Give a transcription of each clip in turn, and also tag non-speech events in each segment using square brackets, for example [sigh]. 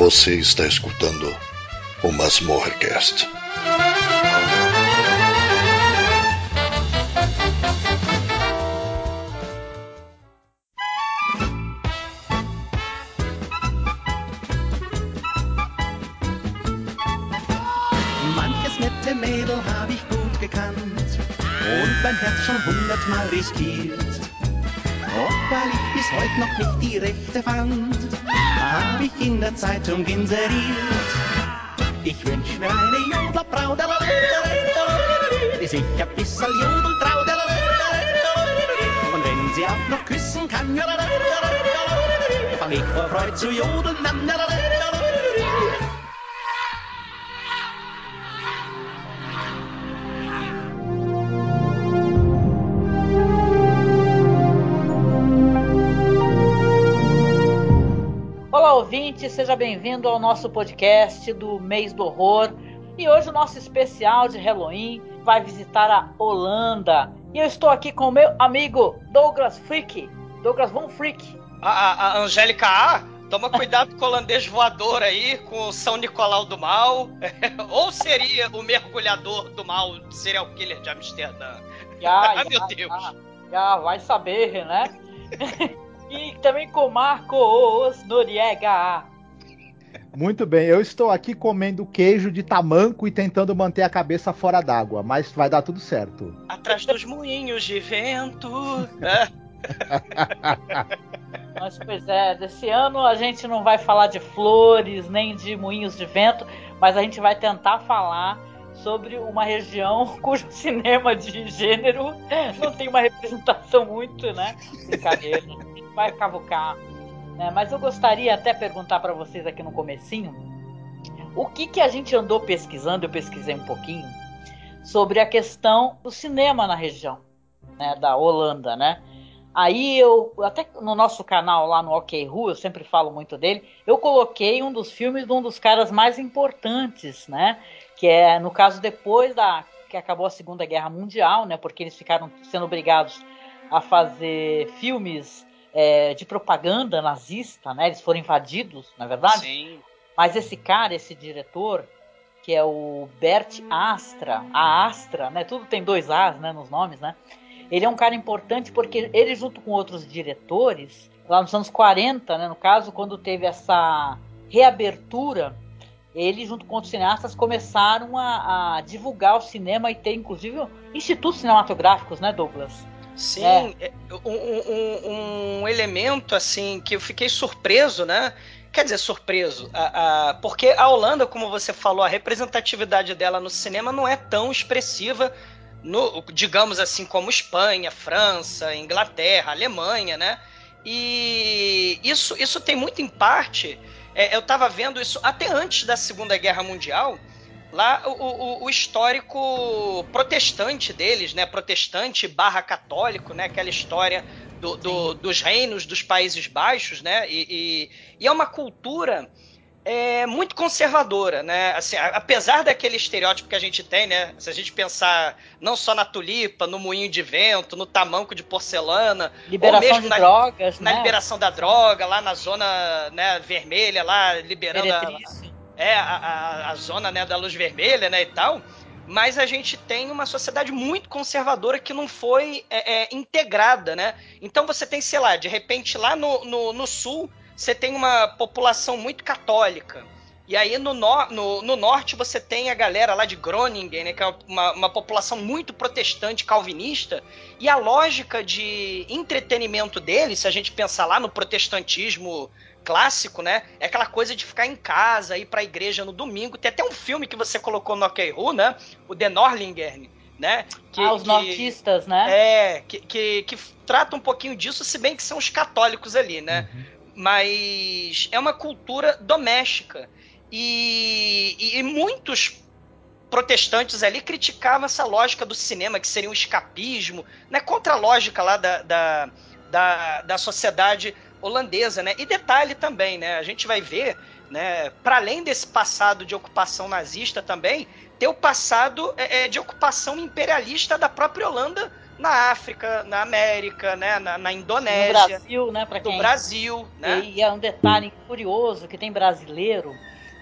Você está escutando o Masmorrecast. Manches nette Mädel habe ich gut gekannt und mein Herz schon hundertmal riskiert. Weil ich bis heute noch nicht die Rechte fand, hab ich in der Zeitung inseriert. Ich wünsch mir eine Jodlerbraut, die sich ein bisschen jodeltraut. Und wenn sie auch noch küssen kann, fang ich vor Freude zu jodeln. Ouvinte, seja bem-vindo ao nosso podcast do Mês do Horror. E hoje o nosso especial de Halloween vai visitar a Holanda. E eu estou aqui com o meu amigo Douglas Freak. Douglas Von Freak. A, a, a Angélica A, toma cuidado com o holandês voador aí, com o São Nicolau do Mal. [laughs] Ou seria o mergulhador do mal, serial killer de Amsterdã. Já, [laughs] ah, meu Deus. Já, já, vai saber, né? [laughs] E também com Marcos Noriega. Muito bem, eu estou aqui comendo queijo de tamanco e tentando manter a cabeça fora d'água, mas vai dar tudo certo. Atrás dos moinhos de vento. [laughs] mas pois é, desse ano a gente não vai falar de flores nem de moinhos de vento, mas a gente vai tentar falar sobre uma região [laughs] cujo cinema de gênero não tem uma representação muito, né? Brincadeira vai cavucar. Né? Mas eu gostaria até perguntar para vocês aqui no comecinho o que, que a gente andou pesquisando, eu pesquisei um pouquinho, sobre a questão do cinema na região né, da Holanda, né? Aí eu, até no nosso canal lá no OK Ru, eu sempre falo muito dele, eu coloquei um dos filmes de um dos caras mais importantes, né? Que é, no caso, depois da que acabou a Segunda Guerra Mundial, né? Porque eles ficaram sendo obrigados a fazer filmes é, de propaganda nazista, né? Eles foram invadidos, na é verdade. Sim. Mas esse cara, esse diretor, que é o Bert Astra, a Astra, né? Tudo tem dois As, né? Nos nomes, né? Ele é um cara importante porque ele, junto com outros diretores, lá nos anos 40, né? No caso, quando teve essa reabertura, ele, junto com outros cineastas, começaram a, a divulgar o cinema e ter, inclusive, institutos cinematográficos, né, Douglas? Sim, é. é um, um, um, elemento assim que eu fiquei surpreso, né? Quer dizer, surpreso, a, a, porque a Holanda, como você falou, a representatividade dela no cinema não é tão expressiva, no, digamos assim, como Espanha, França, Inglaterra, Alemanha, né? E isso, isso tem muito em parte. É, eu estava vendo isso até antes da Segunda Guerra Mundial lá o, o, o, histórico protestante deles, né? Protestante barra católico, né? Aquela história do, do, dos reinos dos Países Baixos, né? E, e, e é uma cultura é, muito conservadora, né? Assim, apesar daquele estereótipo que a gente tem, né? Se a gente pensar não só na tulipa, no moinho de vento, no tamanco de porcelana, liberação ou mesmo na, drogas, na né? liberação da droga, lá na zona né, vermelha, lá liberando a, é a, a, a zona né, da luz vermelha né, e tal, mas a gente tem uma sociedade muito conservadora que não foi é, é, integrada, né? Então você tem, sei lá, de repente lá no, no, no sul você tem uma população muito católica. E aí no, no, no, no, norte você tem a galera lá de Groningen, né, que é uma, uma população muito protestante, calvinista, e a lógica de entretenimento deles, se a gente pensar lá no protestantismo clássico, né? É aquela coisa de ficar em casa, ir pra igreja no domingo. Tem até um filme que você colocou no OK Who, né? O The Norlingern, né? Que, ah, os que, nortistas, né? É, que, que, que, trata um pouquinho disso, se bem que são os católicos ali, né? Uhum. Mas é uma cultura doméstica. E, e, e, muitos protestantes ali criticavam essa lógica do cinema, que seria um escapismo, né? Contra a lógica lá da, da, da, da sociedade holandesa, né? E detalhe também, né? A gente vai ver, né? Para além desse passado de ocupação nazista também, ter o passado é, é, de ocupação imperialista da própria Holanda na África, na América, né? Na, na Indonésia, no Brasil, né? Para quem... No Brasil, né? E é um detalhe curioso que tem brasileiro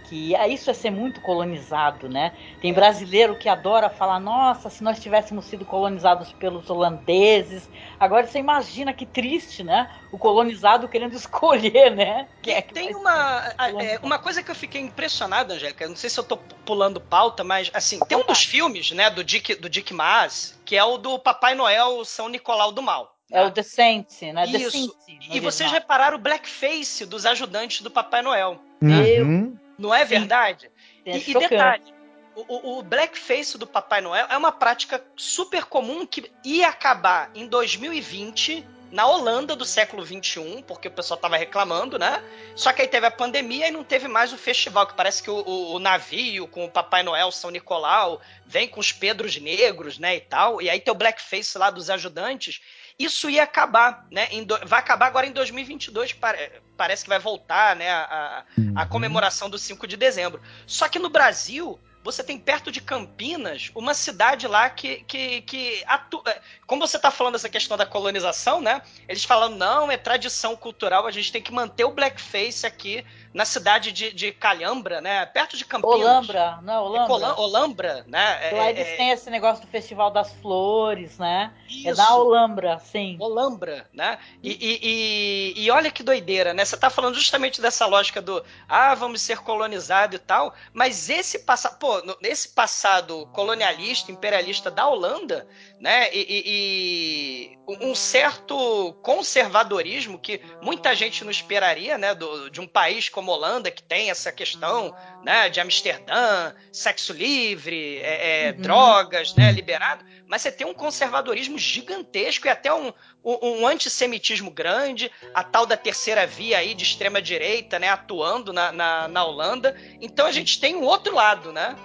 que isso é ser muito colonizado, né? Tem brasileiro que adora falar, nossa, se nós tivéssemos sido colonizados pelos holandeses. Agora você imagina que triste, né? O colonizado querendo [laughs] escolher, né? Que é que tem uma, é, uma coisa que eu fiquei impressionado, Angélica, não sei se eu tô pulando pauta, mas assim, tem um dos filmes, né, do Dick, do Dick Maas, que é o do Papai Noel São Nicolau do Mal. É o Decente, né? Isso. e vocês repararam o blackface dos ajudantes do Papai Noel. Uhum. Não é verdade? É e, e detalhe, o, o, blackface do Papai Noel é uma prática super comum que ia acabar em 2020 na Holanda do século 21, porque o pessoal tava reclamando, né? Só que aí teve a pandemia e não teve mais o festival, que parece que o, o, o navio com o Papai Noel São Nicolau vem com os Pedros Negros, né, e tal. E aí tem o blackface lá dos ajudantes isso ia acabar, né? Do... vai acabar agora em 2022, pare... parece que vai voltar, né? A, a uhum. comemoração do 5 de dezembro. Só que no Brasil, você tem perto de Campinas uma cidade lá que, que, que atua. É, como você está falando dessa questão da colonização, né? Eles falam, não, é tradição cultural, a gente tem que manter o blackface aqui na cidade de, de Calhambra, né? Perto de Campinas. Olambra, não, Olambra. É Olambra, né? Lá é, eles é... têm esse negócio do Festival das Flores, né? Isso. É da Olambra, sim. Olambra, né? E, e, e, e, olha que doideira, né? Você tá falando justamente dessa lógica do ah, vamos ser colonizado e tal, mas esse passado, pô, esse passado colonialista, imperialista da Holanda, né? E, e, um certo conservadorismo que muita gente não esperaria, né? Do, de um país como Holanda que tem essa questão, né? De Amsterdã, sexo livre, é, é, uhum. drogas, né? Liberado, mas você tem um conservadorismo gigantesco e até um, um, um, antissemitismo grande, a tal da terceira via aí de extrema direita, né? Atuando na, na, na Holanda. Então a gente tem um outro lado, né?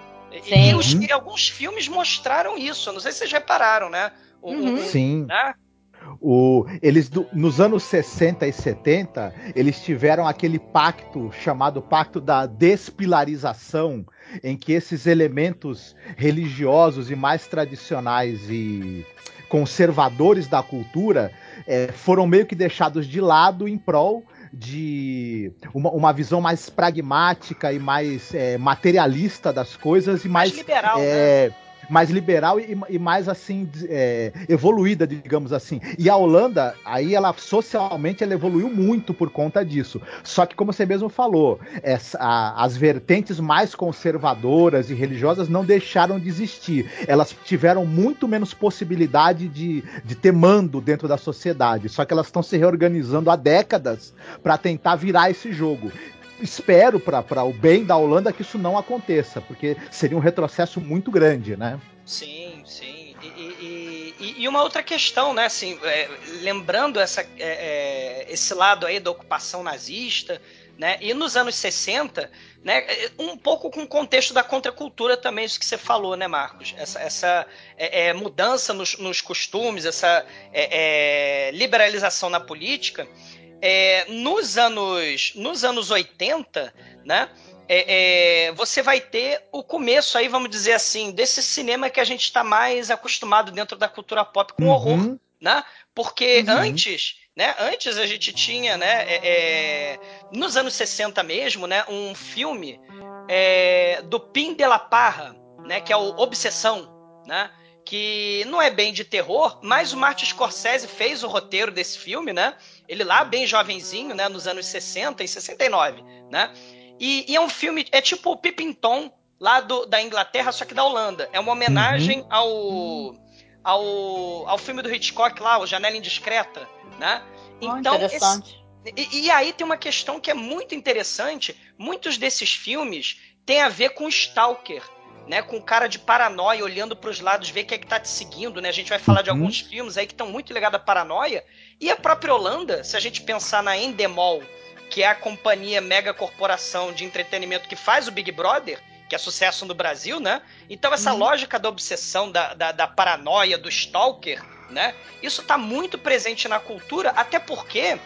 Sim. E, os, e, alguns filmes mostraram isso. Não sei se vocês repararam, né? O, uhum. Sim. Né? O, eles do, nos anos 60 e 70, eles tiveram aquele pacto chamado Pacto da Despilarização, em que esses elementos religiosos e mais tradicionais e conservadores da cultura é, foram meio que deixados de lado em prol de uma, uma visão mais pragmática e mais é, materialista das coisas e mais, mais liberal, é, né? Mais liberal e, e mais assim é, evoluída, digamos assim. E a Holanda, aí ela socialmente ela evoluiu muito por conta disso. Só que como você mesmo falou, essa, a, as vertentes mais conservadoras e religiosas não deixaram de existir. Elas tiveram muito menos possibilidade de, de ter mando dentro da sociedade. Só que elas estão se reorganizando há décadas para tentar virar esse jogo espero para o bem da Holanda que isso não aconteça, porque seria um retrocesso muito grande, né? Sim, sim. E, e, e, uma outra questão, né? Assim, é, lembrando essa, é, é, esse lado aí da ocupação nazista, né? E nos anos 60, né? Um pouco com o contexto da contracultura também, isso que você falou, né, Marcos? Essa, essa é, é, mudança nos, nos, costumes, essa é, liberalização na política é, nos anos nos anos 80, né? É, é, você vai ter o começo aí, vamos dizer assim, desse cinema que a gente está mais acostumado dentro da cultura pop com uhum. horror, né? Porque uhum. antes, né? Antes a gente tinha, né? É, é nos anos 60 mesmo, né? Um filme é, do Pim de la Parra, né? Que é o Obsessão, né? Que não é bem de terror, mas o Martin Scorsese fez o roteiro desse filme, né? Ele lá bem jovenzinho, né, nos anos 60 e 69, né? E, e é um filme, é tipo o Pippin Tom, lá do, da Inglaterra, só que da Holanda. É uma homenagem Uhum. ao, ao, ao filme do Hitchcock lá, o Janela Indiscreta, né? Ah, Então, esse- interessante. e, e aí tem uma questão que é muito interessante. Muitos desses filmes têm a ver com Stalker, né? Com cara de paranoia, olhando para os lados, ver quem é que tá te seguindo, né? A gente vai falar de Uhum. alguns filmes aí que estão muito ligados à paranoia. E a própria Holanda, se a gente pensar na Endemol, que é a companhia mega corporação de entretenimento que faz o Big Brother, que é sucesso no Brasil, né? Então essa lógica da obsessão, da, da, da paranoia, do stalker, né? Isso tá muito presente na cultura, até porque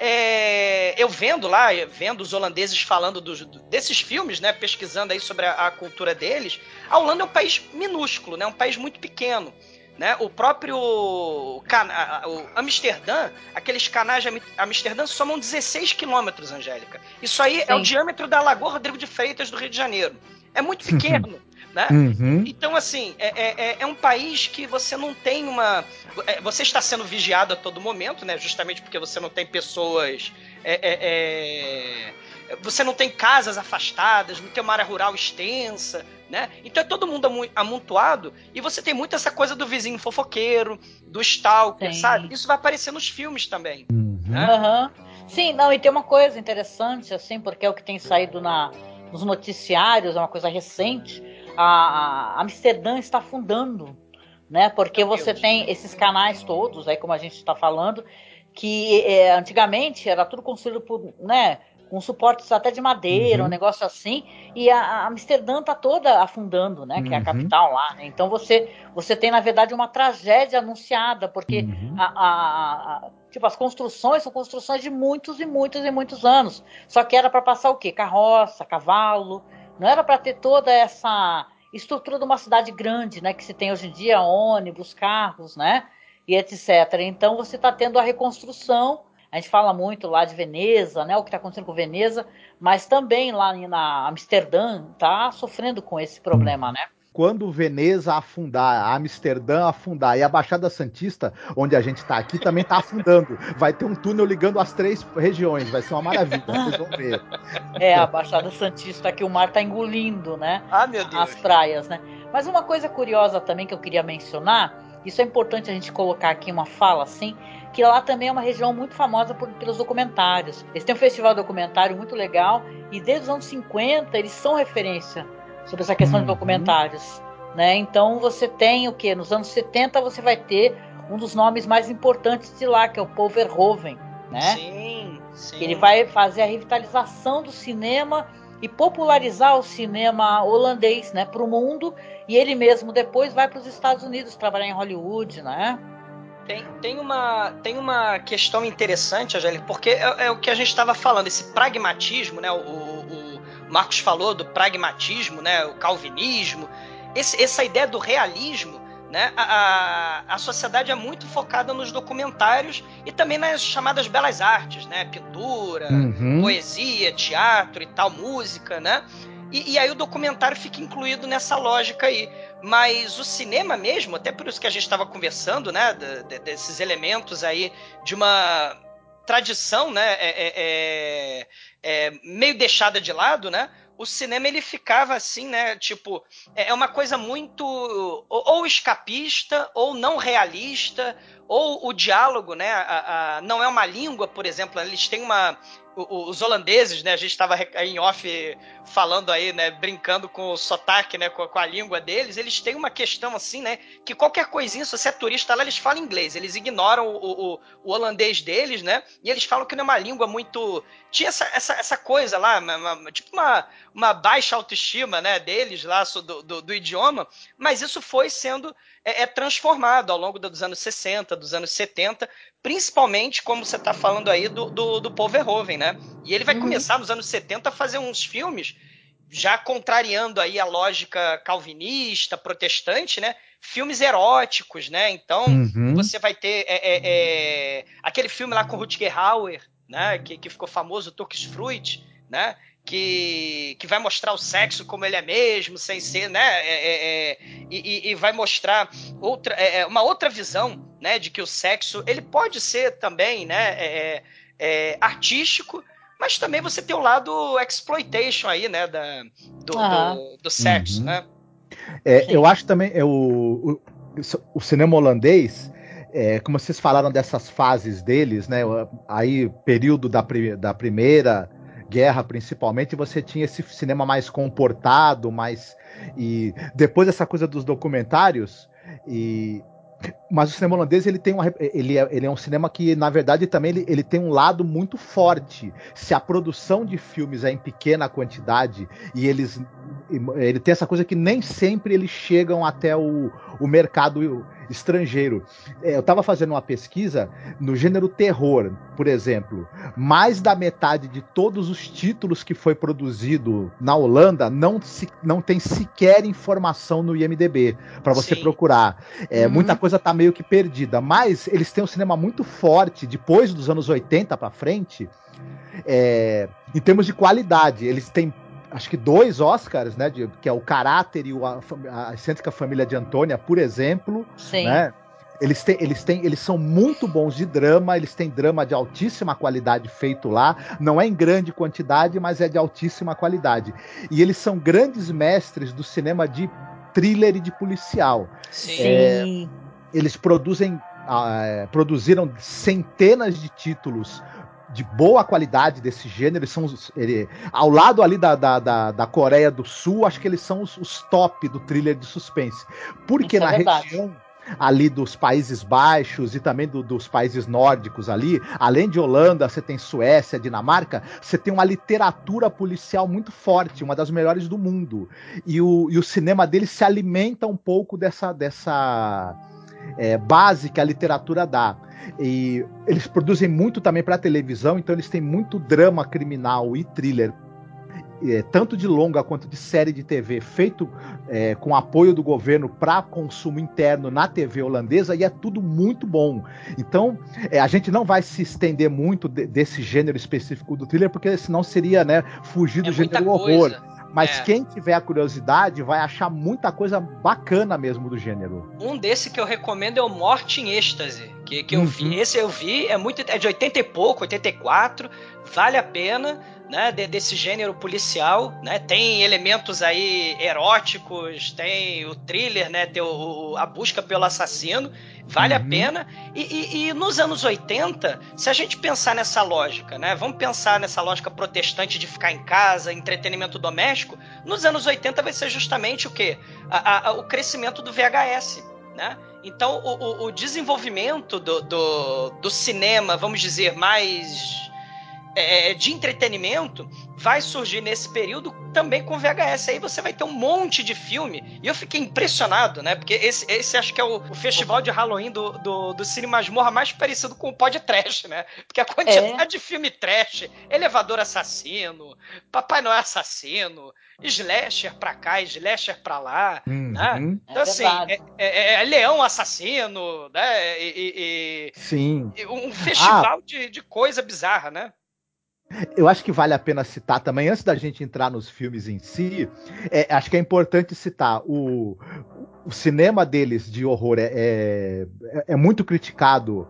é, eu vendo lá, vendo os holandeses falando dos- do- desses filmes, né? Pesquisando aí sobre a, a cultura deles, a Holanda é um país minúsculo, né? Um país muito pequeno. Né? O próprio o Amsterdã, aqueles canais de Amsterdã somam 16 quilômetros, Angélica. Isso aí é o Sim. diâmetro da Lagoa Rodrigo de Freitas do Rio de Janeiro. É muito pequeno, né? Uhum. Então, assim, é, é- é- é um país que você não tem uma. é, Você está sendo vigiado a todo momento, né? Justamente porque você não tem pessoas. é, é, você não tem casas afastadas, não tem uma área rural extensa, né? Então é todo mundo amontoado e você tem muito essa coisa do vizinho fofoqueiro, do stalker, Sim. sabe? Isso vai aparecer nos filmes também. Uhum. né? Aham. Sim, não, e tem uma coisa interessante, assim, porque é o que tem saído na, nos noticiários, é uma coisa recente. A, a Amsterdã está afundando, né? Porque você tem esses canais todos, aí como a gente está falando, que é, antigamente era tudo construído por, né? Com suportes até de madeira, Uhum. um negócio assim, e a, a Amsterdã tá toda afundando, né? Que é a Uhum. capital lá. né? Então você, você tem, na verdade, uma tragédia anunciada, porque Uhum. a- a- a- tipo, as construções são construções de muitos e muitos e muitos anos. Só que era para passar o quê? Carroça, cavalo. Não era para ter toda essa estrutura de uma cidade grande, né? Que se tem hoje em dia, ônibus, carros, né? E etc. Então você está tendo a reconstrução. A gente fala muito lá de Veneza, né? O que está acontecendo com Veneza, mas também lá na Amsterdã está sofrendo com esse problema, né? Quando Veneza afundar, Amsterdã afundar e a Baixada Santista, onde a gente tá aqui, também tá afundando. Vai ter um túnel ligando as três regiões, vai ser uma maravilha, vocês vão ver. [laughs] É a Baixada Santista que o mar está engolindo, né? Ah, meu Deus. as praias, né? Mas uma coisa curiosa também que eu queria mencionar, isso é importante a gente colocar aqui uma fala assim, que lá também é uma região muito famosa por- pelos documentários. Eles têm um festival documentário muito legal e desde os anos 50 eles são referência sobre essa questão de Uhum. documentários, né? Então você tem o que nos anos 70 você vai ter um dos nomes mais importantes de lá, que é o Paul Verhoeven, né? Sim, sim. Ele vai fazer a revitalização do cinema e popularizar o cinema holandês, né, para o mundo. E ele mesmo depois vai para os Estados Unidos trabalhar em Hollywood, né? Tem, tem, uma, tem uma questão interessante, Angélica, porque é, é o que a gente estava falando, esse pragmatismo, né? O, o- o Marcos falou do pragmatismo, né? O calvinismo, esse- essa ideia do realismo, né? A, a, a sociedade é muito focada nos documentários e também nas chamadas belas artes, né? Pintura, Uhum. poesia, teatro e tal, música, né? E, e aí o documentário fica incluído nessa lógica aí. Mas o cinema mesmo, até por isso que a gente estava conversando, né? de- de- desses elementos aí de uma tradição, né? é- é- é- é meio deixada de lado, né? O cinema ele ficava assim, né? Tipo, é é uma coisa muito ou, escapista ou não realista ou o diálogo, né? a- a- não é uma língua, por exemplo. Eles têm uma os holandeses, né? A gente estava em off falando aí, né? Brincando com o sotaque, né? Com, a língua deles. Eles têm uma questão assim, né? Que qualquer coisinha, se você é turista lá, eles falam inglês. Eles ignoram o, o- o holandês deles, né? E eles falam que não é uma língua muito. Tinha essa, essa, essa coisa lá, uma- tipo uma, uma baixa autoestima, né? Deles lá do, do, do idioma. Mas isso foi sendo é, é transformado ao longo dos anos 60, dos anos 70, principalmente, como você está falando aí, do, do, do Paul Verhoeven, né? E ele vai Uhum. começar nos anos 70 a fazer uns filmes já contrariando aí a lógica calvinista, protestante, né? Filmes eróticos, né? Então, Uhum. você vai ter é, é, é, aquele filme lá com Rutger Hauer, né? Que, que ficou famoso, Turkish Fruit, né? Que, que vai mostrar o sexo como ele é mesmo, sem ser, né? é, é, é, e, e- vai mostrar outra, é, é, uma outra visão, né? De que o sexo ele pode ser também, né? é, é, é, artístico, mas também você tem o lado exploitation aí, né, da, do, do, do sexo, Uhum. né? É, eu acho também é, o, o, o cinema holandês, é, como vocês falaram dessas fases deles, né? o- Aí, período da, da primeira guerra, principalmente, você tinha esse cinema mais comportado, mais. E depois essa coisa dos documentários. E mas o cinema holandês ele tem uma, ele, é, ele é um cinema que na verdade também ele, ele tem um lado muito forte. Se a produção de filmes é em pequena quantidade e eles ele tem essa coisa que nem sempre eles chegam até o, o mercado estrangeiro. É, eu estava fazendo uma pesquisa no gênero terror, por exemplo. Mais da metade de todos os títulos que foi produzido na Holanda não, se, não tem sequer informação no IMDB para você Sim. procurar. É, Uhum. Muita coisa tá meio que perdida. Mas eles têm um cinema muito forte depois dos anos 80 para frente. é, em termos de qualidade, eles têm acho que dois Oscars, né? de- que é o Caráter e o, a, a Excêntrica Família de Antônia, por exemplo. Sim. Né? Eles, têm, eles, têm, eles são muito bons de drama, eles têm drama de altíssima qualidade feito lá. Não é em grande quantidade, mas é de altíssima qualidade. E eles são grandes mestres do cinema de thriller e de policial. Sim. Sim. Eles produzem, ah, é, produziram centenas de títulos de boa qualidade desse gênero. Eles são os- ele- ao lado ali da, da, da, da Coreia do Sul, acho que eles são os, os top do thriller de suspense. Porque é na verdade. região ali dos Países Baixos e também do- dos países nórdicos ali, além de Holanda, você tem Suécia, Dinamarca, você tem uma literatura policial muito forte, uma das melhores do mundo. E o, e o cinema deles se alimenta um pouco dessa, dessa é, base que a literatura dá. E eles produzem muito também para televisão, então eles têm muito drama criminal e thriller. é, tanto de longa quanto de série de TV, feito é, com apoio do governo para consumo interno na TV holandesa, e é tudo muito bom. Então, é, a gente não vai se estender muito de- desse gênero específico do thriller, porque senão seria né, fugir do É gênero horror. Mas É. quem tiver a curiosidade vai achar muita coisa bacana mesmo do gênero. Um desse que eu recomendo é o Morte em Êxtase. Que, que eu Uhum. vi. Esse eu vi, é muito. É de 80 e pouco, 84. Vale a pena, né? de- desse gênero policial, né? Tem elementos aí eróticos, tem o thriller, né? Tem o, a busca pelo assassino. Vale a Uhum. pena. E, e- e nos anos 80, se a gente pensar nessa lógica, né? Vamos pensar nessa lógica protestante de ficar em casa, entretenimento doméstico. Nos anos 80 vai ser justamente o quê? A- a- a- o crescimento do VHS, né? Então, o, o- o desenvolvimento do, do, do cinema, vamos dizer, mais é, de entretenimento, vai surgir nesse período também com VHS. Aí você vai ter um monte de filme. E eu fiquei impressionado, né? Porque esse, esse acho que é o, o festival de Halloween do, do, do Cine Masmorra mais parecido com o pod trash, né? Porque a quantidade de filme trash, Elevador Assassino, Papai Noel Assassino, Slasher pra cá, Slasher pra lá. né? Uhum. Então, É assim, verdade. é, é- é Leão Assassino, né? E, e- Sim. e- e um festival de, de coisa bizarra, né? Eu acho que vale a pena citar também, antes da gente entrar nos filmes em si, é, acho que é importante citar o, o cinema deles de horror é, é, é muito criticado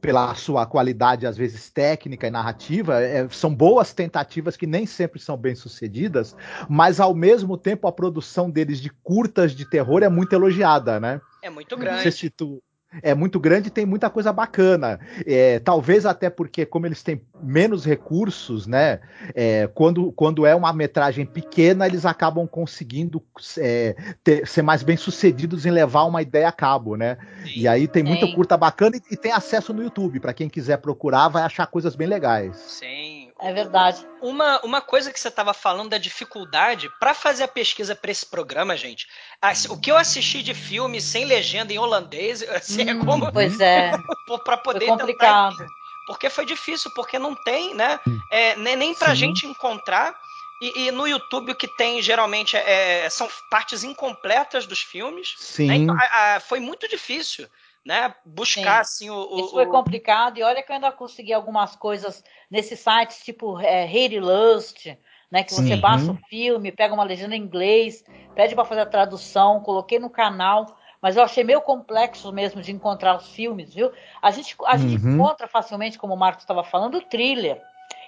pela sua qualidade, às vezes técnica e narrativa. É, são boas tentativas que nem sempre são bem sucedidas, mas ao mesmo tempo a produção deles de curtas de terror é muito elogiada, né? É muito grande. se tu- é muito grande e tem muita coisa bacana. É, talvez até porque, como eles têm menos recursos, né? é, quando, quando é uma metragem pequena, eles acabam conseguindo é, ter- ser mais bem sucedidos em levar uma ideia a cabo, né? E aí tem muita Sim. curta bacana e, e tem acesso no YouTube. Para quem quiser procurar, vai achar coisas bem legais. Sim. É verdade. Uma, uma coisa que você estava falando da dificuldade para fazer a pesquisa para esse programa, gente. assim, o que eu assisti de filme sem legenda em holandês, [laughs] assim, é Hum, como Pois é, [laughs] para foi poder tentar complicado. porque foi difícil, porque não tem, né? É, nem, nem pra Sim. gente encontrar. E, e no YouTube o que tem geralmente é, são partes incompletas dos filmes. né? Sim. Então, a- a- foi muito difícil, né? Buscar assim o. o- Isso foi complicado. E olha que eu ainda consegui algumas coisas nesses sites, tipo é, Hate Lust, né? Que você Uhum. baixa o filme, pega uma legenda em inglês, pede para fazer a tradução, coloquei no canal. Mas eu achei meio complexo mesmo de encontrar os filmes, viu? A gente, a gente Uhum. encontra facilmente, como o Marcos estava falando, o thriller.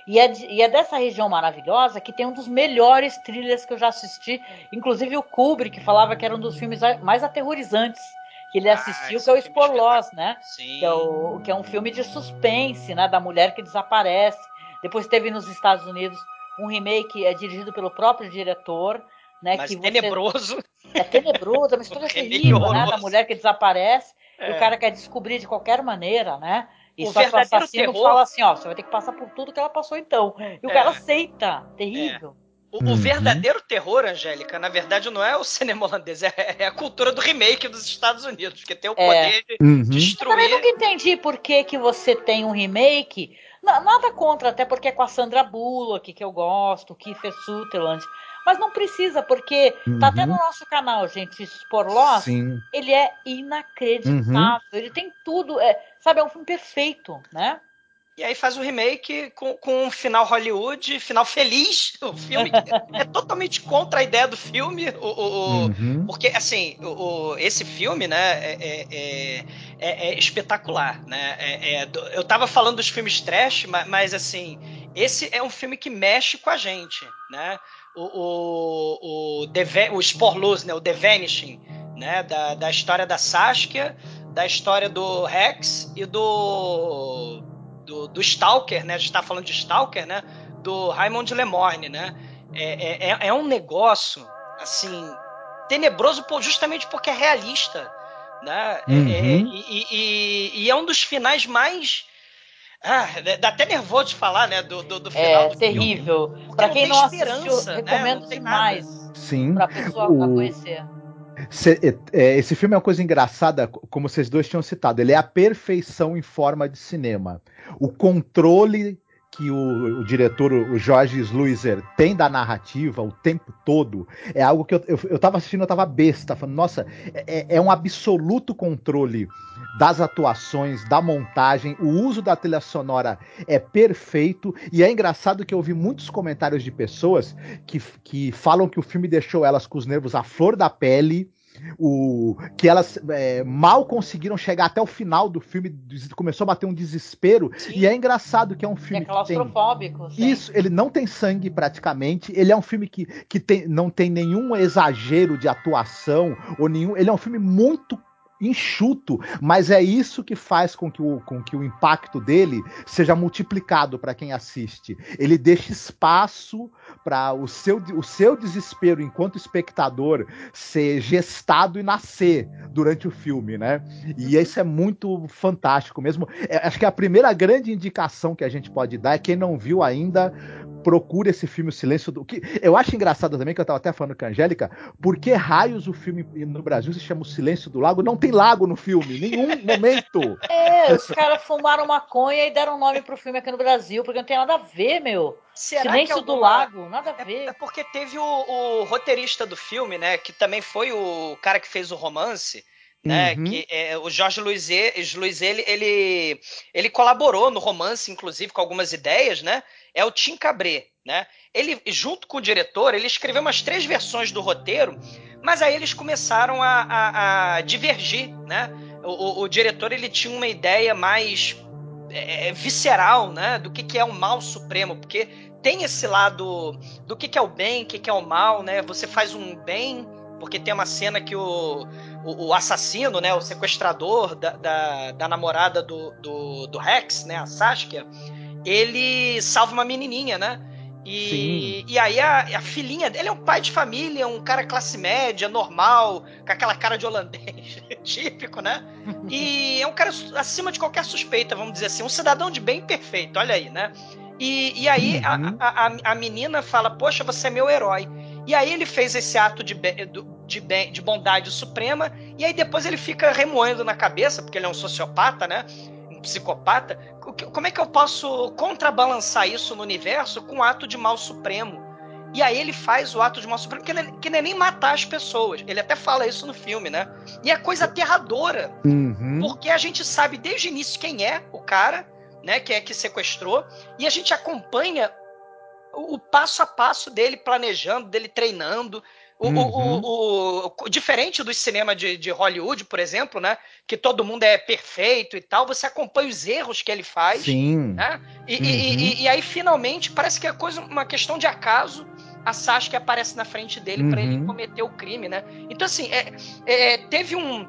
E é, de- e é dessa região maravilhosa que tem um dos melhores thrillers que eu já assisti. Inclusive o Kubrick falava que era um dos filmes mais aterrorizantes que ele assistiu, esse que é o filme Spor Loss, né? Sim. Que é, o, que é um filme de suspense, né? Da mulher que desaparece. Depois teve nos Estados Unidos um remake é dirigido pelo próprio diretor, né? Mas que você- tenebroso. é tenebroso, é uma [laughs] história terrível, né? Da mulher que desaparece e É. o cara quer descobrir de qualquer maneira, né? E O só que o assassino terror- fala assim, ó, você vai ter que passar por tudo que ela passou então. E o É. cara aceita. Terrível. O, Uhum. o verdadeiro terror, Angélica, na verdade não é o cinema holandês, é, é a cultura do remake dos Estados Unidos, porque tem o É. poder de Uhum. Eu também destruir. nunca entendi por que, que você tem um remake. Na- nada contra, até porque é com a Sandra Bullock, que eu gosto, o Kiefer Sutherland. Mas não precisa, porque tá até Uhum. no nosso canal, gente, Spor Loss. Sim. Ele é inacreditável. Ele tem tudo. É, sabe, é um filme perfeito, né? E aí faz o remake com, com um final Hollywood, final feliz. O filme [laughs] é totalmente contra a ideia do filme. O, o- Uhum. Porque, assim, o, o- esse filme, né, é, é- é- é- é espetacular, né? É- é eu tava falando dos filmes trash, mas, mas, assim, esse é um filme que mexe com a gente, né? O, o, o, The o Sporlose, né, o The Vanishing, né, da, da história da Saskia, da história do Rex e do, do, do Stalker, né? A gente tá falando de Stalker, né? Do Raymond Lemorne, né? É, é, é um negócio, assim, tenebroso por- justamente porque é realista, né? É- Uhum. é- e, e- e- é um dos finais mais... Ah, dá até nervoso de falar, né? Do, do, do final É do terrível. Pra não quem não esperança, assistiu, né? recomendo Não demais Sim. pra pessoa O- conhecer. Cê- é, é, esse filme é uma coisa engraçada, como vocês dois tinham citado. Ele é a perfeição em forma de cinema. O controle que o, o diretor, o Jorge Sluizer, tem da narrativa o tempo todo é algo que eu, eu, eu tava assistindo, eu tava besta, falando, nossa, é, é um absoluto controle das atuações, da montagem, o uso da trilha sonora é perfeito, e é engraçado que eu vi muitos comentários de pessoas que, que falam que o filme deixou elas com os nervos à flor da pele, o que elas é, mal conseguiram chegar até o final do filme, começou a bater um desespero, e é engraçado que é um É filme que tem claustrofóbico. sim. isso, ele não tem sangue praticamente. Ele é um filme que, que tem, não tem nenhum exagero de atuação ou nenhum. Ele é um filme muito enxuto, mas é isso que faz com que o, com que o impacto dele seja multiplicado para quem assiste. Ele deixa espaço para o seu, o seu desespero enquanto espectador ser gestado e nascer durante o filme, né? E isso é muito fantástico mesmo. É, acho que a primeira grande indicação que a gente pode dar é quem não viu ainda procure esse filme O Silêncio do que eu acho engraçado também que eu tava até falando com a Angélica, por que raios o filme no Brasil se chama O Silêncio do Lago? Não tem lago no filme, nenhum [laughs] momento. É, os caras fumaram maconha e deram nome pro filme aqui no Brasil, porque não tem nada a ver, meu. Será Silêncio que do Lago, nada a É, ver. é porque teve o, o roteirista do filme, né? Que também foi o cara que fez o romance, né? Uhum. Que é, o Jorge Luizet, Luizet ele, ele, ele colaborou no romance, inclusive, com algumas ideias, né? É o Tim Cabré, né? Ele, junto com o diretor, ele escreveu umas três versões do roteiro, mas aí eles começaram a, a- a divergir, né? O, o- o diretor ele tinha uma ideia mais é, visceral, né? Do que, que é o mal supremo, porque tem esse lado do que, que é o bem, o que, que é o mal, né? Você faz um bem, porque tem uma cena que o, o, o assassino, né? O sequestrador da, da, da namorada do, do, do Rex, né? A Saskia, ele salva uma menininha, né? E, e aí a, a filhinha dele é um pai de família, um cara classe média, normal, com aquela cara de holandês [laughs] típico, né? E é um cara acima de qualquer suspeita, vamos dizer assim, um cidadão de bem perfeito, olha aí, né? E, e aí Uhum. a, a, a menina fala, poxa, você é meu herói. E aí ele fez esse ato de, de, de bondade suprema, e aí depois ele fica remoendo na cabeça, porque ele é um sociopata, né? Um psicopata. Como é que eu posso contrabalançar isso no universo com um ato de mal supremo? E aí ele faz o ato de mal supremo, que não é, que não é nem matar as pessoas. Ele até fala isso no filme, né? E é coisa aterradora. Uhum. Porque a gente sabe desde o início quem é o cara, né, que é que sequestrou, e a gente acompanha o, passo a passo dele planejando, dele treinando, O, Uhum. o- o- o- diferente do cinema de, de Hollywood, por exemplo, né? Que todo mundo é perfeito e tal, você acompanha os erros que ele faz. Sim. né? E, e- Uhum. e- e aí, finalmente, parece que é coisa, uma questão de acaso. A Sasuke aparece na frente dele Uhum. ele cometer o crime, né? Então, assim, é- é, teve um,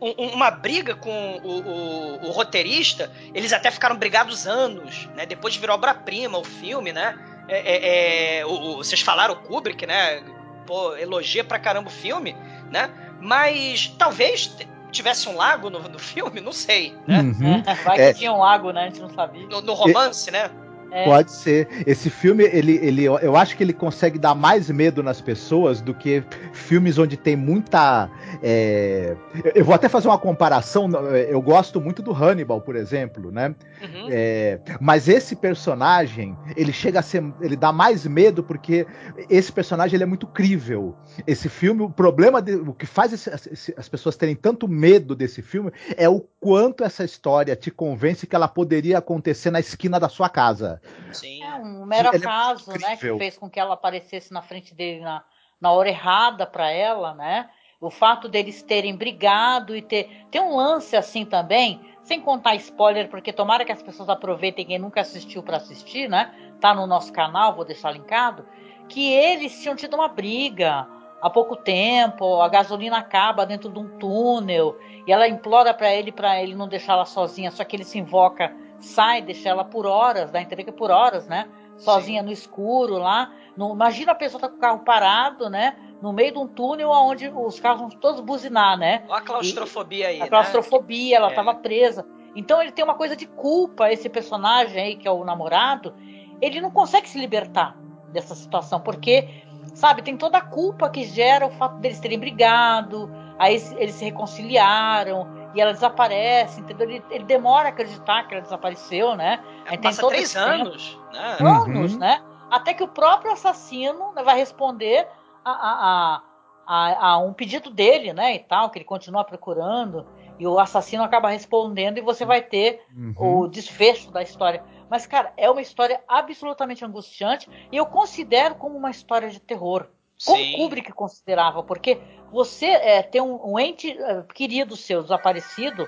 um- uma briga com o, o- o roteirista. Eles até ficaram brigados anos, né? Depois virou obra-prima o filme, né? É, é, é, o- o- vocês falaram o Kubrick, né? Pô, elogia pra caramba o filme, né? Mas talvez tivesse um lago no, no filme, não sei, né? Uhum. Vai É. que tinha um lago, né? A gente não sabia. No, no romance, né? É. Pode ser. Esse filme, ele, ele, eu acho que ele consegue dar mais medo nas pessoas do que filmes onde tem muita. é, Eu vou até fazer uma comparação. Eu gosto muito do Hannibal, por exemplo, né? Uhum. É, mas esse personagem, ele chega a ser. Ele dá mais medo porque esse personagem ele é muito crível. Esse filme, o problema, de- o que faz esse- esse- as pessoas terem tanto medo desse filme é o quanto essa história te convence que ela poderia acontecer na esquina da sua casa. Sim. É um mero Ele é acaso, né? Que fez com que ela aparecesse na frente dele na, na hora errada para ela, né? O fato deles terem brigado e ter. Tem um lance assim também, sem contar spoiler, porque tomara que as pessoas aproveitem quem nunca assistiu para assistir, né? Tá no nosso canal, vou deixar linkado. Que eles tinham tido uma briga há pouco tempo, a gasolina acaba dentro de um túnel e ela implora para ele para ele não deixar ela sozinha, só que ele se invoca, sai, deixa ela por horas, dá a entender que é por horas, né? Sozinha no escuro lá. No- imagina a pessoa tá com o carro parado, né? No meio de um túnel onde os carros vão todos buzinar, né? Olha a claustrofobia aí, A né? claustrofobia, ela É. estava presa. Então ele tem uma coisa de culpa, esse personagem aí, que é o namorado, ele não consegue se libertar dessa situação, porque, sabe, tem toda a culpa que gera o fato deles terem brigado, aí eles se reconciliaram, e ela desaparece, entendeu? Ele, ele demora a acreditar que ela desapareceu, né? Aí tem Passa todo três anos, né? Anos, Uhum. né? Até que o próprio assassino né, vai responder a, a, a, a- a um pedido dele, né? E tal, que ele continua procurando. E o assassino acaba respondendo e você vai ter Uhum. o desfecho da história. Mas, cara, é uma história absolutamente angustiante e eu considero como uma história de terror. Como Sim. Kubrick considerava, porque você é, tem um, um ente é, querido seu desaparecido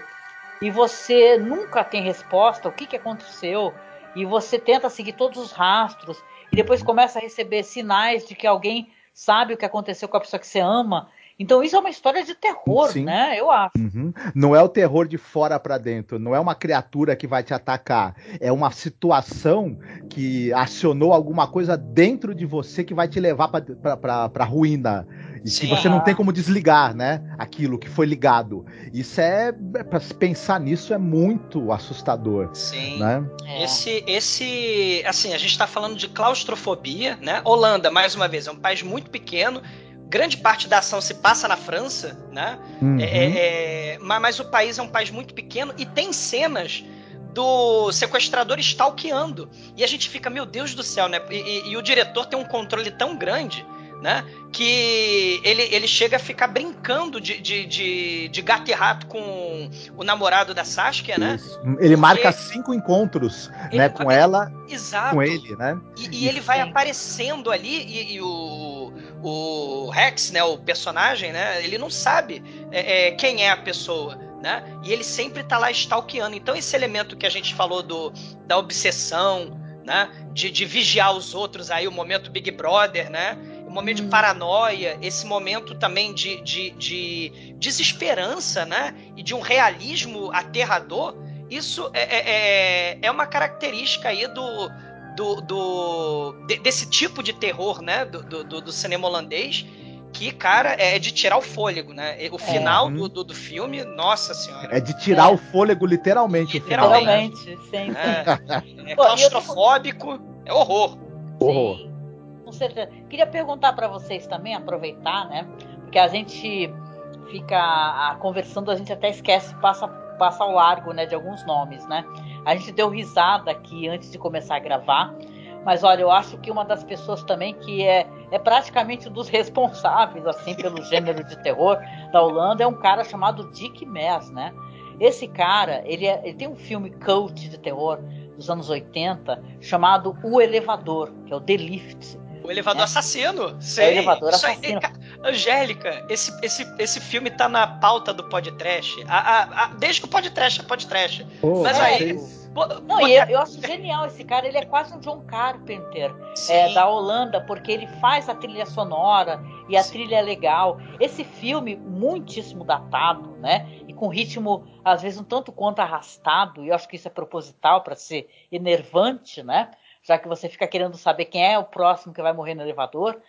e você nunca tem resposta, o que, que aconteceu, e você tenta seguir todos os rastros, e depois começa a receber sinais de que alguém sabe o que aconteceu com a pessoa que você ama. Então isso é uma história de terror, Sim. né? Eu acho. Uhum. Não é o terror de fora pra dentro, não é uma criatura que vai te atacar, é uma situação que acionou alguma coisa dentro de você que vai te levar pra ruína. E Sim. que você não tem como desligar, né? Aquilo que foi ligado. Isso é. Pra se pensar nisso é muito assustador, Sim. né? É. Esse, esse, assim, a gente está falando de claustrofobia, né? Holanda, mais uma vez, é um país muito pequeno. Grande parte da ação se passa na França, né? Uhum. É, é, é, mas, mas o país é um país muito pequeno e tem cenas do sequestrador stalkeando. E a gente fica, meu Deus do céu, né? E, e- e o diretor tem um controle tão grande, né? Que ele, ele chega a ficar brincando de, de, de, de gato e rato com o namorado da Saskia, né? Isso. Ele marca cinco encontros, Ele- né? Com ela, Exato. com ele, né? E, e ele vai aparecendo ali e o, o Rex, né, o personagem, né, ele não sabe é, é, quem é a pessoa, né? E ele sempre tá lá stalkeando. Então esse elemento que a gente falou do, da obsessão, né, de, de vigiar os outros aí, o momento Big Brother, né? O momento de Hum. paranoia, esse momento também de, de, de desesperança, né? E de um realismo aterrador, isso é, é, é- é uma característica aí do, do, do- de- desse tipo de terror, né, do, do, do- cinema holandês, que, cara, é de tirar o fôlego, né? O final Uhum. do, do, do filme, nossa senhora. É de tirar É. o fôlego, literalmente. o final, Literalmente. Realmente, sim. É, [laughs] é Pô, claustrofóbico, é horror. Horror. Sim, com certeza. Queria perguntar para vocês também, aproveitar, né? Porque a gente fica conversando, a gente até esquece, passa, passa ao largo, né, de alguns nomes, né? A gente deu risada aqui antes de começar a gravar, mas olha, eu acho que uma das pessoas também que é, é praticamente um dos [laughs] responsáveis, assim, pelo gênero de terror da Holanda é um cara chamado Dick Mess, né? Esse cara, ele, é- ele tem um filme cult de terror dos anos 80 chamado O Elevador, que é o The Lift. O elevador É. assassino. Sei. elevador Isso assassino. ca- Angélica, esse, esse, esse filme tá na pauta do podcast. A, a, a, desde que o podcast é podcast. Pô, Mas aí. Não, bota- e eu, eu acho genial esse cara, ele é quase um John Carpenter Sim. é, da Holanda, porque ele faz a trilha sonora e a trilha é legal. Esse filme, muitíssimo datado, né? E com ritmo, às vezes, um tanto quanto arrastado, e eu acho que isso é proposital para ser enervante, né? Já que você fica querendo saber quem é o próximo que vai morrer no elevador.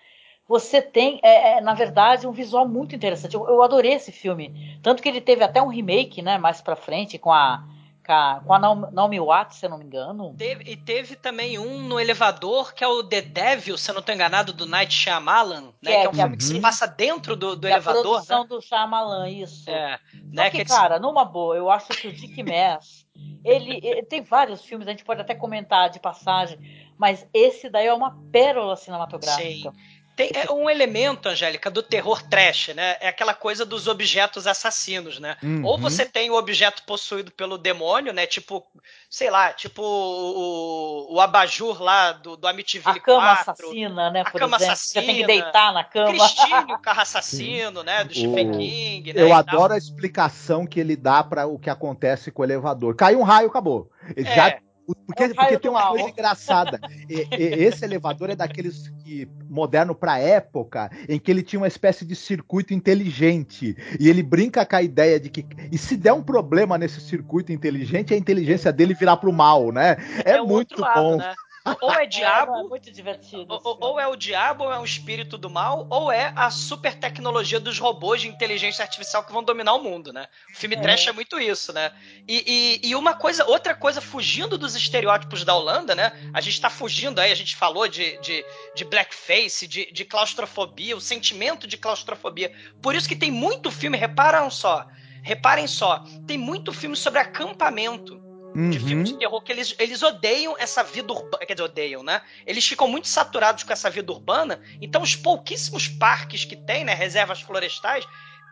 Você tem, é, é, na verdade, um visual muito interessante. Eu, eu adorei esse filme. Tanto que ele teve até um remake, né? Mais pra frente, com a, a, com a Naomi Watts, se eu não me engano. Teve- e teve também um no elevador, que é o The Devil, se eu não tô enganado, do Night Shyamalan, né? Que é- Que é um que é- filme que se passa dentro do, do é a elevador, produção né? do Shyamalan, isso. É, Só né? que, que eles- cara, numa boa, eu acho que o Dick [laughs] Mass, ele, ele tem vários filmes, a gente pode até comentar de passagem, mas esse daí é uma pérola cinematográfica. Tem é um elemento, Angélica, do terror trash, né? É aquela coisa dos objetos assassinos, né? Uhum. Ou você tem o objeto possuído pelo demônio, né? Tipo, sei lá, tipo o, o abajur lá do, do Amityville A cama 4. assassina, né? A por cama exemplo. Você tem que assassina. deitar na cama. Cristine, o carro [laughs] assassino, né? Do Stephen O- King, né? Eu tal. adoro a explicação que ele dá para o que acontece com o elevador. Caiu um raio, acabou. Ele É. já porque, É porque tem uma mal. coisa engraçada. E- e- esse elevador é daqueles que moderno para época, em que ele tinha uma espécie de circuito inteligente. E ele brinca com a ideia de que e se der um problema nesse circuito inteligente, a inteligência dele virar pro mal, né? É, o muito lado, bom. né? Ou é [laughs] É, diabo, é muito divertido. Ou, ou- é o diabo, ou é um espírito do mal, ou é a super tecnologia dos robôs de inteligência artificial que vão dominar o mundo, né? O filme É. trash é muito isso, né? E, e- e uma coisa, outra coisa, fugindo dos estereótipos da Holanda, né? A gente tá fugindo aí, a gente falou de, de, de blackface, de, de claustrofobia, o sentimento de claustrofobia. Por isso que tem muito filme, reparam só, reparem só, tem muito filme sobre acampamento de Uhum. filmes de terror que eles, eles odeiam essa vida urbana. Quer dizer, odeiam, né? Eles ficam muito saturados com essa vida urbana. Então, os pouquíssimos parques que tem, né? Reservas florestais.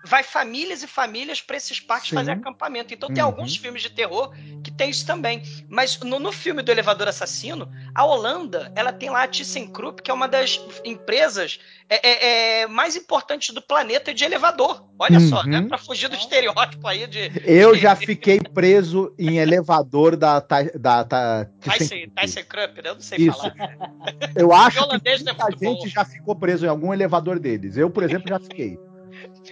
Vai famílias e famílias para esses parques Sim. fazer acampamento. Então tem Uhum. alguns filmes de terror que tem isso também. Mas no, no filme do Elevador Assassino, a Holanda, ela tem lá a ThyssenKrupp, que é uma das empresas é, é, é, mais importantes do planeta de elevador. Olha só, Uhum. né? Para fugir do estereótipo aí de Eu já fiquei preso em elevador da da, da Tyson, Tyson Krupp, né? Eu não sei Isso. falar. Eu acho que é muita muito bom. gente já ficou preso em algum elevador deles. Eu, por exemplo, já fiquei.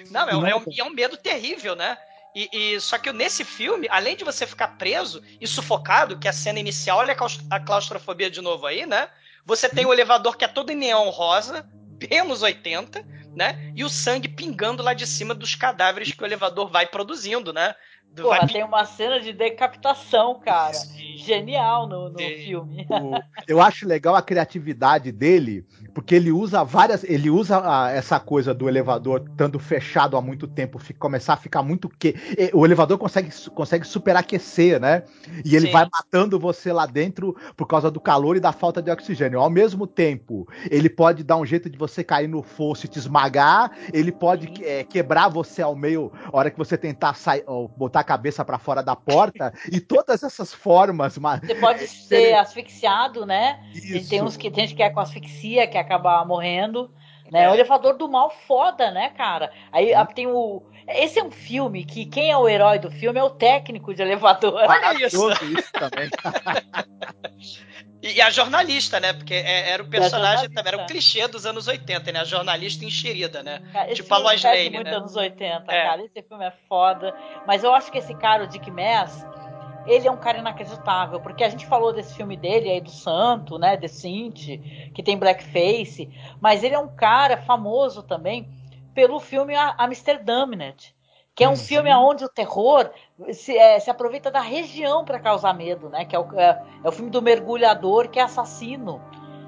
Não, é, é um, é um medo terrível, né? E, e- só que nesse filme, além de você ficar preso e sufocado, que é a cena inicial, olha a claus- a claustrofobia de novo aí, né? Você tem o elevador que é todo em neon rosa, bem anos 80, né? E o sangue pingando lá de cima dos cadáveres que o elevador vai produzindo, né? Do- Porra, vai tem uma cena de decapitação, cara. Sim. Genial no, no filme. O- eu acho legal a criatividade dele, porque ele usa várias. Ele usa a- essa coisa do elevador estando fechado há muito tempo, fi- começar a ficar muito. Que, o elevador consegue, consegue superaquecer, né? E ele Sim. vai matando você lá dentro por causa do calor e da falta de oxigênio. Ao mesmo tempo, ele pode dar um jeito de você cair no fosso e te esmagar, ele pode é, quebrar você ao meio, a hora que você tentar sair, ou botar cabeça para fora da porta, e todas essas formas. ma- Você pode ser asfixiado, né? E Isso. tem uns que tem gente que é com asfixia, que acaba morrendo. Né? É. O elevador do mal foda, né, cara? Aí tem o. Esse é um filme que quem é o herói do filme é o técnico de elevador. Olha isso! Isso também. [laughs] E, e a jornalista, né? Porque é- era o personagem também, era um clichê dos anos 80, né? A jornalista enxerida, né? Cara, Tipo a Lois Lane, muito né? anos 80, É. cara. Esse filme é foda. Mas eu acho que esse cara, o Dick Mass, ele é um cara inacreditável. Porque a gente falou desse filme dele aí, do Santo, né? The Sint, que tem blackface. Mas ele é um cara famoso também pelo filme Amsterdamnet. Que é um Uhum. filme onde o terror se, é, se aproveita da região para causar medo, né? Que é o, é, é o filme do mergulhador que é assassino.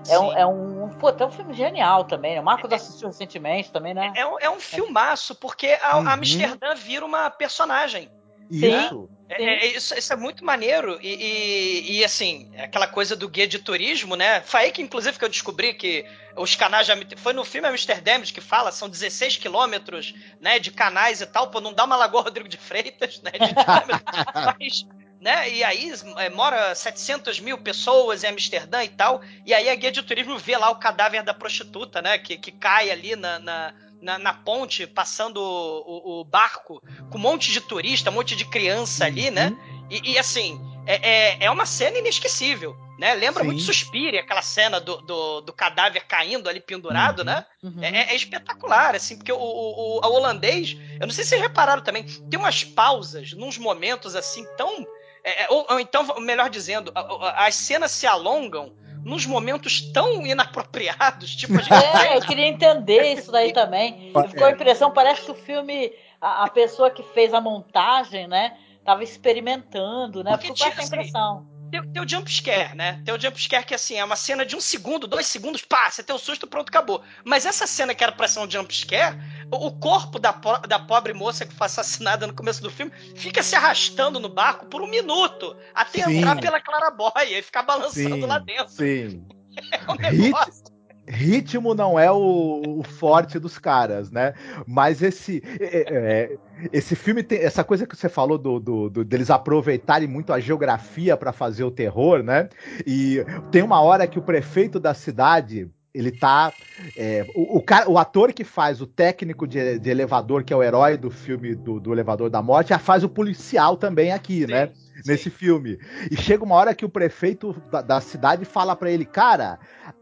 É um, é um, pô, é um filme genial também, né? O Marcos assistiu recentemente também, né? É um, é um filmaço, porque a, Uhum. a Amsterdã vira uma personagem. Isso. É, é- isso, isso é muito maneiro. E, e- e, assim, aquela coisa do guia de turismo, né? Foi aí que, inclusive, que eu descobri que os canais Foi no filme Amsterdã que fala, são 16 quilômetros né, de canais e tal. Pô, não dá uma Lagoa Rodrigo de Freitas, né? De [laughs] mas. Né? E aí é, mora 700 mil pessoas em Amsterdã e tal. E aí a guia de turismo vê lá o cadáver da prostituta, né? Que, que cai ali na, na, na, na ponte, passando o, o, o, barco, com um monte de turista, um monte de criança ali, né? Uhum. E, e, assim, é, é, é, uma cena inesquecível. Né? Lembra Sim. muito Suspire, aquela cena do, do, do, cadáver caindo ali pendurado, uhum. né? Uhum. É, é, espetacular, assim, porque o, o, o, holandês, eu não sei se vocês repararam também, tem umas pausas, nos momentos assim tão. É, é, ou, ou, então, melhor dizendo, as cenas se alongam nos momentos tão inapropriados, tipo a gente... É, eu queria entender isso daí também. Ficou a impressão, parece que o filme, a, a pessoa que fez a montagem, né, tava experimentando, né? Porque, Ficou com essa assim, impressão. Tem, tem o jump scare, né? Tem o jump scare que assim, é uma cena de um segundo, dois segundos, pá, você tem o susto, pronto, acabou. Mas essa cena que era pra ser um jump scare, o, corpo da, po da pobre moça que foi assassinada no começo do filme fica se arrastando no barco por um minuto até sim. entrar pela claraboia e ficar balançando sim, lá dentro. Sim. [laughs] É um negócio ritmo não é o, o, forte dos caras, né? Mas esse é, é, esse filme tem essa coisa que você falou do, do, do deles aproveitarem muito a geografia para fazer o terror, né? E tem uma hora que o prefeito da cidade ele tá. É, o, o, cara, o ator que faz o técnico de, de, elevador, que é o herói do filme do, do Elevador da Morte, já faz o policial também aqui, sim, né? Nesse filme. E chega uma hora que o prefeito da, da cidade fala para ele, cara,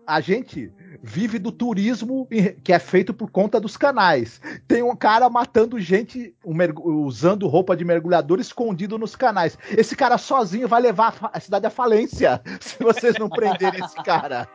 a gente vive do turismo que é feito por conta dos canais. Tem um cara matando gente usando roupa de mergulhador escondido nos canais. Esse cara sozinho vai levar a cidade à falência [laughs] se vocês não prenderem esse cara.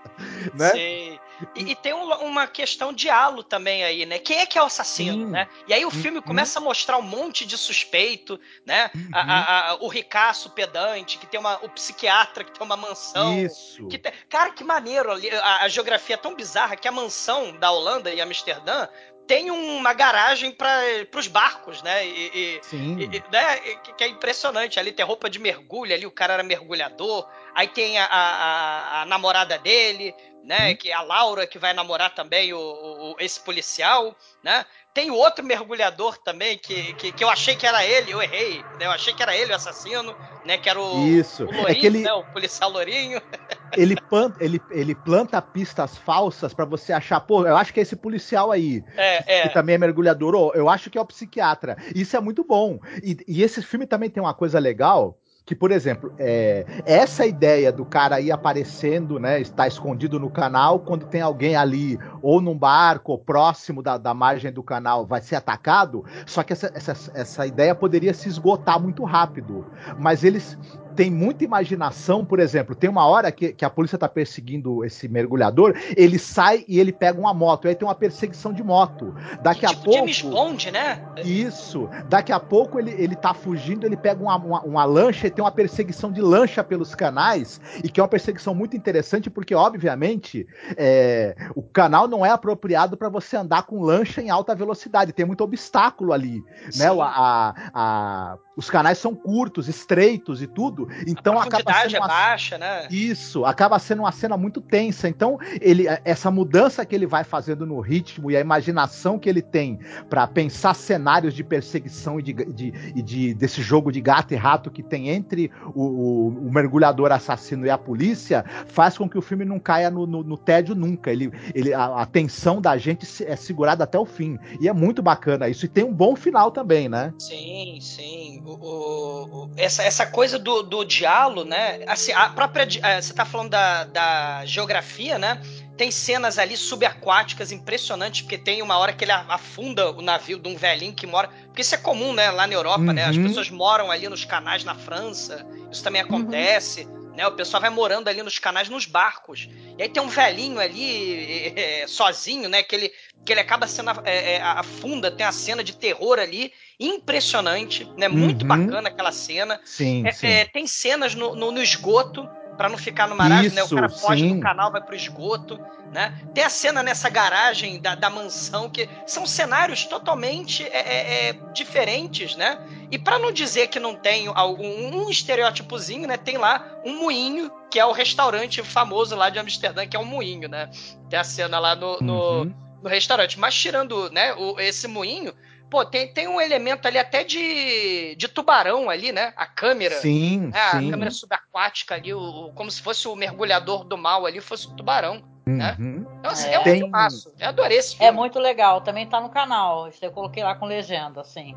Né? Sim. E, e tem um, uma questão de halo também aí, né? Quem é que é o assassino, Sim. né? E aí o filme uhum. começa a mostrar um monte de suspeito, né? Uhum. A, a, a, o ricaço pedante, que tem uma. O psiquiatra que tem uma mansão. Isso. Que tem, cara, que maneiro. A, a geografia é tão bizarra que a mansão da Holanda e Amsterdã tem uma garagem para os barcos, né? E, e, Sim. E, né? Que é impressionante. Ali tem roupa de mergulho, ali o cara era mergulhador. Aí tem a, a, a namorada dele, né? Hum. Que é a Laura, que vai namorar também o, o, esse policial, né? Tem o outro mergulhador também, que, que, que, eu achei que era ele, eu errei, né? Eu achei que era ele o assassino, né? Que era o, Isso. o Lourinho, é que ele... né? O policial Lourinho. [laughs] ele, planta, ele, ele planta pistas falsas para você achar, pô, eu acho que é esse policial aí, é, é. que também é mergulhador, ou eu acho que é o psiquiatra. Isso é muito bom. E, e esse filme também tem uma coisa legal, que, por exemplo, é, essa ideia do cara aí aparecendo, né, está escondido no canal, quando tem alguém ali, ou num barco, ou próximo da, da margem do canal, vai ser atacado, só que essa, essa, essa ideia poderia se esgotar muito rápido. Mas eles tem muita imaginação, por exemplo, tem uma hora que, que a polícia tá perseguindo esse mergulhador, ele sai e ele pega uma moto, aí tem uma perseguição de moto. Daqui tipo a pouco. James Bond, né? Isso. Daqui a pouco ele, ele tá fugindo, ele pega uma, uma, uma lancha e tem uma perseguição de lancha pelos canais, e que é uma perseguição muito interessante, porque, obviamente, é, o canal não é apropriado para você andar com lancha em alta velocidade, tem muito obstáculo ali. Né? A, a, os canais são curtos, estreitos e tudo. Então acaba sendo uma... é baixa, né? Isso, acaba sendo uma cena muito tensa. Então, ele essa mudança que ele vai fazendo no ritmo e a imaginação que ele tem para pensar cenários de perseguição e, de, de, e de, desse jogo de gato e rato que tem entre o, o, o, mergulhador assassino e a polícia, faz com que o filme não caia no, no, no tédio nunca. Ele, ele, a, a tensão da gente é segurada até o fim. E é muito bacana isso. E tem um bom final também, né? Sim, sim o, o, essa, essa coisa do, do diálogo, né? Assim, a própria. Eh, você tá falando da, da geografia, né? Tem cenas ali subaquáticas impressionantes, porque tem uma hora que ele afunda o navio de um velhinho que mora. Porque isso é comum, né? Lá na Europa, uhum. né? As uhum. pessoas moram ali nos canais na França. Isso também acontece. Uhum. Né, o pessoal vai morando ali nos canais, nos barcos. E aí tem um velhinho ali, é, [laughs] sozinho, né? Que ele, que ele acaba sendo é, é, afunda, tem a cena de terror ali impressionante, né? Muito uhum. bacana aquela cena. Sim, é, sim. É, tem cenas no, no, no esgoto para não ficar no marasmo, né? O cara foge sim. do canal, vai pro esgoto, né? Tem a cena nessa garagem da, da mansão que são cenários totalmente é, é, é diferentes, né? E para não dizer que não tem algum um estereótipozinho, né? Tem lá um moinho que é o restaurante famoso lá de Amsterdã, que é um moinho, né? Tem a cena lá no, no, uhum. No restaurante. Mas tirando, né? O, esse moinho Pô, tem, tem um elemento ali até de, de tubarão ali, né? A câmera. Sim, né? sim. A câmera subaquática ali, o, como se fosse o mergulhador do mal ali, fosse o tubarão. né? Uhum. Então, assim, É. é, um Tem- filmaço. Eu adorei esse filme. É muito legal, também tá no canal. Isso Eu coloquei lá com legenda, assim.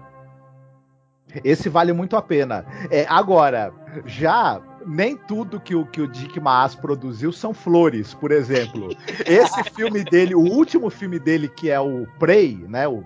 Esse vale muito a pena. É, agora, já nem tudo que o, que o Dick Maas produziu são flores, por exemplo. Esse [laughs] filme dele, o último filme dele, que é o Prey, né? O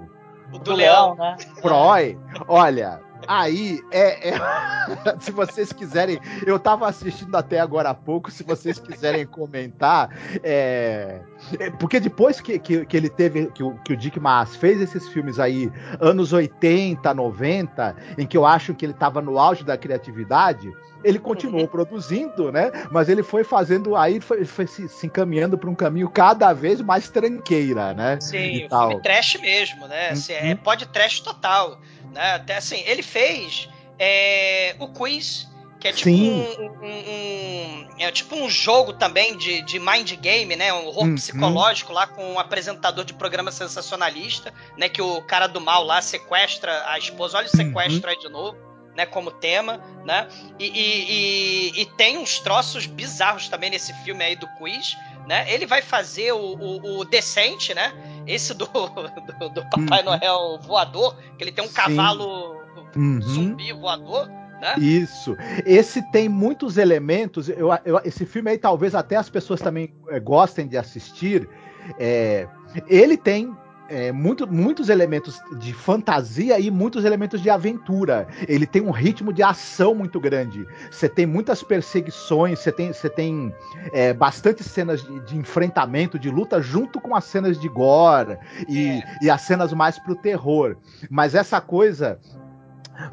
O Do Leão, né? Proy, olha, aí é, é- [laughs] se vocês quiserem, eu tava assistindo até agora há pouco, se vocês quiserem comentar, é, é, porque depois que, que, que ele teve, que o, que o Dick Maas fez esses filmes aí, anos 80, 90, em que eu acho que ele tava no auge da criatividade, ele continuou produzindo, né? Mas ele foi fazendo aí, foi, foi se, se encaminhando para um caminho cada vez mais tranqueira, né? Sim, E o tal. filme trash mesmo, né? Assim, Uhum. é pode trash total. Né? Até assim, ele fez é, o quiz, que é tipo um, um- um- é tipo um jogo também de, de mind game, né? Um horror Uhum. psicológico lá com um apresentador de programa sensacionalista, né? Que o cara do mal lá sequestra a esposa, olha o sequestro aí de novo. Né, como tema, né? E, e- e- e tem uns troços bizarros também nesse filme aí do quiz, né? Ele vai fazer o, o, o Decente, né? Esse do, [laughs] do, do Papai Uhum. Noel voador, que ele tem um Sim. cavalo Uhum. zumbi voador, né? Isso. Esse tem muitos elementos. Eu, eu- esse filme aí, talvez até as pessoas também eh, gostem de assistir. É, ele tem. É, muito- muitos elementos de fantasia e muitos elementos de aventura. Ele tem um ritmo de ação muito grande. Você tem muitas perseguições, você tem, você tem é, bastante cenas de, de enfrentamento, de luta, junto com as cenas de gore e, e as cenas mais pro terror. Mas essa coisa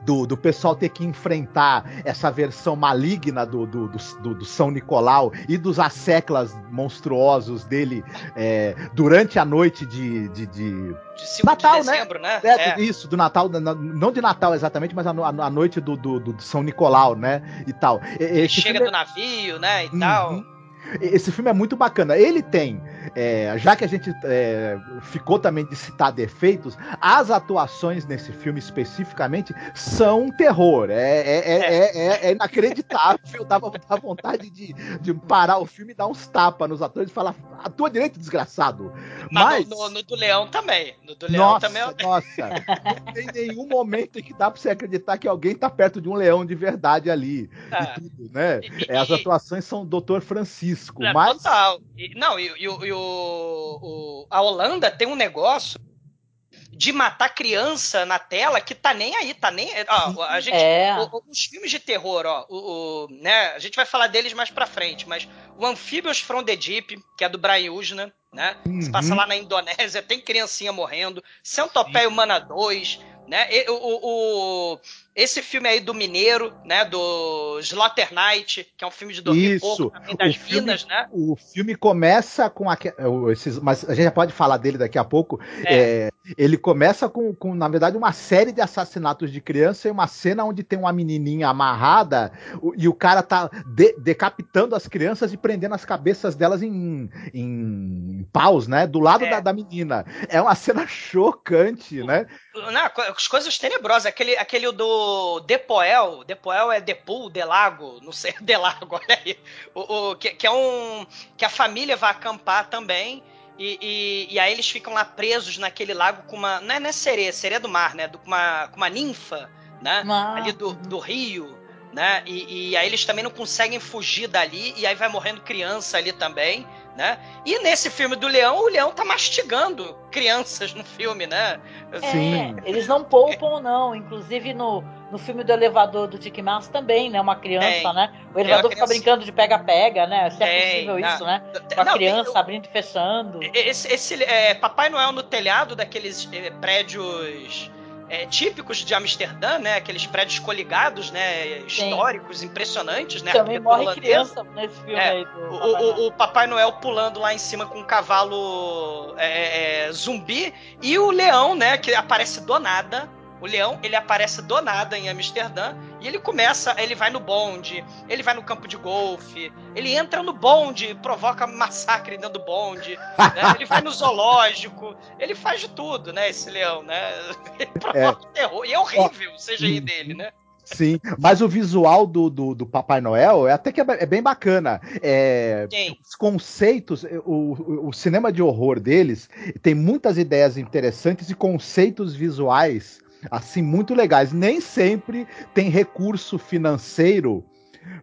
do, do pessoal ter que enfrentar essa versão maligna do, do, do, do- São Nicolau e dos asseclas monstruosos dele é, durante a noite de. de, de- De 5 Natal, de né? dezembro, né? é, Isso, do Natal, na- na- não de Natal exatamente, mas a, a, noite do, do, do São Nicolau, né? E tal. E- chega filme é- do navio, né? E Uhum. tal. Esse filme é muito bacana. Ele tem, é, já que a gente é, ficou também de citar defeitos, as atuações nesse filme especificamente são um terror. É, é, é, é, é- inacreditável. [laughs] Dá, dá vontade de, de parar o filme e dar uns tapas nos atores e falar: atua direito, desgraçado. Mas, Mas. no, no- no do Leão também. No do Leão Nossa, também [laughs] nossa, não tem nenhum momento em que dá pra você acreditar que alguém tá perto de um leão de verdade ali. Ah. E tudo, né? As atuações são Dr. Francisco, É, mas. Total. E- não, e, e o- e o, o- a Holanda tem um negócio de matar criança na tela que tá nem aí, tá nem. Ó, a gente, É. o- o- os filmes de terror, ó, o, o- né, a gente vai falar deles mais pra frente, mas o Amphibious from the Deep, que é do Brian Usna, né? Se passa Uhum. lá na Indonésia, tem criancinha morrendo. Centopeia Humana 2, né? E- o- o- esse filme aí do Mineiro, né? Do Slaughter Night, que é um filme de dormir pouco, também das O filme- minas, né? O filme começa com o- esses, mas a gente já pode falar dele daqui a pouco. É. É, ele começa com, com, na verdade, uma série de assassinatos de criança e uma cena onde tem uma menininha amarrada o- e o cara tá de- decapitando as crianças e prendendo as cabeças delas em, em paus, né? Do lado É. da, da menina. É uma cena [laughs] chocante, né? Não, as coisas tenebrosas. Aquele, aquele do Depoel, Depoel é Depul, Delago, não sei, [laughs] Delago, olha aí. O, o- que, que é um. Que a família vai acampar também. E, e, e aí eles ficam lá presos naquele lago com uma. Não é, não é sereia, sereia do mar, né? Do- Com uma, com uma ninfa, né? Ah, ali do, do rio, né? E, e aí eles também não conseguem fugir dali, e aí vai morrendo criança ali também, né? E nesse filme do Leão, o Leão tá mastigando crianças no filme, né? Sim. É, eles não poupam, não. Inclusive no, no filme do elevador do Dick Mars também, né? Uma criança, né? O elevador criança- fica brincando de pega-pega, né? Se é possível não. isso, né? Com a Não, criança tem- abrindo e fechando. Esse, esse, é, Papai Noel no telhado daqueles é, prédios é, típicos de Amsterdã, né? Aqueles prédios coligados, né? Históricos, impressionantes, né? Também morre holandesa. criança nesse filme É, aí do O, Papai Noel. o- o Papai Noel pulando lá em cima com um cavalo é, é, zumbi e o leão, né, que aparece do nada. O leão, ele aparece do nada em Amsterdã e ele começa, ele vai no bonde, ele vai no campo de golfe, ele entra no bonde, provoca massacre dentro do bonde, né, [laughs] ele vai no zoológico, ele faz de tudo, né, esse leão, né? [laughs] Ele provoca terror e é horrível o CGI dele, né? Sim, mas o visual do, do, do Papai Noel é até que é, é bem bacana. É, os conceitos, o, o cinema de horror deles tem muitas ideias interessantes e conceitos visuais assim muito legais. Nem sempre tem recurso financeiro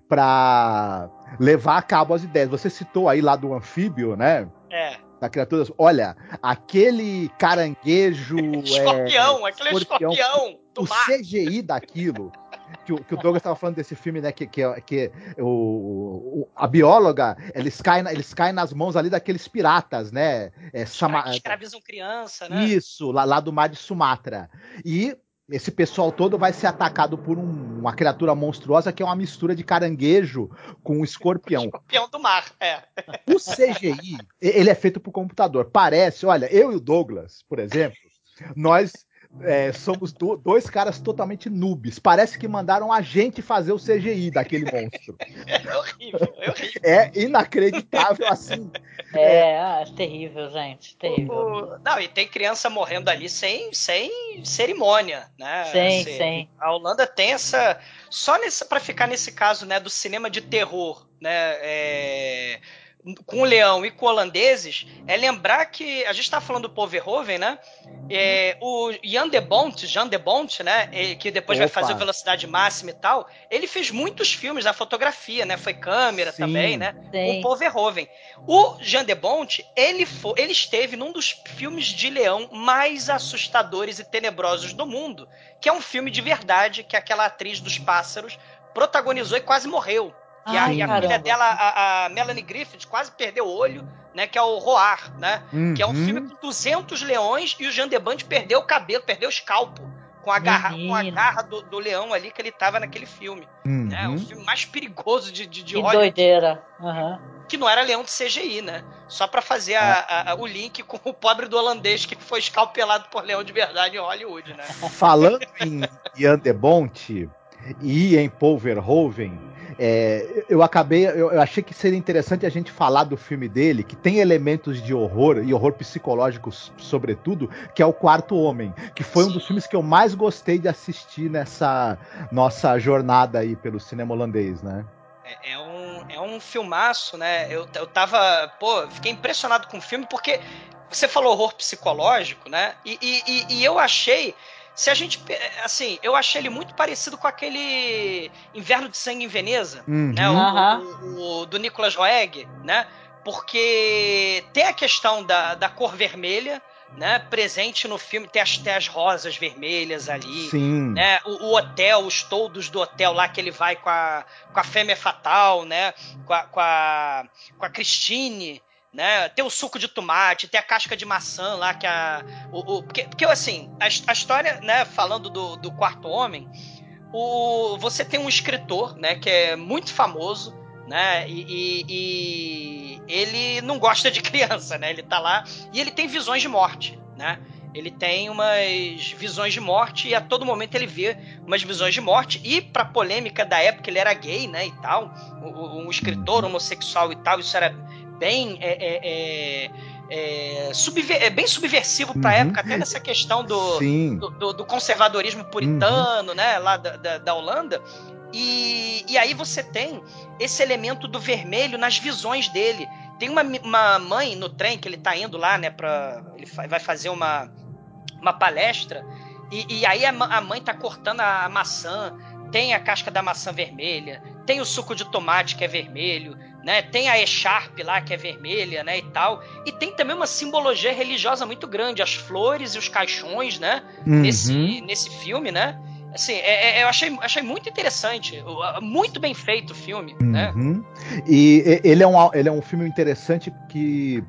para levar a cabo as ideias. Você citou aí lá do anfíbio, né? É. Da criatura. Olha, aquele caranguejo. [laughs] escorpião, é, aquele escorpião. escorpião o. CGI daquilo. Que o, que o Douglas estava falando desse filme, né? Que, que, que o, o, a bióloga, eles caem, eles caem nas mãos ali daqueles piratas, né? É, Sama, escravizam criança, né? Isso, lá, lá do mar de Sumatra. E esse pessoal todo vai ser atacado por um, uma criatura monstruosa que é uma mistura de caranguejo com um escorpião. [laughs] Escorpião do mar, é. O CGI, ele é feito por computador. Parece, olha, eu e o Douglas, por exemplo, nós é, somos do, dois caras totalmente noobs. Parece que mandaram a gente fazer o CGI daquele monstro. [laughs] É horrível, é horrível. É inacreditável assim. É, é... é terrível, gente. Terrível. O, não, e tem criança morrendo ali sem, sem cerimônia, né? Sim, assim, sim. A Holanda tem essa. Só para ficar nesse caso, né, do cinema de terror, né? É com o Leão e com holandeses é lembrar que a gente está falando do Paul Verhoeven, né? É, o Jan de Bont, Jan de Bont, né? Que depois Opa. vai fazer o Velocidade Máxima e tal. Ele fez muitos filmes da fotografia, né? Foi câmera Sim. também, né? Sim. O Paul Verhoeven. O Jan de Bont, ele, foi, ele esteve num dos filmes de leão mais assustadores e tenebrosos do mundo, que é um filme de verdade que aquela atriz dos pássaros protagonizou e quase morreu. E, Ai, a, e a filha dela, a, a, Melanie Griffith, quase perdeu o olho, né? Que é o Roar, né? Uhum. Que é um filme com 200 leões e o Jean perdeu o cabelo, perdeu o escalpo. Com a garra, com a garra do, do, leão ali que ele tava naquele filme. Uhum. Né? O filme mais perigoso de, de, de que doideira. Uhum. Que não era leão de CGI, né? Só para fazer a, a, o link com o pobre do holandês que foi escalpelado por leão de verdade em Hollywood, né? Falando em Jan de e em Paul Verhoeven, é, eu acabei, eu, eu, achei que seria interessante a gente falar do filme dele, que tem elementos de horror e horror psicológico, sobretudo, que é o Quarto Homem, que foi Sim. um dos filmes que eu mais gostei de assistir nessa nossa jornada aí pelo cinema holandês, né? É, é um, é um filmaço, né? Eu, eu tava, pô, fiquei impressionado com o filme porque você falou horror psicológico, né? E, e, e eu achei se a gente. Assim, eu achei ele muito parecido com aquele Inverno de Sangue em Veneza, uhum. né? O, o, o, do Nicolas Roeg, né? Porque tem a questão da, da cor vermelha, né, presente no filme, tem as, tem as rosas vermelhas ali, Sim. né, o, o, hotel, os toldos do hotel lá que ele vai com a, com a fêmea fatal, né, com a, com a, com a Christine, né? Tem o suco de tomate, tem a casca de maçã lá, que a. O, o porque, porque, assim, a, a, história, né, falando do, do quarto homem, o, você tem um escritor, né, que é muito famoso, né? E, e, e, ele não gosta de [laughs] criança, né? Ele tá lá e ele tem visões de morte, né? Ele tem umas visões de morte e a todo momento ele vê umas visões de morte. E pra polêmica da época, ele era gay, né? E tal, um, um escritor homossexual e tal, isso era bem é, é, é, é, subver, é bem subversivo para a uhum. época, até nessa questão do, do, do, do, conservadorismo puritano, uhum. né, lá da, da, da Holanda. E, e, aí você tem esse elemento do vermelho nas visões dele. Tem uma, uma mãe no trem que ele tá indo lá, né, pra, ele vai fazer uma, uma palestra, e, e aí a, a, mãe tá cortando a, a maçã, tem a casca da maçã vermelha, tem o suco de tomate que é vermelho, né? Tem a E-Sharp lá que é vermelha, né, e tal. E tem também uma simbologia religiosa muito grande, as flores e os caixões, né, uhum. nesse, nesse filme, né? Assim, é, é, eu achei, achei muito interessante, muito bem feito o filme, né? uhum. né? E ele é, um, ele é um filme interessante que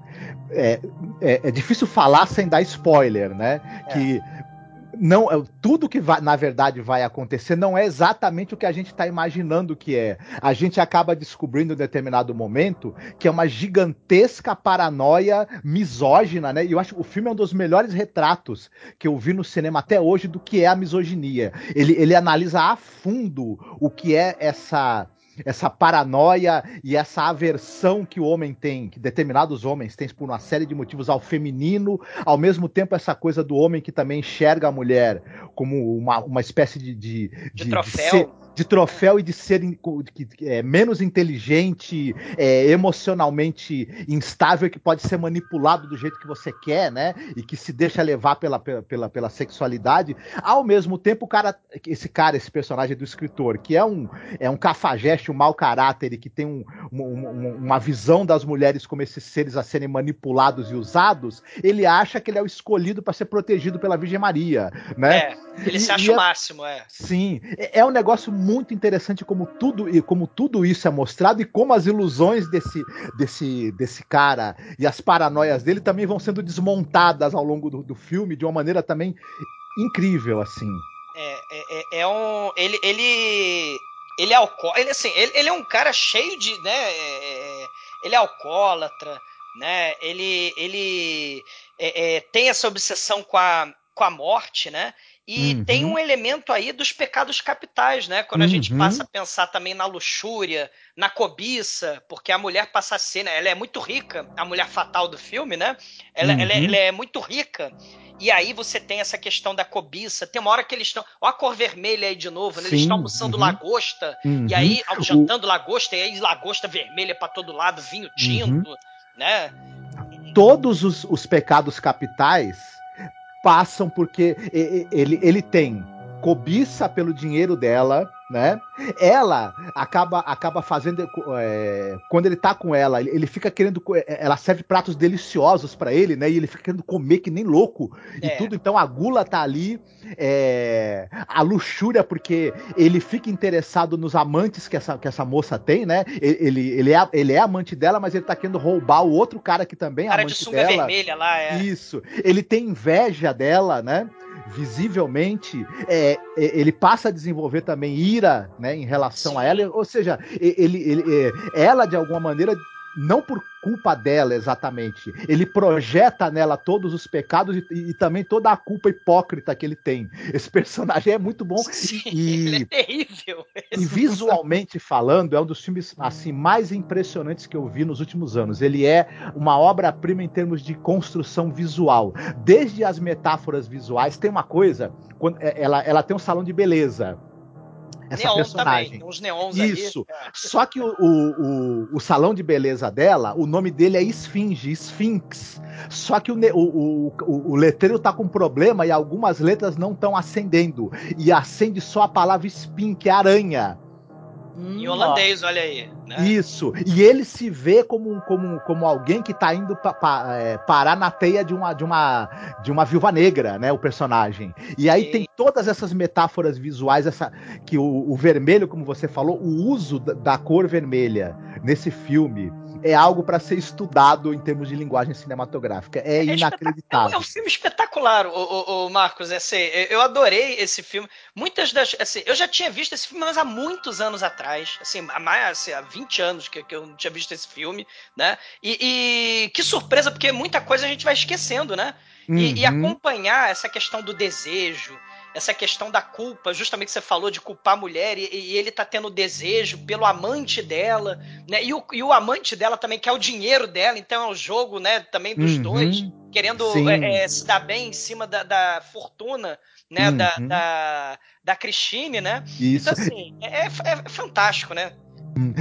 é, é, é difícil falar sem dar spoiler, né? É. Que não é, tudo que vai, na verdade vai acontecer não é exatamente o que a gente está imaginando que é. A gente acaba descobrindo em determinado momento que é uma gigantesca paranoia misógina, né? E eu acho que o filme é um dos melhores retratos que eu vi no cinema até hoje do que é a misoginia. Ele, ele analisa a fundo o que é essa essa paranoia e essa aversão que o homem tem, que determinados homens têm por uma série de motivos ao feminino, ao mesmo tempo essa coisa do homem que também enxerga a mulher como uma, uma espécie de, de, De de troféu. De troféu e de ser in- é, menos inteligente, é, emocionalmente instável, que pode ser manipulado do jeito que você quer, né? E que se deixa levar pela, pela, pela, sexualidade. Ao mesmo tempo, o cara, esse cara, esse personagem do escritor, que é um, é um cafajeste, um mau caráter e que tem um- um- um- uma visão das mulheres como esses seres a serem manipulados e usados, ele acha que ele é o escolhido para ser protegido pela Virgem Maria, né? É, ele se E- acha e o é- máximo, é. Sim, é é um negócio muito interessante como tudo e como tudo isso é mostrado e como as ilusões desse, desse, desse cara e as paranoias dele também vão sendo desmontadas ao longo do, do filme de uma maneira também incrível, assim. É, é, é- é um. Ele. Ele, ele é alcoólatra. Ele, assim, ele, ele é um cara cheio de. Né, é, é, ele é alcoólatra, né? Ele, ele é, é, tem essa obsessão com a, com a morte, né? E Uhum. tem um elemento aí dos pecados capitais, né? Quando a gente Uhum. passa a pensar também na luxúria, na cobiça, porque a mulher passa a ser, né? Ela é muito rica, a mulher fatal do filme, né? Ela, ela é- Uhum. ela é muito rica. E aí você tem essa questão da cobiça. Tem uma hora que eles estão. Olha a cor vermelha aí de novo, né? Eles Sim, estão almoçando uhum. lagosta. Uhum. E aí, O- jantando lagosta, e aí lagosta vermelha pra todo lado, vinho tinto, né? todos os, os pecados capitais passam porque ele, ele tem cobiça pelo dinheiro dela, né? Ela acaba acaba fazendo é, quando ele tá com ela, ele, fica querendo é, ela serve pratos deliciosos pra ele, né? E ele fica querendo comer que nem louco e É. tudo. Então a gula tá ali, é, a luxúria porque ele fica interessado nos amantes que essa, que essa moça tem, né? Ele, ele, é, ele é amante dela, mas ele tá querendo roubar o outro cara que também é Cara de amante sunga dela. vermelha lá, é. Isso. Ele tem inveja dela, né? Visivelmente, é, é, ele passa a desenvolver também ira, né, em relação a ela. Ou seja, ele, ele, é, ela de alguma maneira, não por culpa dela exatamente, ele projeta nela todos os pecados e, e também toda a culpa hipócrita que ele tem. Esse personagem é muito bom Sim, e, [laughs] ele é terrível. e visualmente falando, é um dos filmes assim mais impressionantes que eu vi nos últimos anos. Ele é uma obra-prima em termos de construção visual. Desde as metáforas visuais, tem uma coisa, quando é, ela, ela tem um salão de beleza. Essa Neon personagem. também, uns neons Isso. ali. Só que o, o, o, o salão de beleza dela, o nome dele é Esfinge, Sphinx. Só que o, o, o, o letreiro tá com problema e algumas letras não estão acendendo. E acende só a palavra spin, que é aranha. Em holandês, olha aí. Né? Isso. E ele se vê como, um- como, como alguém que tá indo pa, pa- é, parar na teia de uma, de, uma, de uma viúva negra, né? O personagem. E aí Sim. tem todas essas metáforas visuais, essa que o, o vermelho, como você falou, o uso da, da cor vermelha nesse filme é algo para ser estudado em termos de linguagem cinematográfica. É, É inacreditável. É um filme espetacular, o, o, o Marcos. Assim, eu adorei esse filme. Muitas das. Assim, eu já tinha visto esse filme, mas há muitos anos atrás. Assim, há mais assim, há 20 anos que, que eu não tinha visto esse filme, né? E, e que surpresa, porque muita coisa a gente vai esquecendo, né? E, e Uhum. acompanhar essa questão do desejo, essa questão da culpa, justamente que você falou de culpar a mulher, e, e ele tá tendo desejo pelo amante dela, né? E o, e o amante dela também quer o dinheiro dela, então é um jogo, né, também dos Uhum. dois, querendo é, é, se dar bem em cima da, da fortuna, né, da, Uhum. da, da Christine, né? Isso. Então, assim, é, é- é fantástico, né?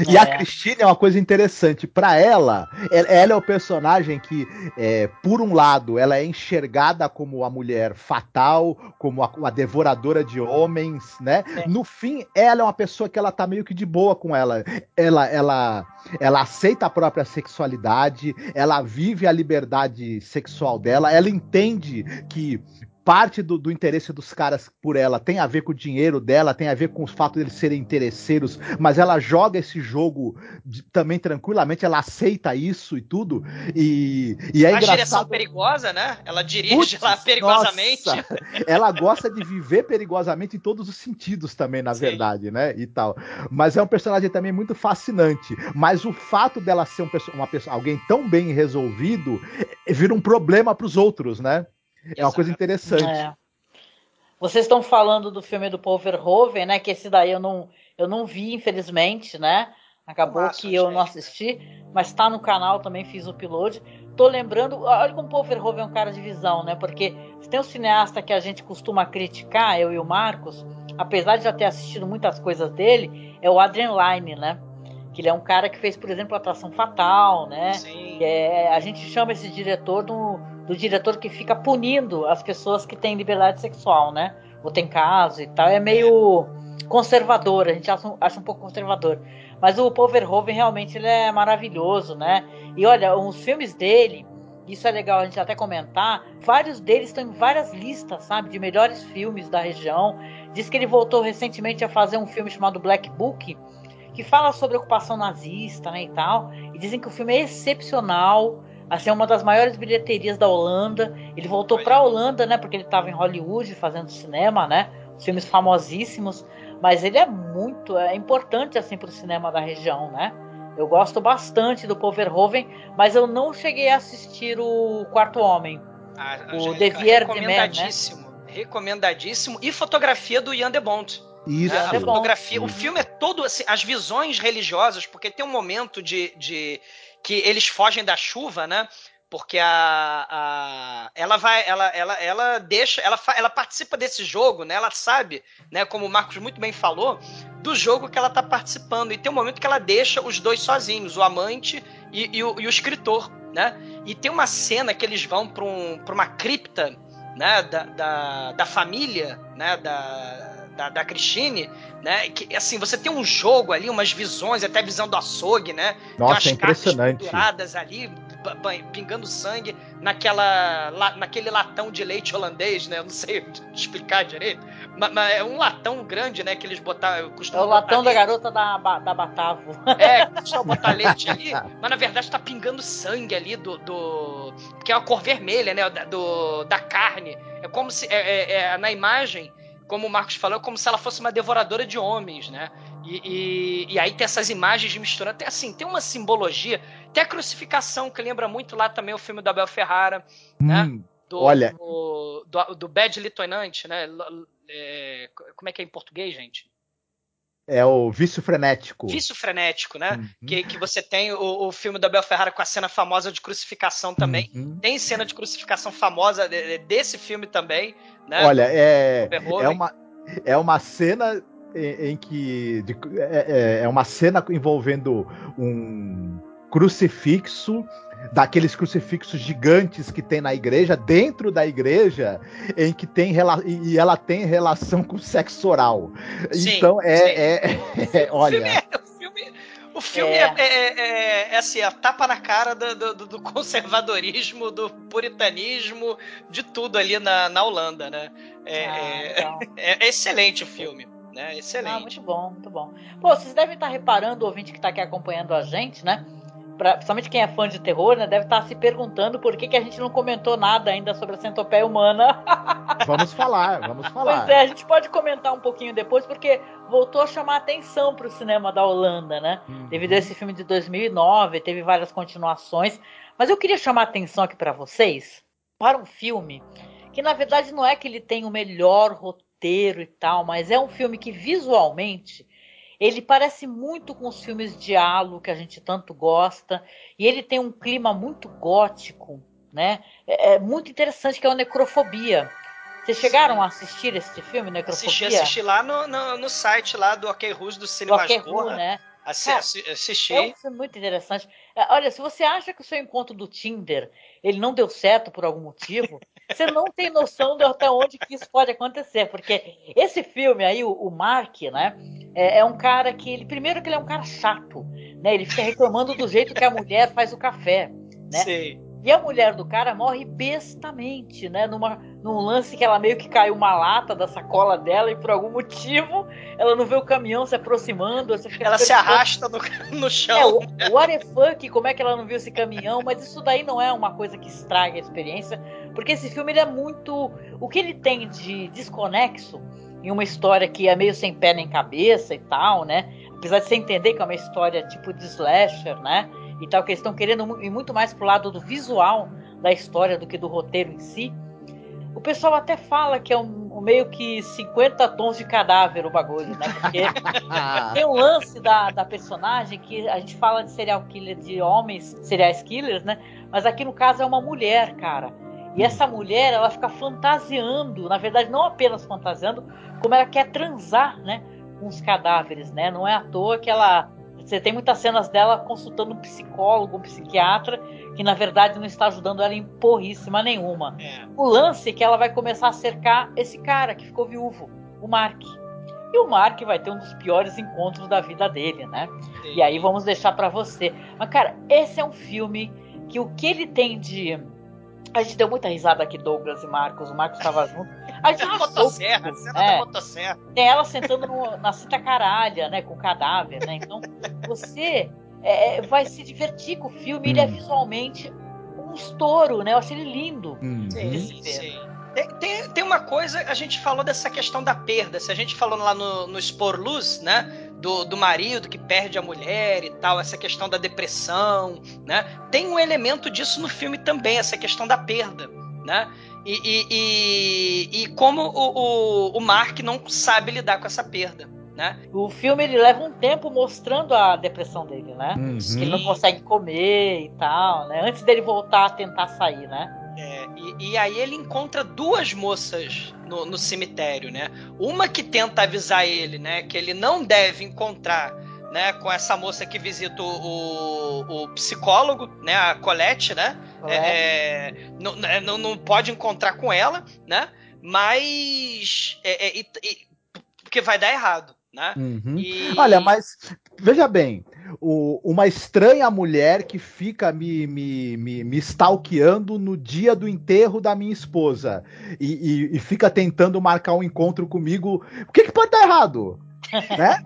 E a É. Cristina é uma coisa interessante. Pra ela, ela, ela é o personagem que, é, por um lado, ela é enxergada como a mulher fatal, como a, a devoradora de homens, né? É. No fim, ela é uma pessoa que ela tá meio que de boa com ela. Ela, ela, ela aceita a própria sexualidade, ela vive a liberdade sexual dela, ela entende que parte do, do interesse dos caras por ela tem a ver com o dinheiro dela, tem a ver com o fato deles serem interesseiros, mas ela joga esse jogo de- também tranquilamente, ela aceita isso e tudo. E, e é a direção engraçado. perigosa, né? Ela dirige Putz, lá perigosamente. nossa, ela gosta de viver perigosamente em todos os sentidos também, na Sim. verdade, né? E tal. Mas é um personagem também muito fascinante. Mas o fato dela ser um uma pessoa, alguém tão bem resolvido eh, vira um problema para os outros, né? [laughs] É uma coisa interessante. É. Vocês estão falando do filme do Paul Verhoeven, né? Que esse daí eu não, eu não vi, infelizmente, né? Acabou Nossa, que eu gente. não assisti, mas tá no canal também, fiz o upload. Tô lembrando, olha como o Paul Verhoeven é um cara de visão, né? Porque se tem um cineasta que a gente costuma criticar, eu e o Marcos, apesar de já ter assistido muitas coisas dele, é o Adrian Lyne, né? Que ele é um cara que fez, por exemplo, Atração Fatal, né? Sim. Que é- a gente chama esse diretor do, do diretor que fica punindo as pessoas que têm liberdade sexual, né? Ou tem caso e tal. É meio conservador, a gente acha, acha um pouco conservador. Mas o Paul Verhoeven realmente ele é maravilhoso, né? E olha, os filmes dele, isso é legal a gente até comentar, vários deles estão em várias listas, sabe? De melhores filmes da região. Diz que ele voltou recentemente a fazer um filme chamado Black Book, que fala sobre a ocupação nazista, né, e tal. E dizem que o filme é excepcional, assim, é uma das maiores bilheterias da Holanda. Ele voltou para a Holanda, né, porque ele estava em Hollywood fazendo cinema, né, filmes famosíssimos. Mas ele é muito, é importante assim para o cinema da região, né? Eu gosto bastante do Paul Verhoeven, mas eu não cheguei a assistir o Quarto Homem. A O Devier de Man, né? recomendadíssimo. Recomendadíssimo. E fotografia do Ian de Bont. Isso. né? A é bom. fotografia, o filme é todo assim, as visões religiosas, porque tem um momento de, de que eles fogem da chuva, né? Porque a, a ela vai, ela, ela, ela deixa, ela, ela participa desse jogo, né? Ela sabe, né? Como o Marcos muito bem falou, do jogo que ela tá participando. E tem um momento que ela deixa os dois sozinhos, o amante e, e o, e o escritor, né? E tem uma cena que eles vão para um, uma cripta, né? Da, da, da família, né? Da, da, da Christine, né? Que assim, você tem um jogo ali, umas visões, até a visão do açougue, né? Tem Nossa, umas é cartas impressionante. penduradas ali, pingando sangue naquela, la- naquele latão de leite holandês, né? Eu não sei [laughs] explicar direito, mas, mas é um latão grande, né? Que eles botaram, É costumam o latão da garota da, da Batavo. é, [laughs] só botar leite ali, mas na verdade tá pingando sangue ali do. do que é a cor vermelha, né? Da, do, da carne. É como se. É, é- é- na imagem, como o Marcos falou, como se ela fosse uma devoradora de homens, né? E, e, e aí tem essas imagens misturando. Tem, assim, tem uma simbologia. Tem a crucificação, que lembra muito lá também o filme do Abel Ferrara, né? Hum, Do, Olha. Do, do, do Bad Lieutenant, né? É, como é que é em português, gente? É o vício frenético. Vício frenético, né? Uhum. Que, que você tem o, o filme da Bel Ferrara com a cena famosa de crucificação também. Uhum. Tem cena de crucificação famosa de- de- desse filme também, né? Olha, é, é, uma, é uma cena em, em que. de- é, é- é uma cena envolvendo um crucifixo, daqueles crucifixos gigantes que tem na igreja, dentro da igreja, em que tem rela- e ela tem relação com sexo oral. Sim, então é, sim. é- é- O olha. filme é. O filme, o filme É. é. É, é- é, assim, a tapa na cara do, do- do conservadorismo, do puritanismo, de tudo ali na, na Holanda, né? É, Ah, é- então. [laughs] é excelente o filme. Né? Ah, Excelente. muito bom, muito bom. Pô, vocês devem estar reparando, o ouvinte que está aqui acompanhando a gente, né? Pra, principalmente quem é fã de terror, né? Deve estar se perguntando por que, que a gente não comentou nada ainda sobre a centopeia humana. [laughs] Vamos falar, vamos falar. Pois é, a gente pode comentar um pouquinho depois, porque voltou a chamar atenção para o cinema da Holanda, né? Uhum. Devido a esse filme de 2009, teve várias continuações. Mas eu queria chamar a atenção aqui para vocês para um filme que, na verdade, não é que ele tem o melhor roteiro e tal, mas é um filme que visualmente ele parece muito com os filmes de Halo que a gente tanto gosta, e ele tem um clima muito gótico, né? É, é muito interessante que é o Necrofobia. Vocês chegaram a assistir esse filme, Necrofobia? Assisti, assisti lá no, no, no site lá do Ok Rus do Cine Do Ok Masmorra. Ru, né? Assi- Cara, assi- assisti. É um filme muito interessante. É, Olha, se você acha que o seu encontro do Tinder ele não deu certo por algum motivo, [laughs] você não tem noção de até onde que isso pode acontecer, porque esse filme aí, o, o Mark, né, é, é um cara que ele primeiro que ele é um cara chato, né? Ele fica reclamando do jeito que a mulher faz o café, né? Sei. E a mulher do cara morre bestamente, né? Numa, num lance que ela meio que caiu uma lata da sacola dela e por algum motivo ela não vê o caminhão se aproximando. Ela se arrasta no, no é, chão. o what the fuck, como é que ela não viu esse caminhão? Mas isso daí não é uma coisa que estraga a experiência, porque esse filme ele é muito. O que ele tem de desconexo em uma história que é meio sem pé nem cabeça e tal, né? Apesar de você entender que é uma história tipo de slasher, né? E tal, que eles estão querendo ir muito mais pro lado do visual da história do que do roteiro em si. O pessoal até fala que é um um, um meio que 50 tons de cadáver o bagulho, né? Porque [laughs] tem um lance da, da personagem que a gente fala de serial killer de homens, serial killers, né? Mas aqui no caso é uma mulher, cara. E essa mulher, ela fica fantasiando, na verdade, não apenas fantasiando, como ela quer transar, né? Com os cadáveres, né? Não é à toa que ela. Você tem muitas cenas dela consultando um psicólogo, um psiquiatra, que na verdade não está ajudando ela em porríssima nenhuma. É. O lance é que ela vai começar a cercar esse cara que ficou viúvo, o Mark. E o Mark vai ter um dos piores encontros da vida dele, né? E aí vamos deixar pra você. Mas, cara, esse é um filme que o que ele tem de. A gente deu muita risada aqui, Douglas e Marcos. O Marcos estava junto. A gente o motosserra, bico. cena É. da motosserra. Tem ela sentando no- na cinta caralha, né? Com o cadáver, né? Então, você é, vai se divertir com o filme. Ele é Hum. visualmente um estouro, né? Eu achei ele lindo. Uhum. Sim, Sim. Tem, tem, uma coisa, a gente falou dessa questão da perda. Se a gente falou lá no, no Expor Luz, né? Do, do marido que perde a mulher e tal, essa questão da depressão, né? Tem um elemento disso no filme também, essa questão da perda, né? E, e, e, e como o, o, o Mark não sabe lidar com essa perda, né? O filme ele leva um tempo mostrando a depressão dele, né? Uhum. Que ele não consegue comer e tal, né? Antes dele voltar a tentar sair, né? É, e, e aí ele encontra duas moças no, no cemitério, né? Uma que tenta avisar ele, né, que ele não deve encontrar, né, com essa moça que visita o, o, o psicólogo, né, a Colette, né? É, é, não, não, não pode encontrar com ela, né? Mas é, é, porque vai dar errado, né? Uhum. E- Olha, mas veja bem, o- uma estranha mulher que fica me, me, me, me stalkeando no dia do enterro da minha esposa e, e- e fica tentando marcar um encontro comigo, o que, que pode dar errado? [laughs] né?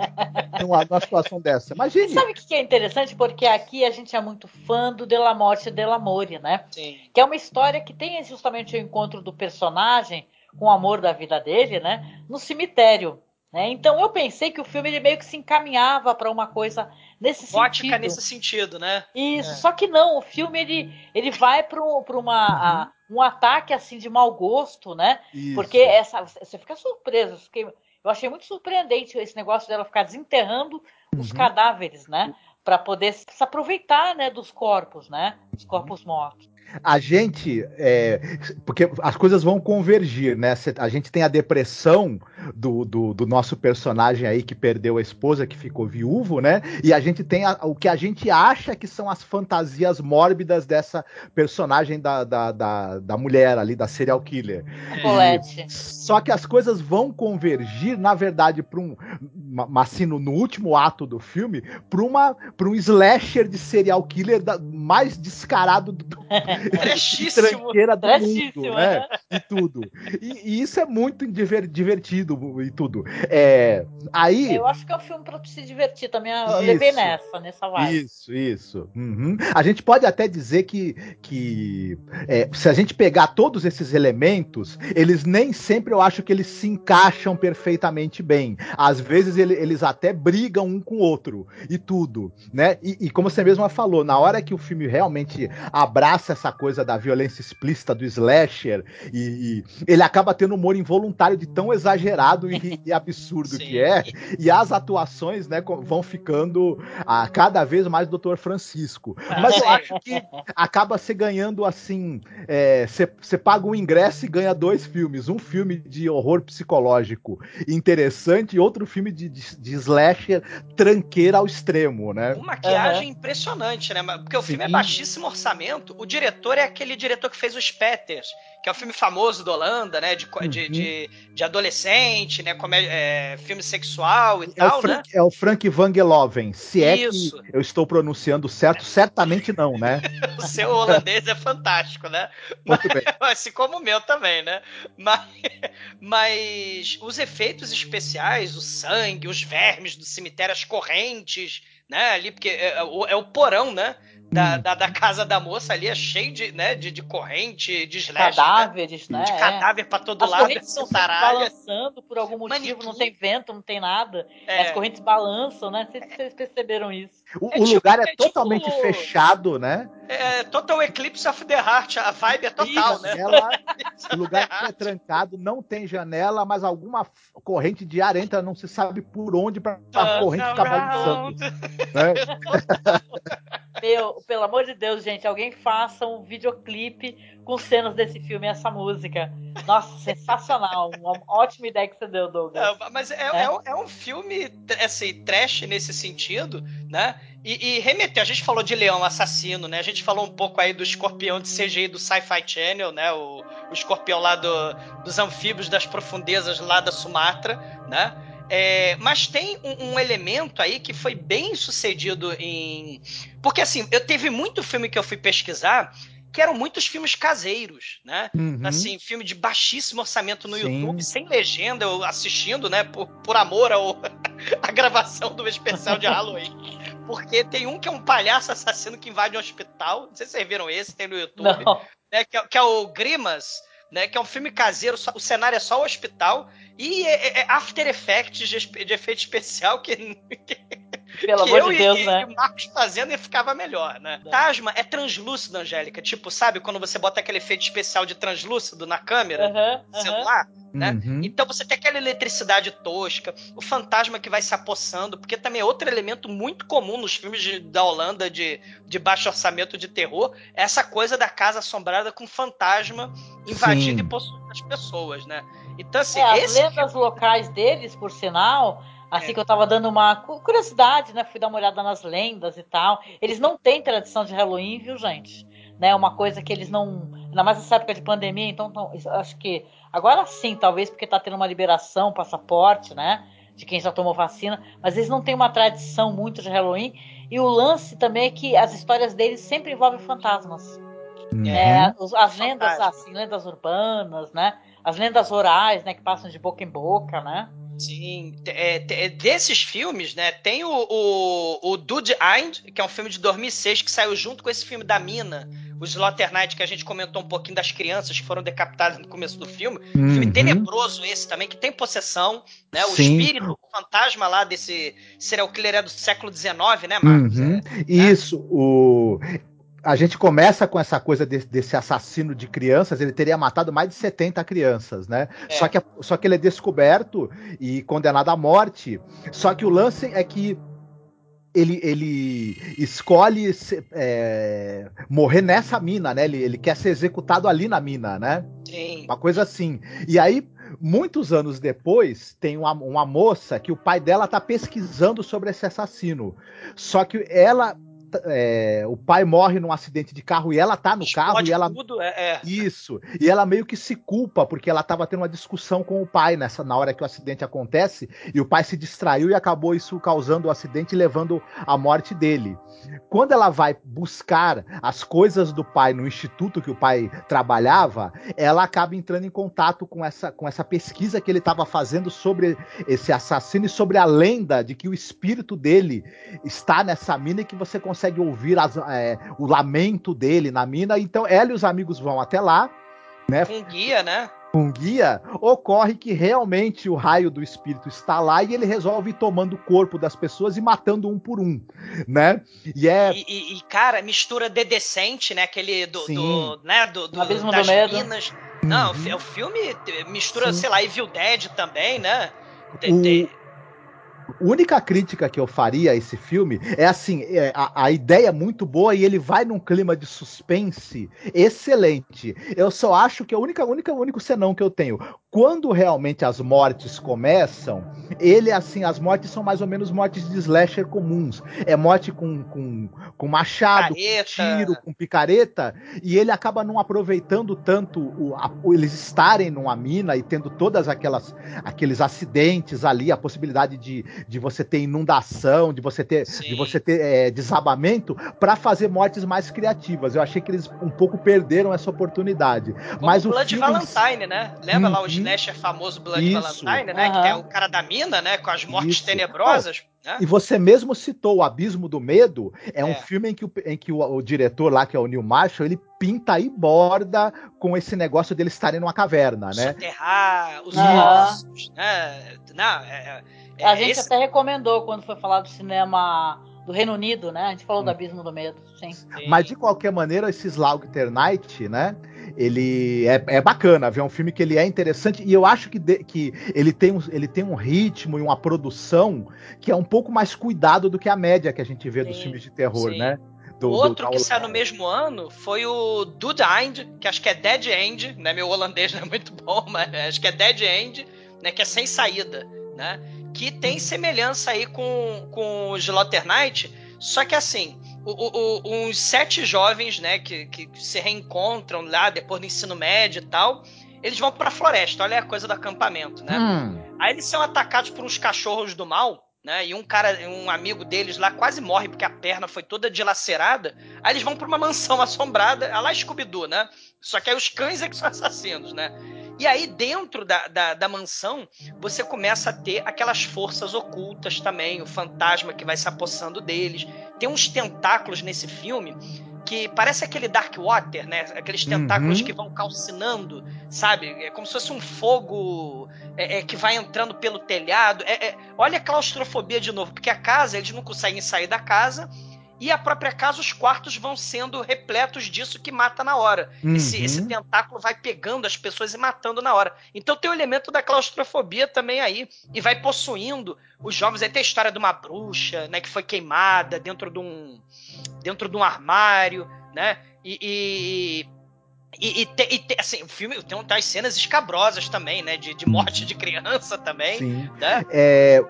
Numa, numa situação dessa. Imagine. Sabe o que é interessante? Porque aqui a gente é muito fã do Della Morte e Dell'Amore, né? Sim. Que é uma história que tem justamente o encontro do personagem com o amor da vida dele, né? No cemitério. Né? Então eu pensei que o filme ele meio que se encaminhava para uma coisa nesse Gótica sentido. nesse sentido, né? Isso, É. só que não, o filme ele, ele vai para uma a- um ataque assim de mau gosto, né? Isso. Porque essa você fica surpreso, eu, fiquei- eu achei muito surpreendente esse negócio dela ficar desenterrando os Uhum. cadáveres, né? Para poder se aproveitar, né, dos corpos, né? Dos corpos mortos. A gente, é, porque as coisas vão convergir, né? A gente tem a depressão do, do, do nosso personagem aí que perdeu a esposa, que ficou viúvo, né? E a gente tem a- o que a gente acha que são as fantasias mórbidas dessa personagem da, da, da, da mulher ali, da serial killer. Colette. Só que as coisas vão convergir, na verdade, para um. ma- Mas assim, no, último ato do filme, para um slasher de serial killer da- mais descarado do, [laughs] Trestíssimo. tranqueira do mundo, né? E tudo. E, e isso é muito diver- divertido e tudo. É, aí. Eu acho que é um filme para se divertir também. Eu Isso. levei nessa, nessa vibe. Isso, isso. Uhum. A gente pode até dizer que, que é, se a gente pegar todos esses elementos, eles nem sempre eu acho que eles se encaixam perfeitamente bem. Às vezes ele- eles até brigam um com o outro e tudo, né? E, e como você mesma falou, na hora que o filme realmente abraça essa coisa da violência explícita do slasher e, e ele acaba tendo um humor involuntário de tão exagerado e, e absurdo [laughs] Sim. que é, e as atuações, né, vão ficando a cada vez mais Dr. Francisco. Mas eu acho que acaba se ganhando assim: você paga um ingresso e ganha dois filmes. Um filme de horror psicológico interessante e outro filme de, de, de slasher tranqueira ao extremo, né? Uma maquiagem impressionante, né? Porque o filme é Sim. baixíssimo orçamento. O diretor é aquele diretor que fez os Petters, que é o filme famoso da Holanda, né? De, de, Uhum. de, de adolescente, né? Comé- é, filme sexual e É o, tal, né? Frank, é o Frank Vangeloven. Se é Isso. que eu estou pronunciando certo, certamente não, né? [laughs] O seu holandês é fantástico, né? Muito bem. [laughs] Assim como o meu também, né? Mas, mas os efeitos especiais, o sangue, os vermes do cemitério, as correntes, né? Ali, porque é, é o, é o porão, né? Da, Hum. da, da casa da moça ali é cheio de, né, de, de corrente, de slash, né? Cadáveres, né? de É. cadáver pra todo As lado, correntes essa estão balançando por algum motivo, Manequim. não tem vento, não tem nada. É. As correntes balançam, né? Não sei se vocês perceberam isso. O, É o tipo- lugar é é tipo- totalmente fechado, né? É Total Eclipse of the Heart, a vibe é total, Isso. né? Ela, [laughs] o lugar é trancado, não tem janela, mas alguma corrente de ar entra, não se sabe por onde para a corrente ficar balançando. [laughs] né? Meu, pelo amor de Deus, gente, alguém faça um videoclipe com cenas desse filme e essa música. Nossa, sensacional. Uma ótima ideia que você deu, Douglas. É, mas é, É. é um- é um filme assim, trash nesse sentido, né? E, e remeteu, a gente falou de Leão Assassino, né? A gente falou um pouco aí do escorpião de CGI do Sci-Fi Channel, né? O, o escorpião lá do- dos anfíbios das profundezas lá da Sumatra, né? É, mas tem um, um elemento aí que foi bem sucedido em. Porque assim, eu teve muito filme que eu fui pesquisar que eram muitos filmes caseiros, né? Uhum. Assim, filme de baixíssimo orçamento no Sim. YouTube, sem legenda, eu assistindo, né? Por, por amor ao, [laughs] à gravação do especial de Halloween. Porque tem um que é um palhaço assassino que invade um hospital. Não sei se vocês viram esse, tem no YouTube. Né, que, é, que é o Grimas, né? Que é um filme caseiro, o cenário é só o hospital. E é, é After Effects de, de efeito especial que, [laughs] Pelo que amor eu de e, Deus, e, né? e o Marcos fazendo e ficava melhor, né? Tasma é translúcido, Angélica. Tipo, sabe quando você bota aquele efeito especial de translúcido na câmera? Celular, né? Uhum. Então você tem aquela eletricidade tosca, o fantasma que vai se apossando, porque também é outro elemento muito comum nos filmes de- da Holanda de, de baixo orçamento de terror, é essa coisa da casa assombrada com fantasma invadindo Sim. e possuindo as pessoas, né? Então, assim, É, as lendas locais deles, por sinal, assim É. que eu tava dando uma cu- curiosidade, né? Fui dar uma olhada nas lendas e tal. Eles não têm tradição de Halloween, viu, gente? Né, uma coisa que eles não. Ainda mais nessa época de pandemia, então tão- acho que. Agora sim, talvez, porque tá tendo uma liberação, passaporte, né? De quem já tomou vacina, mas eles não têm uma tradição muito de Halloween. E o lance também é que as histórias deles sempre envolvem fantasmas. Uhum. É, os- as lendas, Fantasma. assim, lendas urbanas, né? As lendas orais, né? Que passam de boca em boca, né? Sim, é, é, desses filmes, né, tem o, o, o Dude Eind, que é um filme de 2006 que saiu junto com esse filme da Mina, o Slaughter Night, que a gente comentou um pouquinho das crianças que foram decapitadas no começo do filme. Um filme Uhum. tenebroso esse também, que tem possessão, né, o Sim. espírito, o fantasma lá desse serial killer é do século XIX, né, Marcos? Uhum. É, Isso, o. A gente começa com essa coisa de- desse assassino de crianças, ele teria matado mais de 70 crianças, né? É. Só, que, só que ele é descoberto e condenado à morte. Só que o lance é que ele, ele escolhe se- é, morrer nessa mina, né? Ele, ele quer ser executado ali na mina, né? sim. Uma coisa assim. E aí, muitos anos depois, tem uma, uma moça que o pai dela tá pesquisando sobre esse assassino. Só que ela. É, o pai morre num acidente de carro e ela tá no carro Explode e ela. tudo, é, é. Isso. E ela meio que se culpa, porque ela tava tendo uma discussão com o pai nessa, na hora que o acidente acontece, e o pai se distraiu e acabou isso causando o acidente e levando à morte dele. Quando ela vai buscar as coisas do pai no instituto que o pai trabalhava, ela acaba entrando em contato com essa, com essa pesquisa que ele estava fazendo sobre esse assassino e sobre a lenda de que o espírito dele está nessa mina e que você consegue ouvir as- é, o lamento dele na mina. Então ela e os amigos vão até lá. Com guia, né? Com guia, ocorre que realmente o raio do espírito está lá e ele resolve ir tomando o corpo das pessoas e matando um por um, né? E é E, e- e, cara, mistura The Descent, né? Aquele do, Sim. do, né? do, do Abismo das do Medo. minas. Não, Uhum. o filme mistura, Sim. sei lá, Evil Dead também, né? Tem- O- tem- única crítica que eu faria a esse filme é assim: é, a, a ideia é muito boa e ele vai num clima de suspense excelente. Eu só acho que a única, única, único senão que eu tenho. Quando realmente as mortes começam, ele assim, as mortes são mais ou menos mortes de slasher comuns. É morte com, com, com machado, Picareta. com tiro, com picareta, e ele acaba não aproveitando tanto o, a- eles estarem numa mina e tendo todas aquelas aqueles acidentes ali, a possibilidade de, de você ter inundação, de você ter, Sim. de você ter é, desabamento, para fazer mortes mais criativas. Eu achei que eles um pouco perderam essa oportunidade. Como Mas o Blood filme Valentine, né? Lembra lá o Uhum. Slasher famoso Blood Isso. Valentine, né? Que Aham. tem o cara da mina, né, com as mortes Isso. tenebrosas, né? E você mesmo citou o Abismo do Medo, é, um É. filme em que, o, em que o, o diretor lá, que é o Neil Marshall, ele pinta e borda com esse negócio deles estarem numa caverna, né? Soterrar os Ah. ossos, né? Não, é, é- A gente esse- até recomendou quando foi falar do cinema do Reino Unido, né? A gente falou Hum. do Abismo do Medo, sim. Mas de qualquer maneira, esse Slaug Night, né? Ele é, é bacana, viu? é um filme que ele é interessante e eu acho que, de- que ele, tem um, ele tem um ritmo e uma produção que é um pouco mais cuidado do que a média que a gente vê dos Sim, filmes de terror, sim. né? Do- do- outro da que saiu no mesmo ano foi o Dude End, que acho que é Dead End, né? Meu holandês não é muito bom, [laughs] mas acho que é Dead End, né? Que é sem saída, né? Que tem semelhança aí com, com o Slaughter só que assim, o- o- uns sete jovens, né? Que, que se reencontram lá depois do ensino médio e tal, eles vão pra floresta, olha a coisa do acampamento, né? Hum, Aí eles são atacados por uns cachorros do mal, né? E um cara, um amigo deles lá quase morre porque a perna foi toda dilacerada. Aí eles vão pra uma mansão assombrada, a lá Scooby-Doo, né? Só que aí os cães é que são assassinos, né? E aí, dentro da, da, da mansão, você começa a ter aquelas forças ocultas também, o fantasma que vai se apossando deles. Tem uns tentáculos nesse filme que parece aquele Dark Water, né? Aqueles tentáculos Uhum. que vão calcinando, sabe? É como se fosse um fogo é, é, que vai entrando pelo telhado. É, é- olha a claustrofobia de novo, porque a casa, eles não conseguem sair da casa. E a própria casa, os quartos vão sendo repletos disso que mata na hora. Esse, uhum. esse tentáculo vai pegando as pessoas e matando na hora. Então tem o elemento da claustrofobia também aí. E vai possuindo os jovens. Aí tem a história de uma bruxa, né? Que foi queimada dentro de um. dentro de um armário, né? E. e e, e, te- e te- assim, o filme tem umas cenas escabrosas também, né? De, de morte de criança também, Sim. né? É,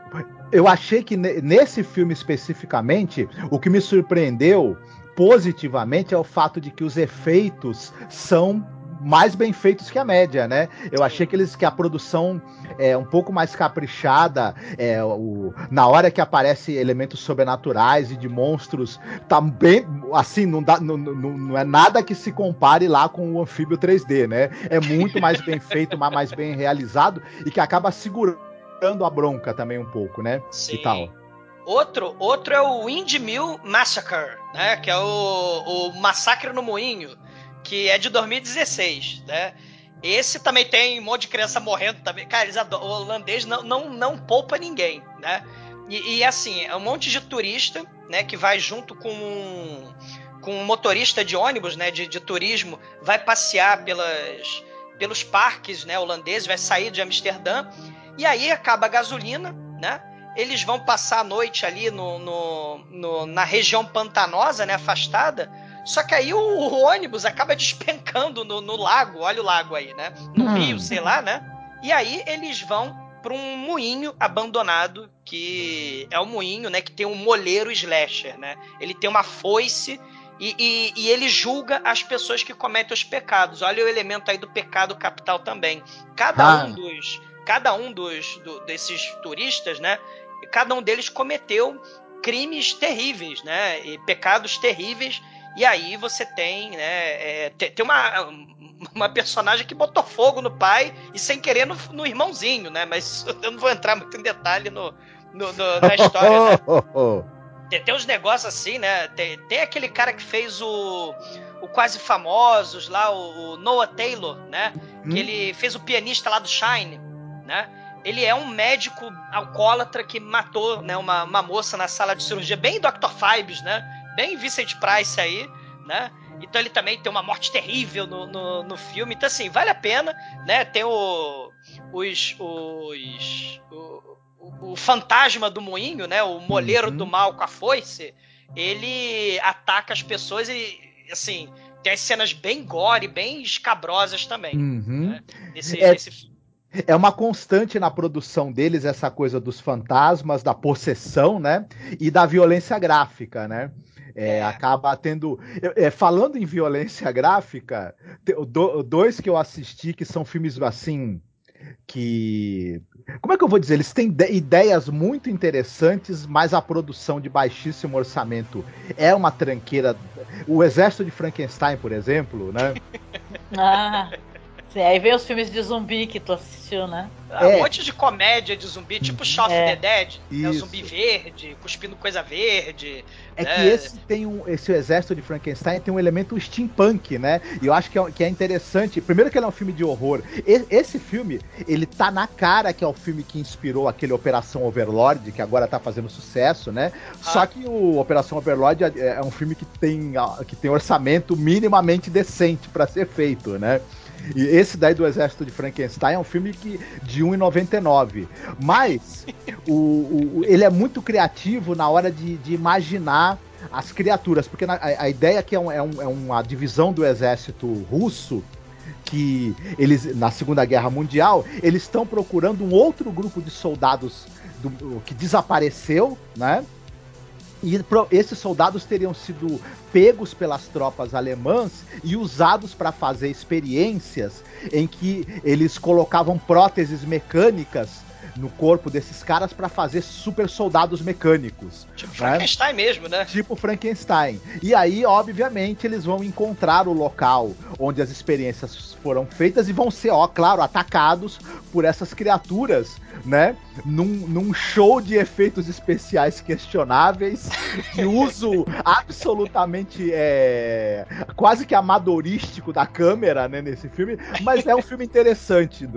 eu achei que ne- nesse filme especificamente, o que me surpreendeu positivamente é o fato de que os efeitos são mais bem feitos que a média, né? Eu achei que eles que a produção é um pouco mais caprichada, é, o, na hora que aparece elementos sobrenaturais e de monstros, tá bem assim, não, dá, não, não, não é nada que se compare lá com o anfíbio 3D, né? É muito mais bem feito, [laughs] mais bem realizado e que acaba segurando a bronca também um pouco, né? Sim. E tal. Outro, outro é o Windmill Massacre, né? Que é o, o Massacre no Moinho, que é de 2016, né? Esse também tem um monte de criança morrendo também. Cara, eles o holandês não, não, não poupa ninguém, né? E, e, assim, é um monte de turista, né? Que vai junto com um, com um motorista de ônibus, né? De, de turismo, vai passear pelas, pelos parques, né? Holandeses, vai sair de Amsterdã. E aí acaba a gasolina, né? Eles vão passar a noite ali no, no, no- na região pantanosa, né, afastada. Só que aí o, o ônibus acaba despencando no, no lago, olha o lago aí, né? No Hum. rio, sei lá, né? E aí eles vão para um moinho abandonado, que é o moinho, né? Que tem um moleiro slasher, né? Ele tem uma foice e, e- e ele julga as pessoas que cometem os pecados. Olha o elemento aí do pecado capital também. Cada Ah. um dos, cada um dos do- desses turistas, né? Cada um deles cometeu crimes terríveis, né? E pecados terríveis. E aí você tem, né? é, tem, uma, [laughs] uma personagem que botou fogo no pai e sem querer no, no irmãozinho, né? Mas [laughs] eu não vou entrar muito em detalhe no, no- no- na história, né? [laughs] Tem, tem uns negócios assim, né? Tem, tem aquele cara que fez o, o Quase Famosos lá, o, o Noah Taylor, né? Hum. Que ele fez o pianista lá do Shine, né? Ele é um médico alcoólatra que matou né, uma, uma moça na sala de cirurgia, bem Dr. Fibes, né? Bem Vincent Price aí, né? Então ele também tem uma morte terrível no, no, no filme. Então, assim, vale a pena, né? Tem o, os. os o, o- o fantasma do moinho, né? O moleiro Uhum. do mal com a foice. Ele ataca as pessoas e, assim, tem as cenas bem gore, bem escabrosas também. Uhum. né, Nesse, É- nesse filme. É uma constante na produção deles essa coisa dos fantasmas, da possessão, né? E da violência gráfica, né? É, É. Acaba tendo. é, falando em violência gráfica, do- dois que eu assisti que são filmes assim. Que. Como é que eu vou dizer? Eles têm ide- ideias muito interessantes, mas a produção de baixíssimo orçamento é uma tranqueira. O Exército de Frankenstein, por exemplo, né? [laughs] Ah, Sim, aí vem os filmes de zumbi que tu assistiu, né? Ah, É. Um monte de comédia de zumbi, tipo Shaun of É. the Dead, né, o zumbi verde, cuspindo coisa verde. É né? que esse tem um. Esse exército de Frankenstein tem um elemento steampunk, né? E eu acho que é, que é interessante. Primeiro que ele é um filme de horror. E- esse filme, ele tá na cara que é o filme que inspirou aquele Operação Overlord, que agora tá fazendo sucesso, né? Ah. Só que o Operação Overlord é, é um filme que tem, que tem orçamento minimamente decente pra ser feito, né? E esse daí do Exército de Frankenstein é um filme que, de 1,99. Mas o, o- ele é muito criativo na hora de, de imaginar as criaturas, porque na- a, a ideia que é, um- é um- é uma divisão do exército russo que eles na Segunda Guerra Mundial eles estão procurando um outro grupo de soldados do- que desapareceu, né? E esses soldados teriam sido pegos pelas tropas alemãs e usados para fazer experiências em que eles colocavam próteses mecânicas no corpo desses caras para fazer super soldados mecânicos. Tipo né? Frankenstein mesmo, né? Tipo Frankenstein. E aí, obviamente, eles vão encontrar o local onde as experiências foram feitas e vão ser, ó, claro, atacados por essas criaturas, né? Num, num show de efeitos especiais questionáveis, de uso absolutamente é, quase que amadorístico da câmera, né, nesse filme. Mas é um filme interessante.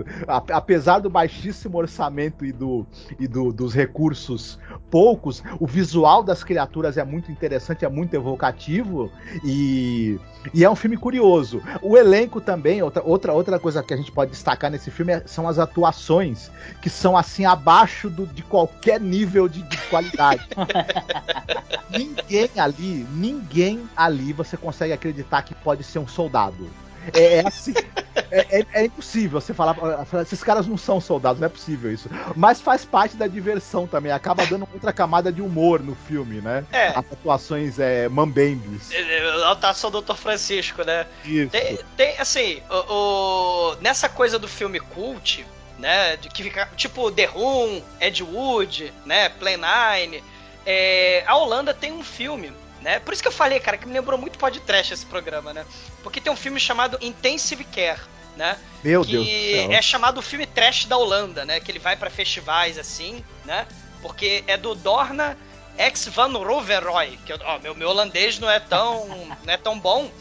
Apesar do baixíssimo orçamento e, do, e do- dos recursos poucos, o visual das criaturas é muito interessante, é muito evocativo e, e é um filme curioso. O elenco também, outra, outra, outra coisa que a gente pode destacar nesse filme é- são as atuações, que são assim abaixo do- de qualquer nível de, de qualidade. [laughs] ninguém ali, ninguém ali você consegue acreditar que pode ser um soldado. É, é assim. [laughs] É, é- é impossível você falar. falar, Esses caras não são soldados, não é possível isso. Mas faz parte da diversão também. Acaba dando outra camada de humor no filme, né? É. As atuações é, mambembes. A atuação do Dr. Francisco, né? Isso. Tem, tem, assim, o, o- nessa coisa do filme cult, né? De que fica, tipo The Room, Ed Wood, né? Play Nine. é, a Holanda tem um filme, né? Por isso que eu falei, cara, que me lembrou muito podcast esse programa, né? Porque tem um filme chamado Intensive Care, né? Meu que Deus céu. é chamado o filme trash da Holanda, né? Que ele vai pra festivais assim, né? Porque é do Dorna Ex van Roveroy, que ó, meu, meu holandês não é tão [laughs] não é tão bom,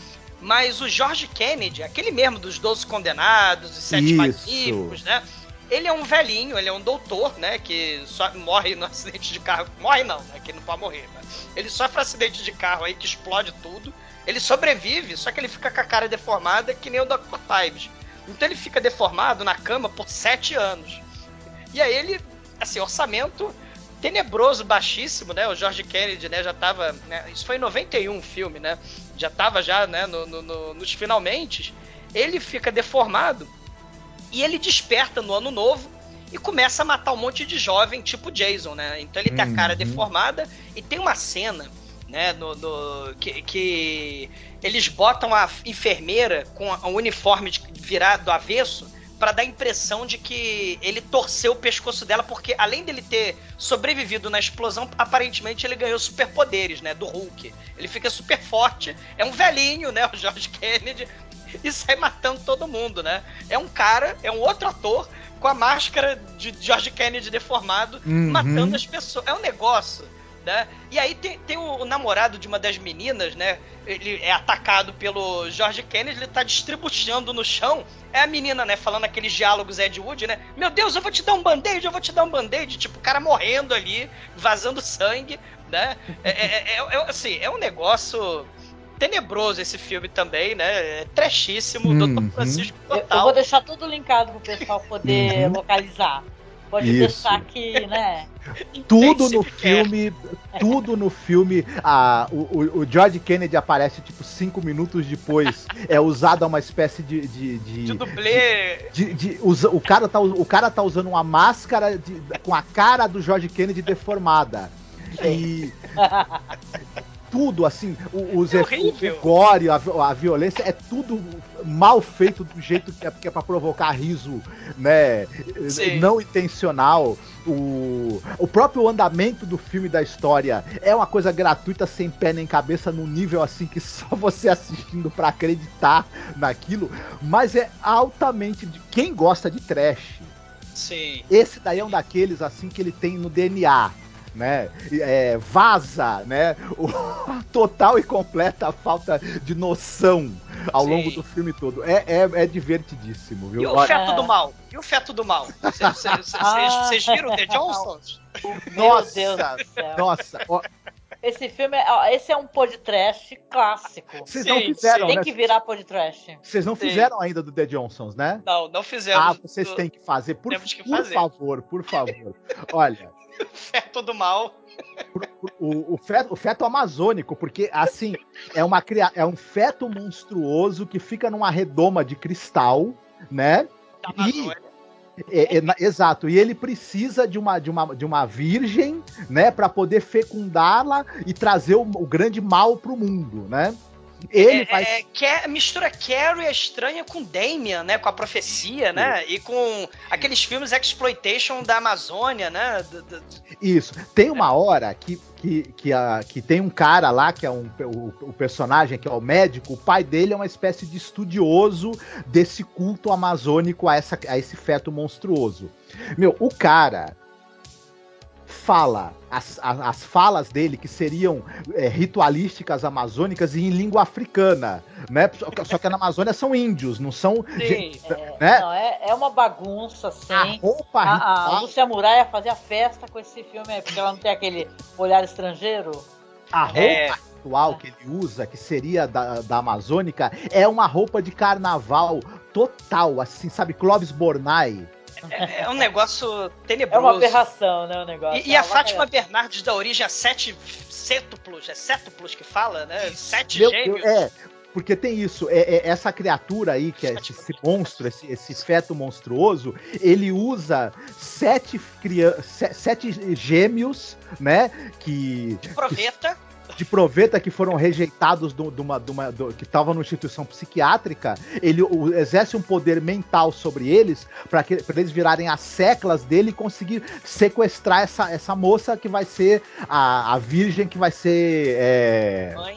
mas o George Kennedy, aquele mesmo dos Doze Condenados, os Sete. Magníficos, né? Ele é um velhinho, ele é um doutor, né? Que só morre no acidente de carro. Morre não, né? Que não pode morrer, né? Ele sofre um acidente de carro aí que explode tudo. Ele sobrevive, só que ele fica com a cara deformada que nem o Dr. Fives. Então ele fica deformado na cama por sete anos. E aí ele, assim, orçamento tenebroso, baixíssimo, né? O George Kennedy, né, já tava. né, isso foi em 91 o filme, né? Já tava já, né, no, no- no- nos finalmente. Ele fica deformado e ele desperta no ano novo e começa a matar um monte de jovem, tipo Jason, né? Então ele tem a cara Uhum. deformada e tem uma cena, né, no, no- que, que eles botam a enfermeira com o uniforme de- virado do avesso para dar a impressão de que ele torceu o pescoço dela, porque além dele ter sobrevivido na explosão, aparentemente ele ganhou superpoderes, né, do Hulk. Ele fica super forte, é um velhinho, né, o George [laughs] Kennedy, e sai matando todo mundo, né? É um cara, é um outro ator com a máscara de George Kennedy deformado, Uhum. matando as pessoas. É um negócio, né? E aí tem, tem o, o namorado de uma das meninas, né? Ele é atacado pelo George Kennedy, ele tá distribuindo no chão. É a menina, né, falando aqueles diálogos Ed Wood, né? Meu Deus, eu vou te dar um band-aid, eu vou te dar um band-aid. Tipo, o cara morrendo ali, vazando sangue, né? É, é- é- é- assim, é um negócio tenebroso esse filme também, né? É trashíssimo, Uhum. Dr. Francisco Eu, eu total. vou deixar tudo linkado pro pessoal poder Uhum. localizar. Pode Isso. deixar aqui, né? Tudo no Care. filme, tudo no filme. A, o, o- George Kennedy aparece tipo cinco minutos depois. É usado uma espécie de. de, de- De dublê. de- de- usa- o, cara tá, o cara tá usando uma máscara de- com a cara do George Kennedy deformada. E [laughs] tudo, assim, o, os É horrível. o gore, a, a violência, é tudo mal feito do jeito que é, que é pra provocar riso, né? Sim. Não intencional. O, o próprio andamento do filme da história é uma coisa gratuita, sem pé nem cabeça, num nível assim que [laughs] só você assistindo pra acreditar naquilo, mas é altamente de quem gosta de trash. Sim. Esse daí é um daqueles assim que ele tem no DNA, né? É, vaza, né? O, a total e completa falta de noção ao Sim. longo do filme todo. É, é, é divertidíssimo, viu? E o feto É. do mal? E o feto do mal? Vocês- Ah. viram The Johnsons? Meu Nossa. Deus do céu. nossa, ó, Esse filme, é, ó, esse é um podcast clássico. vocês Sim, não fizeram, Tem né? que virar podcast. Vocês não Sim. fizeram ainda do The Johnsons, né? Não, não fizemos. Ah, vocês do têm que fazer, por, Temos que por fazer. favor, por favor. [laughs] Olha, [laughs] feto do mal. o, o, feto, o feto amazônico, porque assim, é, uma, cria- é um feto monstruoso que fica numa redoma de cristal, né? Da E-. É, é, exato, e ele precisa de uma, de uma, de uma virgem, né, para poder fecundá-la e trazer o, o grande mal pro mundo, né? Ele É, vai é, Ca- mistura Carrie a estranha com Damien, né? Com a profecia, né? E com aqueles filmes exploitation da Amazônia, né? do- do- Isso. Tem uma hora que, que, que, a, que tem um cara lá, que é um, o, o personagem, que é o médico, o pai dele é uma espécie de estudioso desse culto amazônico a, essa, a esse feto monstruoso. Meu, o cara fala as, a- as falas dele que seriam é, ritualísticas amazônicas e em língua africana, né? Só que, só que na Amazônia são índios, não são Sim. É, né? Não, é, é uma bagunça, assim. a roupa A, a ritual, Lúcia Muraia fazia festa com esse filme aí, porque ela não tem aquele olhar estrangeiro. a roupa É. ritual que ele usa, que seria da, da Amazônica, é uma roupa de carnaval total, assim, sabe? Clóvis Bornai. É, é um negócio É uma tenebroso. aberração, né, o negócio. E, e É a uma Fátima avacalhação. Bernardes da origem a sete cétuplos, é cétuplos que fala, né? Sete Meu gêmeos. Deus, é, porque tem isso, é, é essa criatura aí, que é esse, esse monstro, esse, esse feto monstruoso, ele usa sete, cria- se- sete gêmeos, né? Que. De proveta. De proveta que foram rejeitados do- de uma, do- que estavam numa instituição psiquiátrica, ele o- exerce um poder mental sobre eles para eles virarem as seclas dele e conseguir sequestrar essa, essa moça que vai ser a, a virgem que vai ser é, Mãe.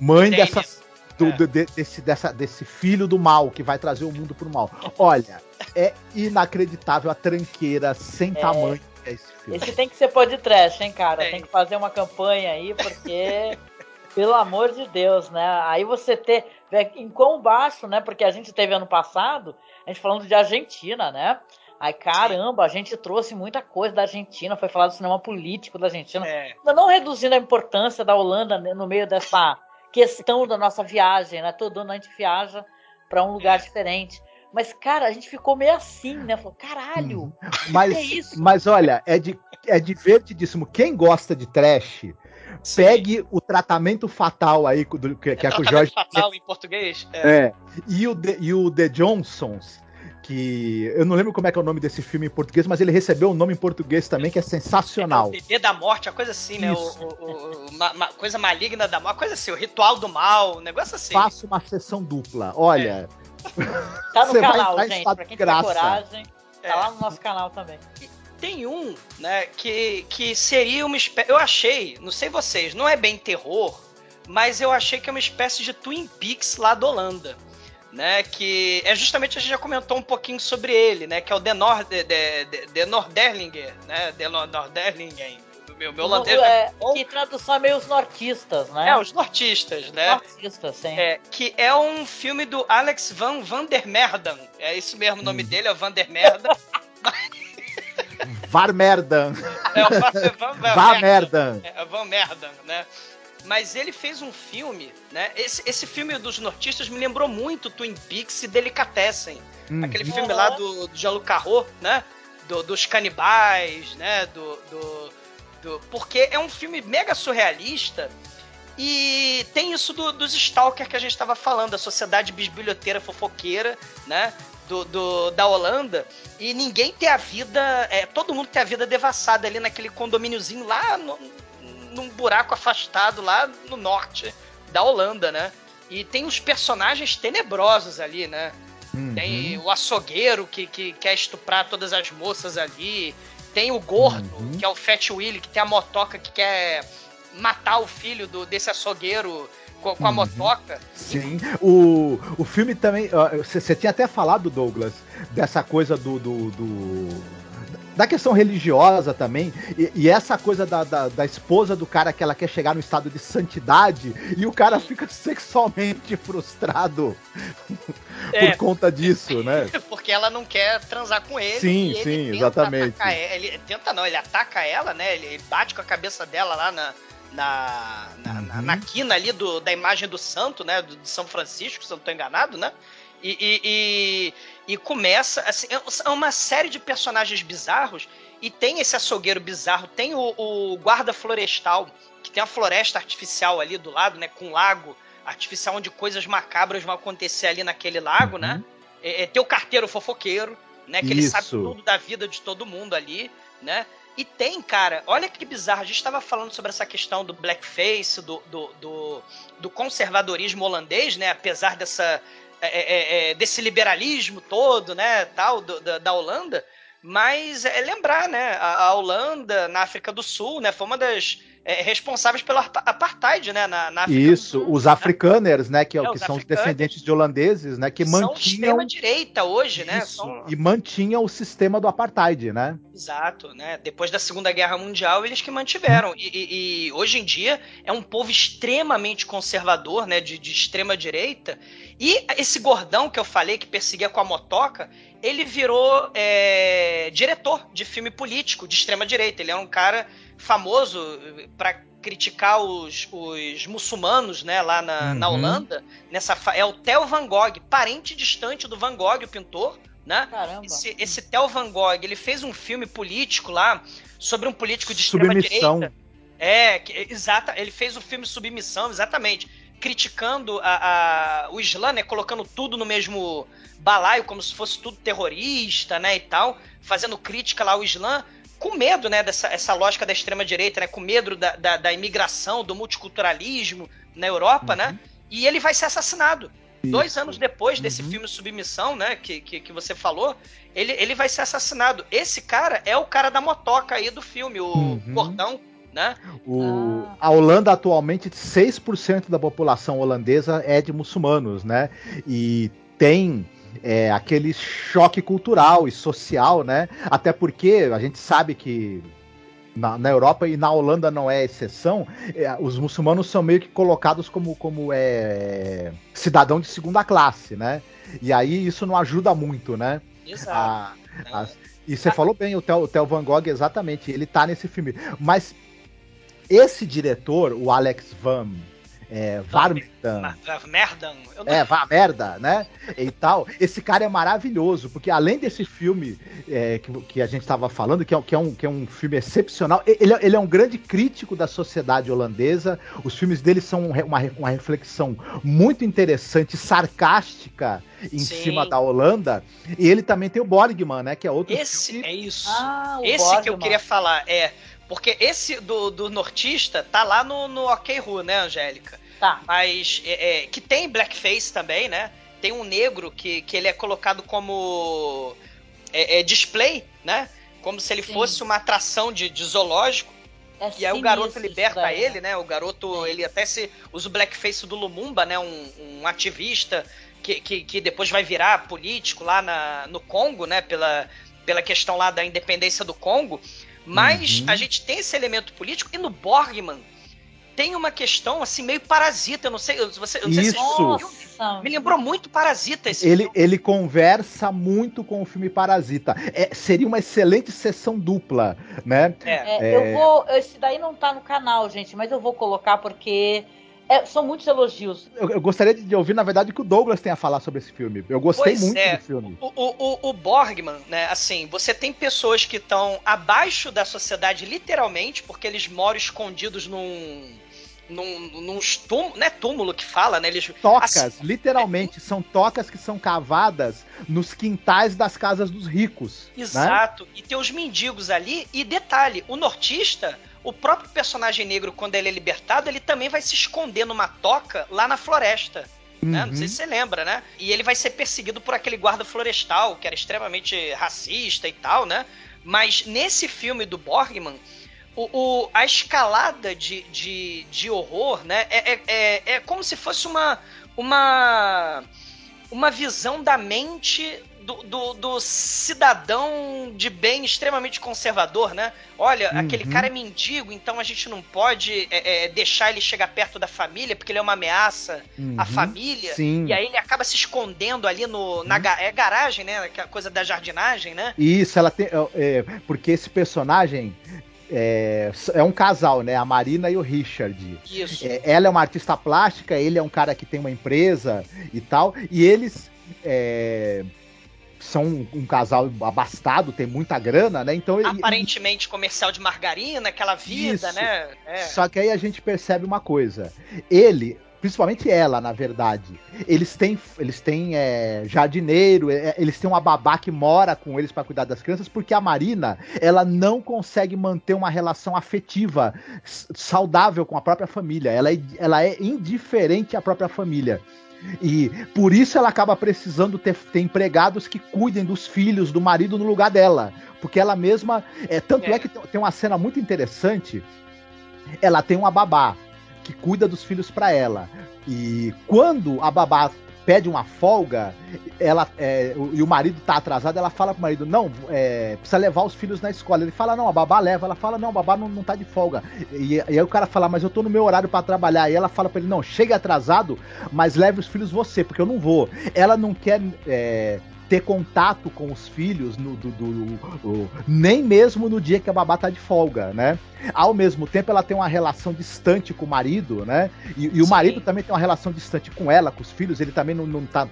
mãe dessas, do- É. de- desse, dessa, desse filho do mal que vai trazer o mundo pro mal. Olha, é inacreditável a tranqueira sem tamanho que é esse filme. Esse tem que ser podcast, hein, cara? Tem. Tem que fazer uma campanha aí, porque. [laughs] Pelo amor de Deus, né? Aí você ter. vê Em quão baixo, né? Porque a gente teve ano passado, a gente falando de Argentina, né? Aí, caramba, a gente trouxe muita coisa da Argentina, foi falar do cinema político da Argentina. É. Não reduzindo a importância da Holanda né, no meio dessa questão da nossa viagem, né? Todo ano a gente viaja para um lugar diferente. Mas, cara, a gente ficou meio assim, né? Falou, caralho, Mas, que é isso? mas olha, é, de, é divertidíssimo. Quem gosta de trash, Sim. pegue o tratamento fatal aí do- que, que é com o Tratamento Jorge. fatal em português. É. É. E o, The, e o The Johnsons, que eu não lembro como é que é o nome desse filme em português, mas ele recebeu um nome em português também que é É sensacional. o bebê da morte, uma coisa assim, né? O, Isso. o- o- o- ma- ma- coisa maligna da morte, uma coisa assim, o ritual do mal, um negócio assim. Faça uma sessão dupla. Olha, Tá no Você canal, gente. Pra quem graça. coragem, É. tá lá no nosso canal também. Tem um, né, que, que seria uma espécie. Eu achei, não sei vocês, não é bem terror, mas eu achei que é uma espécie de Twin Peaks lá da Holanda. Né, que é justamente a gente já comentou um pouquinho sobre ele, né? Que é o De, Nord, de, de, de, de Norderlinger, né? De Nor- Norderlingen. Meu, meu é, é que tradução é meio os nortistas, né? É, os nortistas, né? nortistas, sim. É, que é um filme do Alex Van Vandermerden. É isso mesmo o nome Hum. dele, é Vandermerden. [laughs] var merda. É o Van, Van, Van Vá Merden. merda. É, Van Merden, né? Mas ele fez um filme, né? Esse, esse filme dos nortistas me lembrou muito Twin Peaks e Delicatessen. Hum. Aquele filme lá do, do Jean-Luc Carrot, né? Do- dos canibais, né? Do, do, do- Porque é um filme mega surrealista e tem isso do- dos stalker que a gente estava falando, a sociedade bisbilhoteira fofoqueira, né? Do, do- da Holanda. E ninguém tem a vida. É, todo mundo tem a vida devassada ali naquele condomíniozinho lá no- num buraco afastado lá no norte da Holanda, né? E tem uns personagens tenebrosos ali, né? Uhum. Tem o açougueiro que, que quer estuprar todas as moças ali. Tem o gordo, Uhum. que é o Fat Willy, que tem a motoca que quer matar o filho do, desse açougueiro com, com a Uhum. motoca. Sim. O, o filme também. Você tinha até falado, Douglas, dessa coisa do. do, do- da questão religiosa também, e, e essa coisa da, da, da esposa do cara que ela quer chegar no estado de santidade e o cara fica [laughs] sexualmente frustrado [laughs] É. por conta disso, né? [laughs] Porque ela não quer transar com ele. Sim, ele sim, exatamente. ela- Ele tenta não, ele ataca ela, né? Ele bate com a cabeça dela lá na. Na, na, na- Uhum. na quina ali do, da imagem do santo, né? Do, de São Francisco, se eu não tô enganado, né? E, e, e, e começa, assim, é uma série de personagens bizarros. E tem esse açougueiro bizarro, tem o, o guarda florestal, que tem a floresta artificial ali do lado, né? Com um lago artificial onde coisas macabras vão acontecer ali naquele lago, né? É, é, tem o carteiro fofoqueiro, né? Que ele sabe Isso. tudo da vida de todo mundo ali, né? E tem, cara, olha que bizarro. A gente estava falando sobre essa questão do blackface, do, do, do, do conservadorismo holandês, né? Apesar dessa, é, é, é, desse liberalismo todo, né? Tal, do- da, da Holanda. Mas é lembrar, né? A, a Holanda, na África do Sul, né? Foi uma das é, responsáveis pelo apa- apartheid, né? Na, na África do Isso, Sul, os né? africaners, né, que, é, É, que são os descendentes de holandeses, né, que são mantinham extrema direita hoje, né? isso, São- e mantinham o sistema do apartheid, né? Exato, né? Depois da Segunda Guerra Mundial, eles que mantiveram. E, e- e hoje em dia é um povo extremamente conservador, né? De, de extrema direita. E esse gordão que eu falei, que perseguia com a motoca, ele virou é, diretor de filme político de extrema direita. Ele é um cara famoso para criticar os, os muçulmanos, né? Lá na, na Uhum. Holanda. Nessa, é o Theo Van Gogh, parente distante do Van Gogh, o pintor, né? Caramba. Esse, esse Theo Van Gogh, ele fez um filme político lá sobre um político de extrema Submissão. direita. É, que, exata, ele fez o filme Submissão, exatamente, criticando a, a- o Islã, né, colocando tudo no mesmo balaio, como se fosse tudo terrorista, né, e tal, fazendo crítica lá ao Islã, com medo, né, dessa essa lógica da extrema direita, né, com medo da, da, da imigração, do multiculturalismo na Europa, né, e ele vai ser assassinado. Dois anos depois desse Uhum. filme Submissão, né, que, que, que você falou, ele, ele vai ser assassinado. Esse cara é o cara da motoca aí do filme, o Uhum. Gordão, né? O, Ah. A Holanda atualmente 6% da população holandesa é de muçulmanos, né? E tem é, aquele choque cultural e social, né? Até porque a gente sabe que na, na Europa e na Holanda não é exceção, é, os muçulmanos são meio que colocados como, como é, cidadão de segunda classe, né? E aí isso não ajuda muito, né? Exato. A- né? as- e você falou bem, o Theo, o Theo Van Gogh, exatamente, ele tá nesse filme. Mas esse diretor, o Alex Van é, Varmington, Ma- ma- Merda. Eu não- é, vá merda, né? E tal. Esse cara é maravilhoso, porque além desse filme é, que, que a gente estava falando, que é, que, é um, que é um filme excepcional, ele, é- ele é um grande crítico da sociedade holandesa. Os filmes dele são um uma, uma reflexão muito interessante, sarcástica em Sim. cima da Holanda. E ele também tem o Borgman, né? Que é outro Esse filme. é isso. Ah, o esse que eu Borgman. queria falar é. Porque esse do, do nortista tá lá no, no OK Ru, né, Angélica? Tá. Mas é, é, que tem blackface também, né? Tem um negro que, que ele é colocado como é, é, display, né? Como se ele Sim. fosse uma atração de, de zoológico. É E aí o garoto liberta daí, ele, né? O garoto, Sim. ele até se usa o blackface do Lumumba, né? Um, um ativista que, que, que depois vai virar político lá na, no Congo, né? Pela, pela questão lá da independência do Congo. Mas Uhum. a gente tem esse elemento político e no Borgman tem uma questão assim meio parasita. Eu não sei, eu- você, eu não sei se Isso. você. Me lembrou muito Parasita esse Ele, filme. ele conversa muito com o filme Parasita. É, seria uma excelente sessão dupla, né? É. É, Eu vou. Esse daí não tá no canal, gente, mas eu vou colocar porque é, são muitos elogios. Eu, eu gostaria de ouvir, na verdade, que o Douglas tenha a falar sobre esse filme. Eu gostei Pois muito é. do filme. O, o, o, o Borgman, né, assim, você tem pessoas que estão abaixo da sociedade, literalmente, porque eles moram escondidos num, num, num túmulo, não é túmulo que fala, né? Eles, Tocas, assim, literalmente, são tocas que são cavadas nos quintais das casas dos ricos. né? Exato. E tem os mendigos ali. E detalhe, o nortista, o próprio personagem negro, quando ele é libertado, ele também vai se esconder numa toca lá na floresta. Né? Não Uhum. sei se você lembra, né? E ele vai ser perseguido por aquele guarda florestal, que era extremamente racista e tal, né? Mas nesse filme do Borgman, o, o- a escalada de, de, de horror, né? É, é, é, é como se fosse uma, uma, uma visão da mente do, do, do cidadão de bem extremamente conservador, né? Olha, Uhum. aquele cara é mendigo, então a gente não pode é, é, deixar ele chegar perto da família, porque ele é uma ameaça à Uhum. família. Sim. E aí ele acaba se escondendo ali no, na ga- é garagem, né? Aquela coisa da jardinagem, né? Isso, ela tem. é, é, porque esse personagem é, é um casal, né? A Marina e o Richard. Isso. É, ela é uma artista plástica, ele é um cara que tem uma empresa e tal. E eles é, são um, um casal abastado, tem muita grana, né? Então, Aparentemente comercial de margarina, aquela vida, Isso. né? É. Só que aí a gente percebe uma coisa. Ele, principalmente ela, na verdade, eles têm, eles têm é, jardineiro, é, eles têm uma babá que mora com eles pra cuidar das crianças, porque a Marina, ela não consegue manter uma relação afetiva saudável com a própria família. Ela é, ela é indiferente à própria família. E por isso ela acaba precisando ter, ter empregados que cuidem dos filhos, do marido no lugar dela. Porque ela mesma. É, tanto é, É. que tem tem uma cena muito interessante. Ela tem uma babá que cuida dos filhos pra ela. E quando a babá pede uma folga, ela é, e o marido tá atrasado, ela fala pro marido, não, é, precisa levar os filhos na escola. Ele fala, não, a babá leva. Ela fala, não, a babá não, não tá de folga. E, e aí o cara fala, mas eu tô no meu horário pra trabalhar. E ela fala pra ele, não, chegue atrasado, mas leve os filhos você, porque eu não vou. Ela não quer é, ter contato com os filhos no, do, do- o- nem mesmo no dia que a babá tá de folga, né? Ao mesmo tempo, ela tem uma relação distante com o marido, né? E, e o marido também tem uma relação distante com ela, com os filhos. Ele também não, não tá.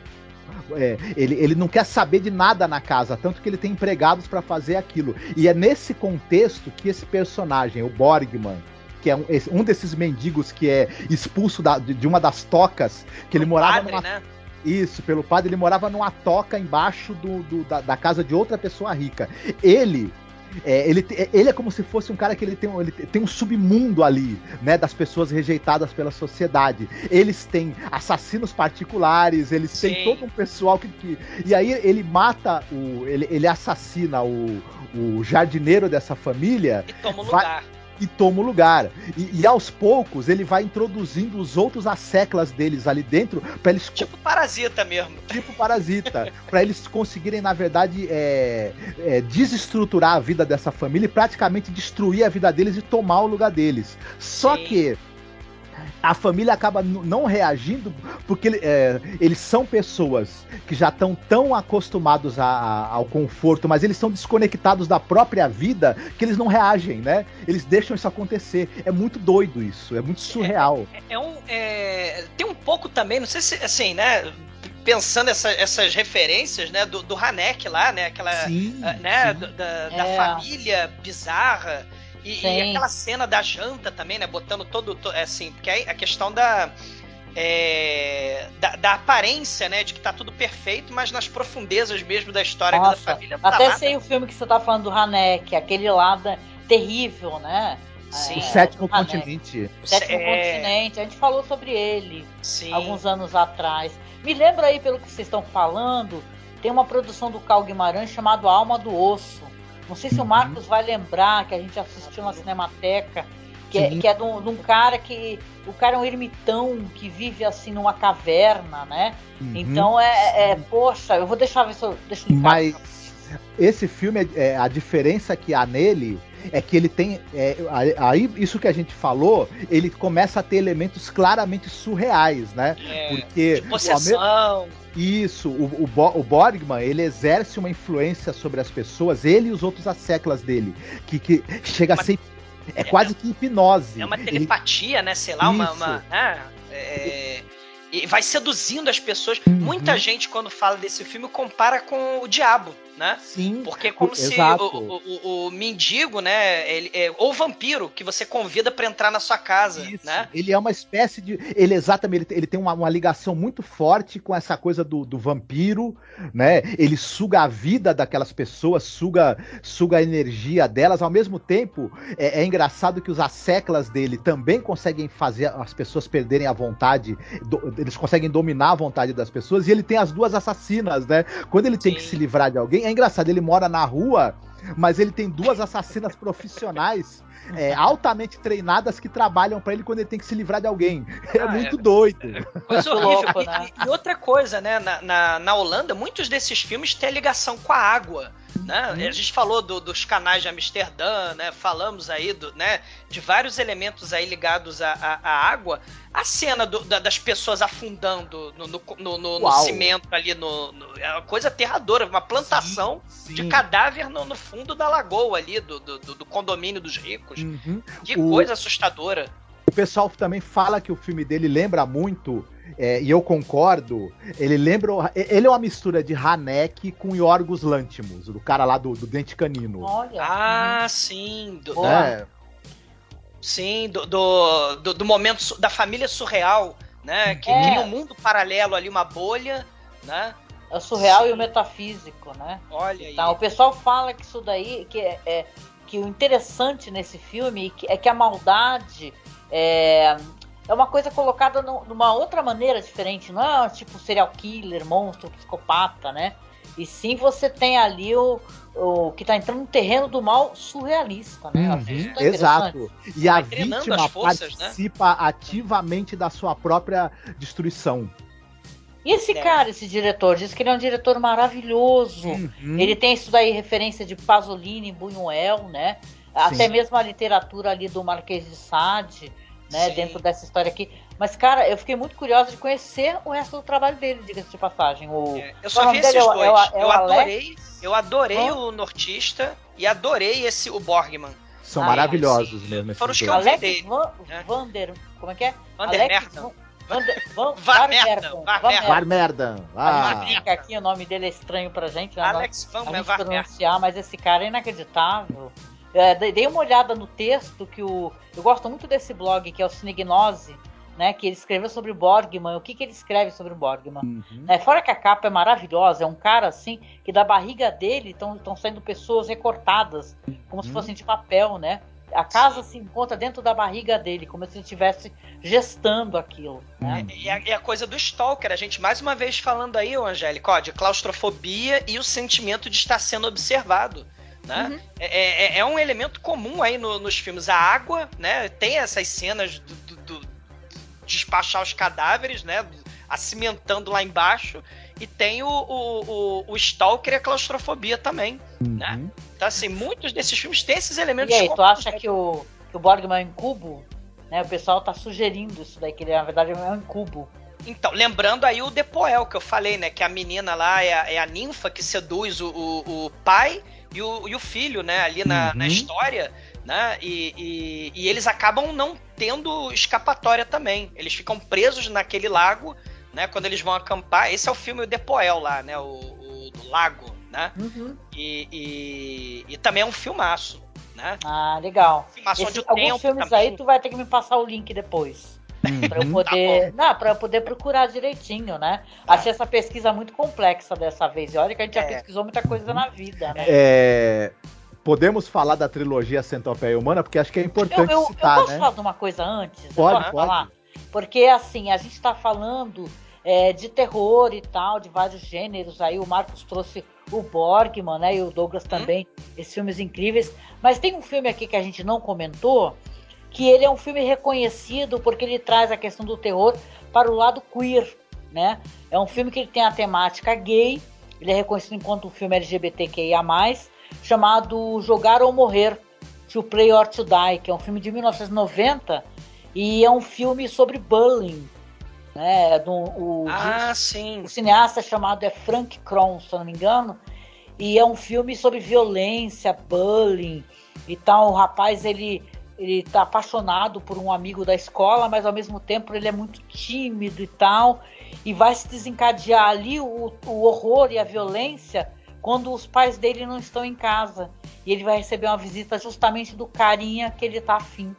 é, ele, ele não quer saber de nada na casa, tanto que ele tem empregados pra fazer aquilo. E é nesse contexto que esse personagem, o Borgman, que é um, um desses mendigos que é expulso da- de, uma das tocas, que ele O morava padre, numa né? Isso, pelo padre, ele morava numa toca embaixo do, do- da, da casa de outra pessoa rica. Ele. É, ele, te- ele é como se fosse um cara que ele tem, um- ele tem um submundo ali, né? Das pessoas rejeitadas pela sociedade. Eles têm assassinos particulares, eles Sim. têm todo um pessoal que. que- e aí ele mata o. Ele, ele assassina o, o jardineiro dessa família E toma o Vai- lugar. E toma o lugar. E, e aos poucos ele vai introduzindo os outros asseclas deles ali dentro pra eles Tipo parasita mesmo. tipo parasita, [laughs] Pra eles conseguirem na verdade é, é, desestruturar a vida dessa família e praticamente destruir a vida deles e tomar o lugar deles. Só Sim. que a família acaba não reagindo porque ele- é, eles são pessoas que já estão tão acostumados a- a- ao conforto, mas eles são desconectados da própria vida que eles não reagem, né? Eles deixam isso acontecer. É muito doido isso, é muito surreal. É, é um. é, tem um pouco também, não sei se assim, né? Pensando essa- essas referências, né? Do, do Hanek lá, né? Aquela. Sim, né, sim. da, da É. família bizarra. E, e aquela cena da janta também, né? Botando todo. to- é, assim, porque aí a questão da. é, da, da aparência, né? De que tá tudo perfeito, mas nas profundezas mesmo da história da Nossa, família. tá Até lá, sei o filme que você tá falando do Hanek, aquele lá da- terrível, né? Sim. O sétimo Hanek. continente. Sétimo É. Continente. A gente falou sobre ele Sim. alguns anos atrás. Me lembra aí, pelo que vocês estão falando, tem uma produção do Cal Guimarães chamado Alma do Osso. Não sei se o Uhum. Marcos vai lembrar que a gente assistiu na Cinemateca. Que é, Sim. que é de um, de um cara que. O cara é um ermitão que vive assim numa caverna, né? Uhum. Então é, é- Poxa, eu vou deixar ver se eu. Deixa eu linkar Mas esse filme, é, é, a diferença que há nele é que ele tem. é, aí, isso que a gente falou, ele começa a ter elementos claramente surreais, né? É, Porque de possessão. isso, o, o, Bo- o Borgman, ele exerce uma influência sobre as pessoas, ele e os outros asseclas dele, que, que chega a Uma- ser. É quase que hipnose. É uma Ele- telepatia, né? Sei lá, uma. Isso. uma né? É, e vai seduzindo as pessoas. Uhum. Muita gente, quando fala desse filme, compara com o diabo. Né? Sim. Porque é como se exato. o, o, o, o mendigo, né? Ele, é, ou vampiro que você convida pra entrar na sua casa, Isso. né? Ele é uma espécie de. Ele exatamente, ele, ele tem uma, uma ligação muito forte com essa coisa do, do vampiro, né? Ele suga a vida daquelas pessoas, suga, suga a energia delas. Ao mesmo tempo, é, é engraçado que os asseclas dele também conseguem fazer as pessoas perderem a vontade. do- eles conseguem dominar a vontade das pessoas. E ele tem as duas assassinas, né? Quando ele tem Sim. que se livrar de alguém, é engraçado, ele mora na rua, mas ele tem duas assassinas profissionais é, altamente treinadas que trabalham pra ele quando ele tem que se livrar de alguém. É Ah, muito é. doido. [laughs] Coisa Muito horrível. E- né? e, e outra coisa, né? Na, na, na Holanda, muitos desses filmes têm ligação com a água. Né? Uhum. A gente falou do- dos canais de Amsterdã, né? Falamos aí do, né? de vários elementos aí ligados à, à- à água. A cena do- da- das pessoas afundando no, no, no- no- cimento ali, no, no- é uma coisa aterradora, uma plantação Sim, de sim. cadáver no, no fundo da lagoa ali, do, do, do- do condomínio dos ricos. Uhum. Que O- coisa assustadora. O pessoal também fala que o filme dele lembra muito, é, e eu concordo, ele lembra. Ele é uma mistura de Hanek com Yorgos Lantimos, do cara lá do, do Dente Canino. Olha. Ah, sim. Do. É, Sim, do, do, do, do momento da família surreal, né? Que É. cria um mundo paralelo ali, uma bolha, né? É o surreal Sim. e o metafísico, né? Olha aí. Tá, o pessoal fala que isso daí, que é, é- que o interessante nesse filme que- é que a maldade é, é uma coisa colocada nu- numa outra maneira diferente, não é tipo serial killer, monstro, psicopata, né? E sim você tem ali o, o que tá entrando no terreno do mal surrealista, né? Uhum, interessante. exato. E a Vai treinando vítima as forças, né? participa ativamente da sua própria destruição. E esse É. cara, esse diretor, diz que ele é um diretor maravilhoso. Uhum. Ele tem isso daí, referência de Pasolini, Buñuel, né? Até mesmo a literatura ali do Marquês de Sade, né? Sim. Dentro dessa história aqui. Mas, cara, eu fiquei muito curiosa de conhecer o resto do trabalho dele, diga-se de passagem. O... É, eu só o vi dele? esses É o- dois. é o- é eu adorei, eu adorei o Nortista e adorei esse o Borgman. São Ah, maravilhosos sim. mesmo. Foram os que eu vi Alex dele, Van, né? Vander. Como é que é? Van Alex. Van, Van. Var Merda. A Ah, gente brinca aqui, o nome dele é estranho pra gente? Alex Van a gente Van Merten. pronunciar, mas esse cara é inacreditável. É, dei uma olhada no texto que o. Eu gosto muito desse blog que é o Cinegnose, né? Que ele escreveu sobre o Borgman. O que, que ele escreve sobre o Borgman? uhum. Né, fora que a capa é maravilhosa, é um cara assim que da barriga dele estão saindo pessoas recortadas, como se Uhum. fossem de papel, né? A casa se encontra dentro da barriga dele, como se ele estivesse gestando aquilo. Né? E a, e a coisa do Stalker, a gente mais uma vez falando aí, ó, de claustrofobia e o sentimento de estar sendo observado. Né? Uhum. É, é- é um elemento comum aí no- nos filmes. A água, né? Tem essas cenas do, do- do- despachar os cadáveres, né? Acimentando lá embaixo. E tem o, o, o, o Stalker e a claustrofobia também. né? Uhum. Então, assim, muitos desses filmes têm esses elementos E aí, tu acha né? que o, que o Borgman é um cubo? Né, o pessoal tá sugerindo isso daí, que ele na verdade é um cubo. Então, lembrando aí o Depoel que eu falei, né? Que a menina lá é a, é a ninfa que seduz o, o, o pai e o, e o filho, né? Ali na, Uhum. na história, né? E, e, e eles acabam não tendo escapatória também. Eles ficam presos naquele lago, né? Quando eles vão acampar. Esse é o filme o Depoel lá, né? O, o do lago, né? E, e, e também é um filmaço, né? Ah, legal. Filmaço Esse- onde o alguns tempo filmes também- aí tu vai ter que me passar o link depois. Pra eu Uhum. poder. não, pra eu poder procurar direitinho, né? Achei essa pesquisa muito complexa dessa vez. E olha que a gente já É. pesquisou muita coisa na vida, né? É, Podemos falar da trilogia Centopeia Humana, porque acho que é Eu, importante eu, eu citar, posso né? falar de uma coisa antes? Eu Pode, posso pode. falar? Porque, assim, a gente tá falando é, de terror e tal, de vários gêneros. Aí o Marcos trouxe o Borgman, né? E o Douglas também, esses filmes incríveis. Mas tem um filme aqui que a gente não comentou, que ele é um filme reconhecido porque ele traz a questão do terror para o lado queer, né? É um filme que ele tem a temática gay, ele é reconhecido enquanto um filme LGBTQIA+, chamado Jogar ou Morrer, To Play or To Die, que é um filme de 1990 e é um filme sobre bullying, né? Do, o, Ah, sim. o cineasta chamado é Frank Kron, se eu não me engano, e é um filme sobre violência, bullying e tal. O rapaz ele ele tá apaixonado por um amigo da escola, mas ao mesmo tempo ele é muito tímido e tal, e vai se desencadear ali o, o horror e a violência quando os pais dele não estão em casa. E ele vai receber uma visita justamente do carinha que ele tá afim.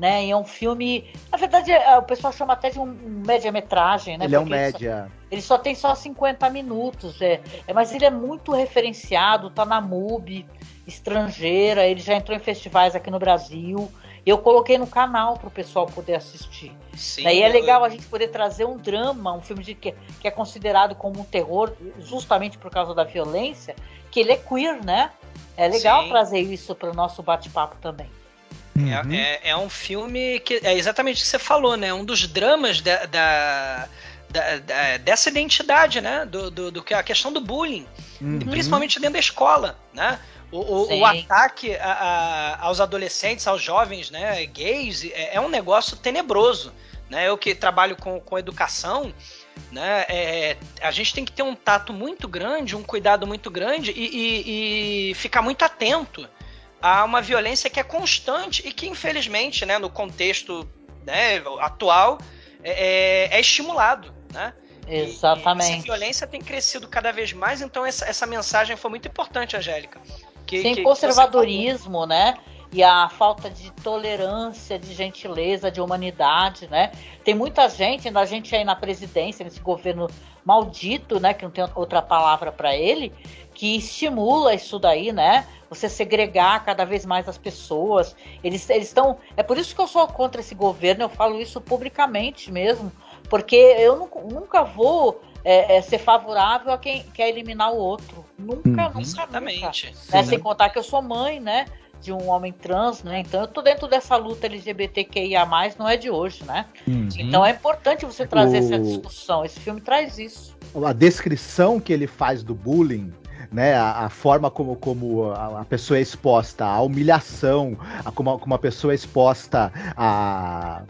Né? E é um filme. Na verdade, é, o pessoal chama até de um média-metragem, né? Ele é um Porque ele só- média. ele só tem só 50 minutos, é, é, mas ele é muito referenciado, tá na MUBI, estrangeira, ele já entrou em festivais aqui no Brasil. Eu coloquei no canal para o pessoal poder assistir. Sim, Daí é eu- legal a gente poder trazer um drama, um filme de, que, que é considerado como um terror, justamente por causa da violência, que ele é queer, né? É legal Sim. trazer isso para o nosso bate-papo também. Uhum. É, é- é um filme que é exatamente o que você falou, né? Um dos dramas da, da- da- da- dessa identidade, né? Do, do, do que a questão do bullying, Uhum. principalmente dentro da escola, né? O, o- o ataque a- a- aos adolescentes, aos jovens, né? Gays, é, é um negócio tenebroso, né? Eu que trabalho com, com educação, né? é, a gente tem que ter um tato muito grande, um cuidado muito grande e, e- e ficar muito atento a uma violência que é constante e que, infelizmente, né, no contexto né, atual, é, é- é estimulado. Né? E- e Exatamente. essa violência tem crescido cada vez mais, então essa, essa mensagem foi muito importante, Angélica. Que, Tem que- conservadorismo, né? E a falta de tolerância, de gentileza, de humanidade, né? Tem muita gente, ainda a gente aí na presidência, nesse governo maldito, né? Que não tem outra palavra para ele, que estimula isso daí, né? Você segregar cada vez mais as pessoas. Eles estão. É por isso que eu sou contra esse governo, eu falo isso publicamente mesmo. Porque eu nu- nunca vou é, é, ser favorável a quem quer eliminar o outro. Nunca, Uhum. nunca, nunca. Exatamente. Né? Sim. Sem contar que eu sou mãe, né? De um homem trans, né? Então eu tô dentro dessa luta LGBTQIA, não é de hoje, né? Uhum. Então é importante você trazer essa O- discussão. Esse filme traz isso. a descrição que ele faz do bullying, né, a, a forma como, como a, a pessoa é exposta à humilhação, a como, como a pessoa é exposta a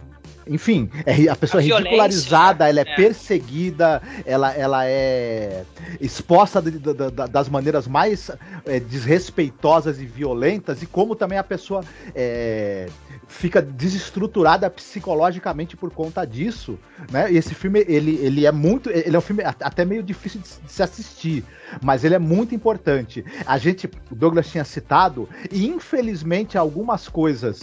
enfim, é- a pessoa A é ridicularizada, né? ela é, É. perseguida, ela, ela é exposta de- de- de- das maneiras mais é, desrespeitosas e violentas, e como também a pessoa é, fica desestruturada psicologicamente por conta disso, né? E esse filme, ele, ele é muito. Ele é um filme até meio difícil de, se- de se assistir, mas ele é muito importante. A gente, o Douglas tinha citado, e infelizmente algumas coisas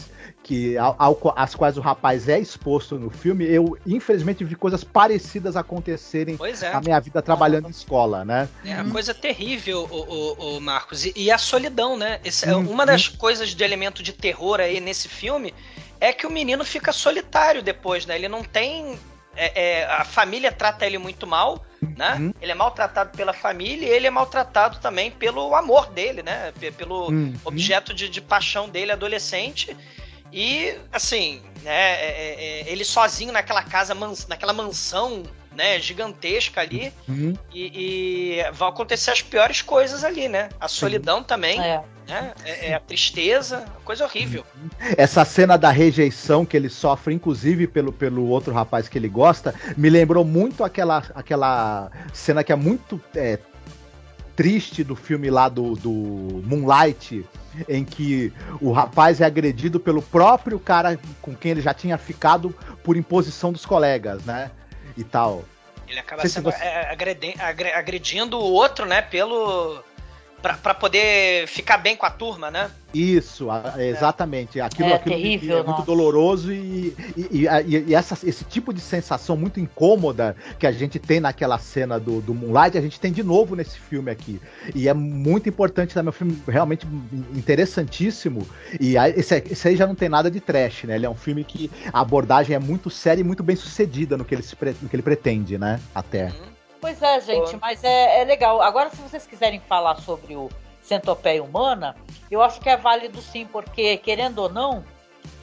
que ao, ao às quais o rapaz é exposto no filme, eu infelizmente vi coisas parecidas acontecerem é. na minha vida trabalhando em escola, né? É uma coisa terrível, o, o- o Marcos. E, e a solidão, né? Esse- Uhum. Uma das coisas de elemento de terror aí nesse filme é que o menino fica solitário depois, né? Ele não tem. é, é, a família trata ele muito mal, né? Uhum. Ele é maltratado pela família e ele é maltratado também pelo amor dele, né? P- Pelo Uhum. objeto de, de paixão dele adolescente. E, assim, né, é- é- é, ele sozinho naquela casa, mans- naquela mansão, né, gigantesca ali, Uhum. e, e vão acontecer as piores coisas ali, né? A solidão também, É. né? É, é a tristeza, coisa horrível. Essa cena da rejeição que ele sofre, inclusive pelo, pelo outro rapaz que ele gosta, me lembrou muito aquela, aquela cena que é muito é, triste do filme lá do, do Moonlight, em que o rapaz é agredido pelo próprio cara com quem ele já tinha ficado por imposição dos colegas, né? E tal. Ele acaba sendo, você- é, agredi- agre- agredindo o outro, né? Pelo. Pra, pra poder ficar bem com a turma, né? Isso, a- exatamente. Aquilo, É aquilo terrível, é muito nossa. doloroso e, e, e- e- essa- esse tipo de sensação muito incômoda que a gente tem naquela cena do, do Moonlight, a gente tem de novo nesse filme aqui. E é muito importante também, é um filme realmente interessantíssimo. E aí, esse, esse aí já não tem nada de trash, né? Ele é um filme que a abordagem é muito séria e muito bem sucedida no que ele, se pre- no que ele pretende, né? Até. Pois é, gente, mas é, é legal. Agora, se vocês quiserem falar sobre o Centopeia Humana, eu acho que é válido sim, porque, querendo ou não,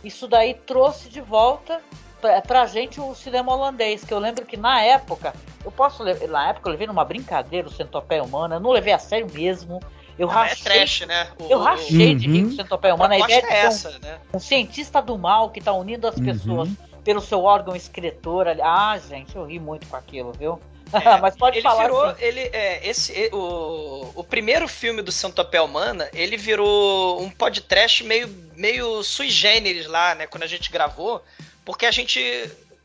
isso daí trouxe de volta pra, pra gente o cinema holandês, que eu lembro que na época, eu posso levar, na época eu levei numa brincadeira o Centopeia Humana, eu não levei a sério mesmo. Eu Não, é rachei, trash, né? O- eu o- rachei de rir Uhum. com o Centopeia a Humana. A ideia é de ter um- essa, né? um cientista do mal que tá unindo as Uhum. pessoas pelo seu órgão excretor. ali. Ah, gente, eu ri muito com aquilo, viu? É, [laughs] Mas pode ele falar. virou, sim. ele é esse o, o primeiro filme do Centopeia Humana, ele virou um podcast meio meio sui generis lá, né, quando a gente gravou, porque a gente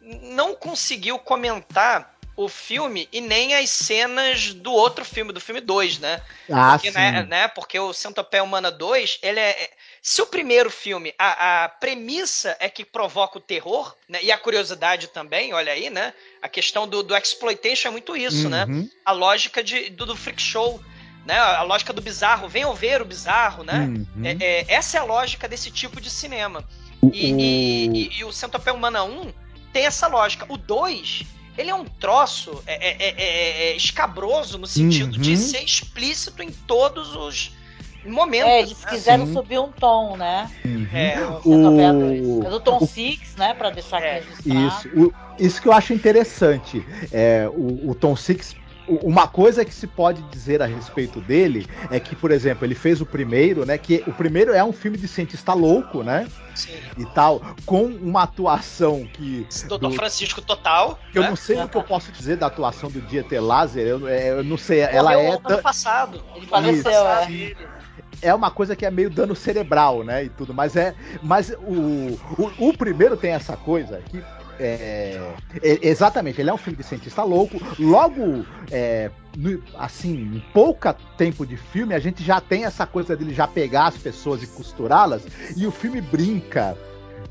não conseguiu comentar o filme e nem as cenas do outro filme, do filme 2, né? Ah, Porque, sim. né, né, porque o Centopeia Humana 2, ele é. Se o primeiro filme, a, a premissa é que provoca o terror, né? E a curiosidade também, olha aí, né? A questão do, do exploitation é muito isso, né? Uhum. A lógica de, do, do freak show, né? A lógica do bizarro. Venham ver o bizarro, né? Uhum. É- é- essa é a lógica desse tipo de cinema. E, e- e- e o Centopeia Humana 1 tem essa lógica. O 2, ele é um troço é, é- é- é- é escabroso no sentido Uhum. de ser explícito em todos os momentos. É, eles né? quiseram Sim. subir um tom, né? Uhum. É, O Centopeia 2. O- É do Tom o- Six, né? Pra deixar É, registrado. Isso, o- isso que eu acho interessante. É, o, o Tom Six. Uma coisa que se pode dizer a respeito dele é que, por exemplo, ele fez o primeiro, né? Que o primeiro é um filme de cientista louco, né? Sim. E tal, com uma atuação que. Doutor do- Francisco Total. Eu né? não sei o que eu posso dizer da atuação do Dieter Lazer, eu, é, eu não sei, ela Morreu é, ano passado. Ele faleceu, é. É uma coisa que é meio dano cerebral, né, e tudo, mas é, mas o, o, o primeiro tem essa coisa que é, é- exatamente, ele é um filme de cientista louco, logo, é, no- assim, em pouca tempo de filme, a gente já tem essa coisa dele já pegar as pessoas e costurá-las, e o filme brinca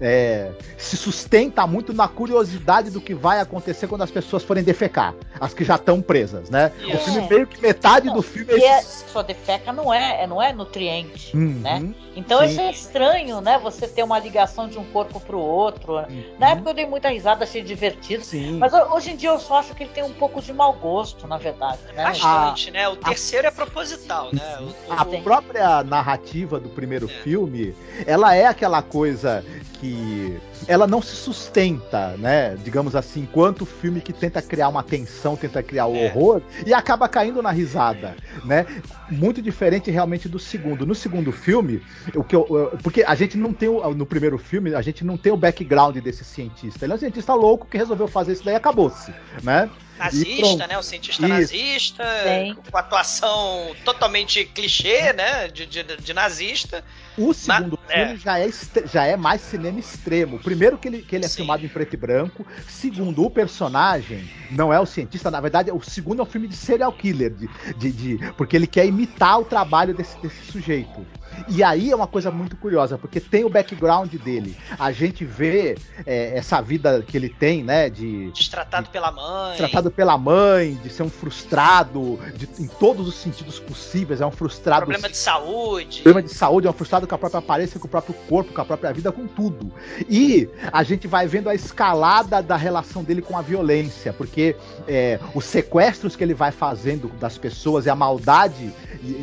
é, se sustenta muito na curiosidade do que vai acontecer quando as pessoas forem defecar, as que já estão presas, né? O Isso. filme meio que metade Não, do filme E é, esse- só defeca não é, é- não é nutriente, Uhum, né? Então Sim. isso é estranho, né? Você ter uma ligação de um corpo pro outro. uhum, Na época eu dei muita risada, achei divertido. sim. Mas ho- hoje em dia eu só acho que ele tem um pouco de mau gosto, na verdade, né? Bastante, né? O terceiro é proposital, né? O- A Sim. própria narrativa do primeiro É. filme, ela é aquela coisa que ela não se sustenta, né? Digamos assim, enquanto o filme que tenta criar uma tensão, tenta criar o É. horror e acaba caindo na risada, né? Muito diferente realmente do segundo. No segundo filme, o que eu, eu- porque a gente não tem o, no primeiro filme, a gente não tem o background desse cientista. Ele é um cientista louco que resolveu fazer isso daí e acabou-se, né? Nazista, né? O cientista Isso. nazista, Sim. com atuação totalmente clichê, né? De, de, de nazista. O segundo Mas- filme já, é, já é mais cinema extremo. Primeiro que ele, que ele é Sim. filmado em preto e branco. Segundo, o personagem não é o cientista. Na verdade, o segundo é um filme de serial killer. De, de, de- porque ele quer imitar o trabalho desse, desse sujeito. E aí é uma coisa muito curiosa, porque tem o background dele. A gente vê é, essa vida que ele tem, né? De, Destratado pela mãe. tratado pela mãe, de ser um frustrado de- em todos os sentidos possíveis. É um frustrado Problema de saúde. problema de saúde, é um frustrado com a própria aparência, com o próprio corpo, com a própria vida, com tudo. E a gente vai vendo a escalada da relação dele com a violência, porque é, os sequestros que ele vai fazendo das pessoas e a maldade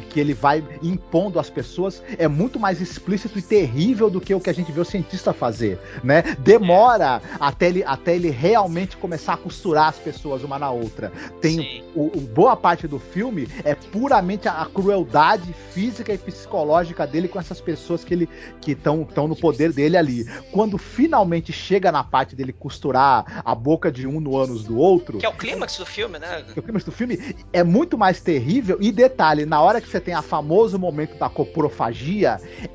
que ele vai impondo às pessoas é muito mais explícito e terrível do que o que a gente vê o cientista fazer, né? Demora até ele, até ele realmente começar a costurar as pessoas uma na outra. Tem o, o- boa parte do filme é puramente a, a crueldade física e psicológica dele com essas pessoas que ele que estão no poder dele ali. Quando finalmente chega na parte dele costurar a boca de um no ânus do outro, Que é o clímax do filme, né? o clima do filme é muito mais terrível. E detalhe, na hora que você tem a famoso momento da coprofagia,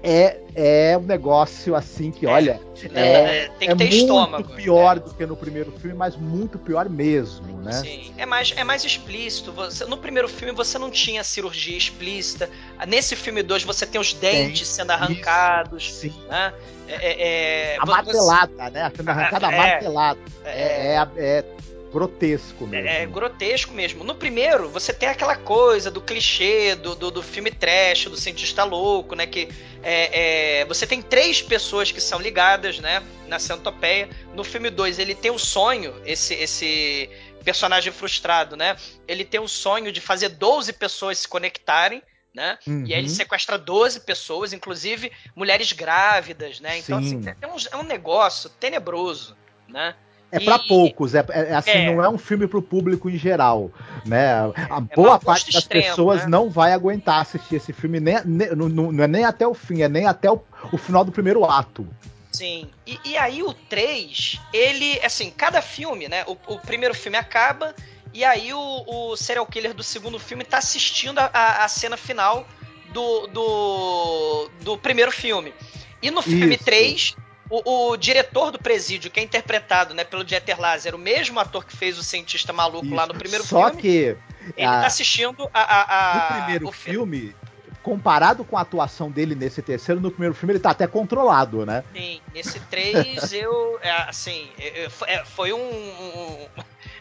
é, é um negócio assim que, É. olha, É, tem que é ter muito estômago. pior É. do que no primeiro filme, mas muito pior mesmo, né? Sim, é mais, é mais explícito. Você- no primeiro filme você não tinha cirurgia explícita. Nesse filme 2 você tem os dentes sendo arrancados. Sim. Né? É, é, é, A martelada, né? A arrancada É, martelada. é, É, é, é grotesco mesmo. É, é grotesco mesmo. No primeiro, você tem aquela coisa do clichê, do, do, do filme trash, do cientista louco, né? Que é, é, você tem três pessoas que são ligadas, né? Na centopeia. No filme 2, ele tem o sonho, esse, esse personagem frustrado, né? Ele tem o sonho de fazer 12 pessoas se conectarem. Né? Uhum. E aí ele sequestra 12 pessoas, inclusive mulheres grávidas, né? Então, Sim. assim, é um, é um negócio tenebroso, né? É pra E- poucos, é, é- assim, É. não é um filme pro público em geral, né? A é boa parte das extremo, pessoas né? não vai aguentar assistir esse filme, nem, nem- não, não- não é nem até o fim, é nem até o, o final do primeiro ato. Sim. E, e aí o 3, ele, assim, cada filme, né? O, o primeiro filme acaba e aí o, o serial killer do segundo filme tá assistindo a, a- a cena final do, do, do primeiro filme. E no filme Isso. 3, o, o diretor do presídio, que é interpretado né, pelo Dieter Lazer, o mesmo ator que fez o cientista maluco Isso. lá no primeiro Só filme, que ele a- tá assistindo a, a, a- no primeiro o fi- filme, comparado com a atuação dele nesse terceiro, no primeiro filme ele tá até controlado, né? Sim, nesse 3 [laughs] eu, é, assim, é, é, foi- um... um-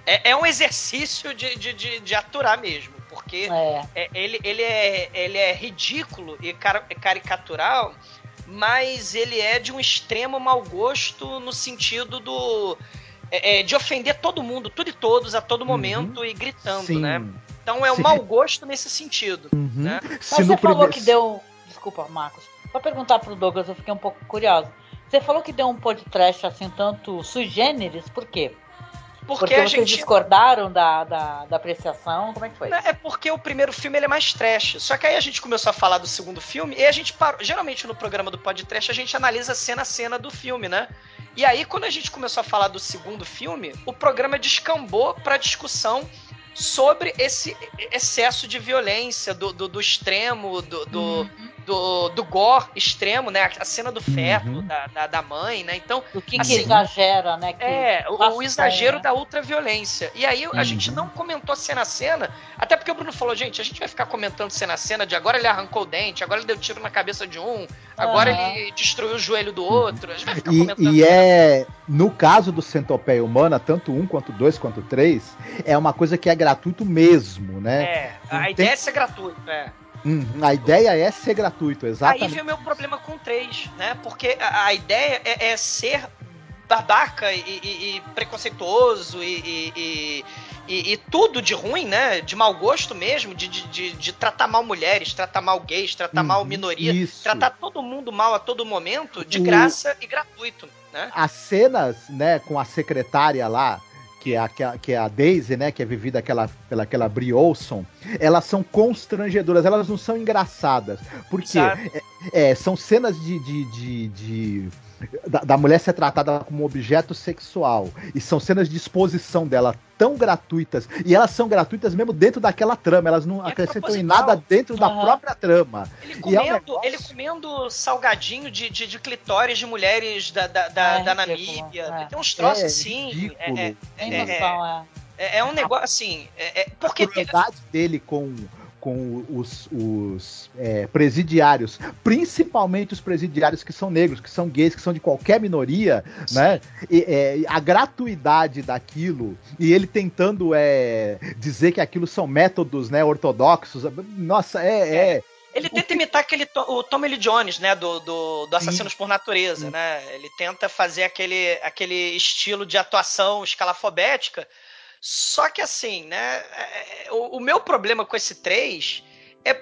é, é um exercício de, de, de, de aturar mesmo, porque É. é, ele, ele, é, ele é ridículo e cara- caricatural, mas ele é de um extremo mau gosto no sentido do. é, é, de ofender todo mundo, tudo e todos, a todo momento e gritando, Uhum. Sim. né? Então é um Sim. mau gosto nesse sentido. Uhum. Né? Se você falou que deu. Desculpa, Marcos. Pra perguntar pro Douglas, eu fiquei um pouco curiosa. Você falou que deu um podcast assim, tanto sui generis, por quê? Porque, Porque a vocês gente. discordaram da, da, da apreciação? Como é que foi? É porque o primeiro filme ele é mais trash. Só que aí a gente começou a falar do segundo filme e a gente parou. Geralmente no programa do podcast a gente analisa cena a cena do filme, né? E aí quando a gente começou a falar do segundo filme, o programa descambou pra discussão sobre esse excesso de violência, do, do, do extremo, do, do, Uhum. Do, do gore extremo, né? A cena do feto Uhum. da, da, da mãe, né? Então, O que, Assim, que exagera, né? Que é, o, o exagero né? da ultraviolência. E aí a Uhum. gente não comentou cena a cena, até porque o Bruno falou, gente, a gente vai ficar comentando cena a cena de agora ele arrancou o dente, agora ele deu tiro na cabeça de um, agora Aham. ele destruiu o joelho do outro. A gente vai ficar E, comentando. e é, no caso do Centopeia Humana, tanto um quanto dois quanto três, é uma coisa que é gratuito mesmo, né? É, Não a tem- ideia é ser gratuito, é. Uhum, a ideia é ser gratuito, Aí exatamente. vem o meu problema com 3, né? Porque a, a ideia é, é ser babaca e, e- e preconceituoso e, e- tudo de ruim, né? De mau gosto mesmo, de, de, de- de tratar mal mulheres, tratar mal gays, tratar mal Uhum, minoria, isso. tratar todo mundo mal a todo momento, de O- graça e gratuito, né? As cenas, né, com a secretária lá, que é a, que é a- que é a Daisy, né, que é vivida aquela, pela aquela Brie Olson, elas são constrangedoras, elas não são engraçadas. Porque é, é, são cenas de. de, de- de- da, da mulher ser tratada como objeto sexual. E são cenas de exposição dela tão gratuitas. E elas são gratuitas mesmo dentro daquela trama. Elas não É acrescentam em nada dentro da Aham. própria trama. Ele E é um comendo, negócio- ele comendo salgadinho de, de, de clitóris de mulheres da, da, da, É, da Namíbia. é. Tem uns troços É, assim. ridículo. É, é, é, é. é, é um negócio assim. É, é- porque a crueldade dele com, com os, os, é, presidiários, principalmente os presidiários que são negros, que são gays, que são de qualquer minoria, né? E, é, a gratuidade daquilo e ele tentando é, dizer que aquilo são métodos, né, ortodoxos. Nossa, é, é. Ele tenta imitar aquele o Tommy Lee Jones, né, do, do, do Assassinos por Natureza, Sim. né? Ele tenta fazer aquele, aquele estilo de atuação escalafobética. Só que assim, né, é- é- o, o meu problema com esse 3 é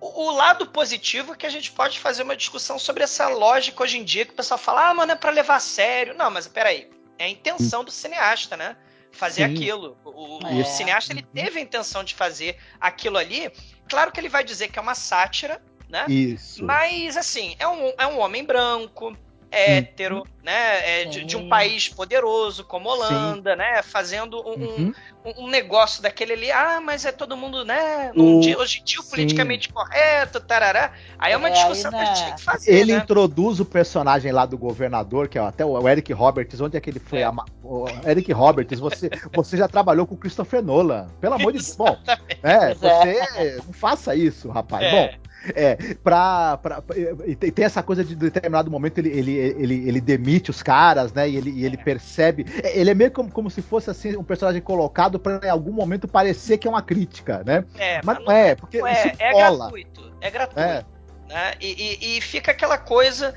o, o lado positivo é que a gente pode fazer uma discussão sobre essa lógica hoje em dia que o pessoal fala, ah, mano, é pra levar a sério. Não, mas peraí, é a intenção do cineasta, né? Fazer Sim. aquilo. O, o- É. o cineasta ele teve a intenção de fazer aquilo ali. Claro que ele vai dizer que é uma sátira, né? Isso. Mas, assim, é um, é um homem branco, hétero, né? É de, de um Sim. país poderoso como Holanda, né? Fazendo um, um- Uhum. um, um negócio daquele ali. Ah, mas é todo mundo, né? Num O- dia, hoje em dia, o sim. politicamente correto, tarará. Aí é uma É, discussão aí, que a gente né? tem que fazer, Ele né? introduz o personagem lá do governador, que é até o Eric Roberts. Onde é que ele foi? É. ama- O Eric Roberts, você, [laughs] você já trabalhou com o Christopher Nolan. Pelo amor de Deus. Bom, é, é. você não faça isso, rapaz. É. Bom, é, pra, pra, e tem essa coisa de determinado momento ele, ele, ele, ele demite os caras, né? E ele, e ele percebe. é, Ele é meio como, como se fosse assim um personagem colocado pra em algum momento parecer que é uma crítica, né? É, Mas não é, porque Não isso é, é cola. gratuito. É gratuito. É. né? E, e- e fica aquela coisa,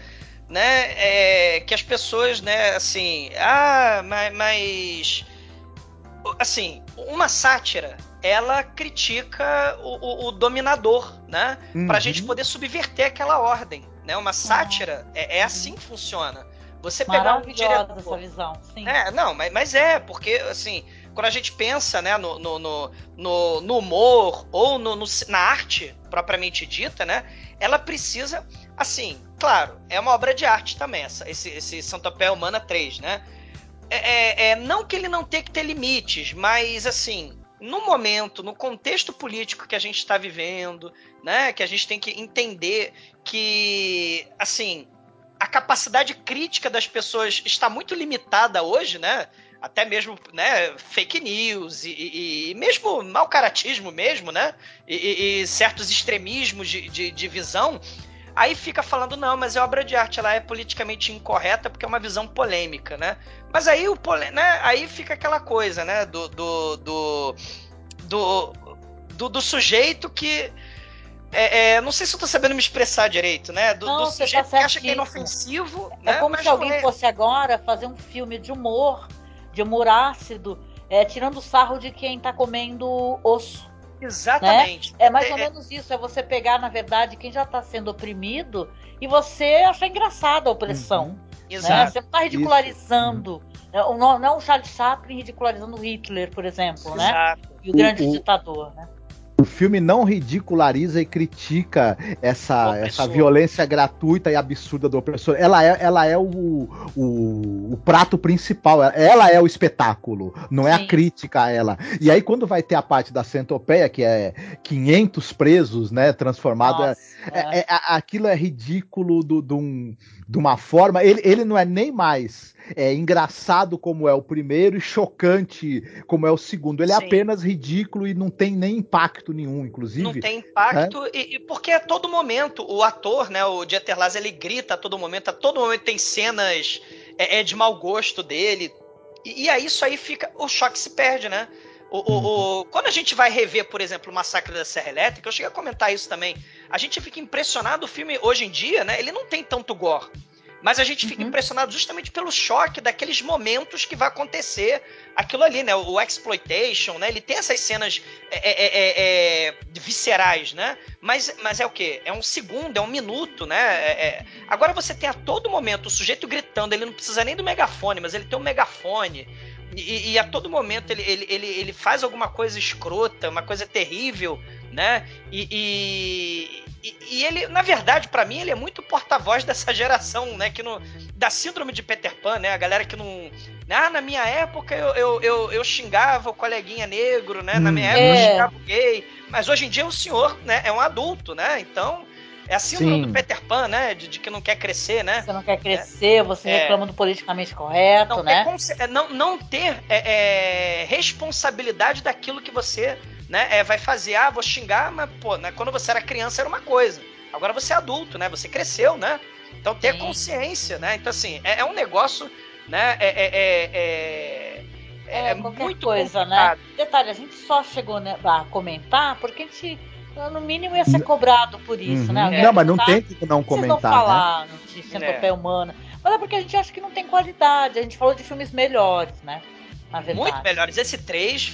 né? é, que as pessoas, né, assim, ah, mas, mas. Assim, uma sátira, ela critica o, o- o dominador, né? Pra Uhum. gente poder subverter aquela ordem. Né? Uma sátira é, é assim que funciona. Você pegar um Maravilhosa diretor. essa visão, sim. É, não, mas, mas é, porque assim, quando a gente pensa né, no, no, no, no- no humor ou no, no na arte propriamente dita, né? Ela precisa, assim, claro, é uma obra de arte também, essa, esse, esse Santopé Humana 3, né? É, é- é, não que ele não tenha que ter limites, mas assim, no momento, no contexto político que a gente está vivendo, né? Que a gente tem que entender que, assim, a capacidade crítica das pessoas está muito limitada hoje, né? Até mesmo né, fake news e, e, e mesmo mau caratismo mesmo, né? E, e certos extremismos de, de, de visão. Aí fica falando, não, mas é obra de arte, ela é politicamente incorreta porque é uma visão polêmica, né? Mas aí o né, aí fica aquela coisa, né, do do, do, do, do, do sujeito que é, é, não sei se eu tô sabendo me expressar direito, né? Do, Não, do você sujeito tá que acha que é inofensivo, É né? como mas se alguém é. fosse agora fazer um filme de humor, de humor ácido, é, tirando sarro de quem tá comendo osso. Exatamente. É mais ou menos isso, é você pegar, na verdade, quem já tá sendo oprimido e você achar engraçada a opressão. Né? Exato. Você não tá ridicularizando. É, o- Não, não o Charles Chaplin ridicularizando Hitler, por exemplo, né? Exato. E o grande O- o- ditador, né? O filme não ridiculariza e critica essa, opressor. essa violência gratuita e absurda do opressor. Ela é, ela é o, o, o prato principal, ela é o espetáculo, não é a Sim. crítica a ela. E aí, quando vai ter a parte da centopeia, que é 500 presos, né, transformado, é- Nossa, é- é- a- aquilo é ridículo do- de um- de uma forma. Ele, ele não é nem mais é, engraçado como é o primeiro e chocante como é o segundo. Ele é Sim. apenas ridículo e não tem nem impacto nenhum, inclusive. Não tem impacto, e, e porque a todo momento o ator, né, o Dieter Laz, ele grita a todo momento, a todo momento tem cenas é, é de mau gosto dele, e, e aí isso aí fica, o choque se perde, né? O, o- o- quando a gente vai rever, por exemplo, o Massacre da Serra Elétrica, eu cheguei a comentar isso também, a gente fica impressionado, o filme hoje em dia, né, ele não tem tanto gore, mas a gente fica Uhum. impressionado justamente pelo choque daqueles momentos que vai acontecer aquilo ali, né? O exploitation, né? Ele tem essas cenas é, é, é, é, viscerais, né? Mas, mas é o quê? É um segundo, é um minuto, né? É- é- Agora você tem a todo momento o sujeito gritando, ele não precisa nem do megafone, mas ele tem um megafone. E, e a todo momento ele, ele, ele, ele faz alguma coisa escrota, uma coisa terrível, né? E, e, e- ele, na verdade, pra mim, ele é muito porta-voz dessa geração, né? Que não, da síndrome de Peter Pan, né? A galera que não. Ah, na minha época eu, eu, eu, eu xingava o coleguinha negro, né? Na minha Hum. época eu É. xingava o gay. Mas hoje em dia o senhor, né? É um adulto, né? Então. É a síndrome Sim. do Peter Pan, né? De, de que não quer crescer, né? Você não quer crescer, você É. reclama do politicamente correto, não, ter né? conse- é, não, não ter é, é, responsabilidade daquilo que você né, é, vai fazer. Ah, vou xingar, mas pô, né, quando você era criança era uma coisa. Agora você é adulto, né? Você cresceu, né? Então ter Sim. consciência, né? Então assim, é, é um negócio, né? É, é, é, é, É, muito coisa, complicado. né? Detalhe, a gente só chegou né, a comentar porque a gente, no mínimo, ia ser cobrado por isso, Uhum. né? Alguém Não, mas não tem não "Por que Vocês comentar, não né? falar de centopeia humana. Mas é porque a gente acha que não tem qualidade. A gente falou de filmes melhores, né? Na verdade. Muito melhores. Esse 3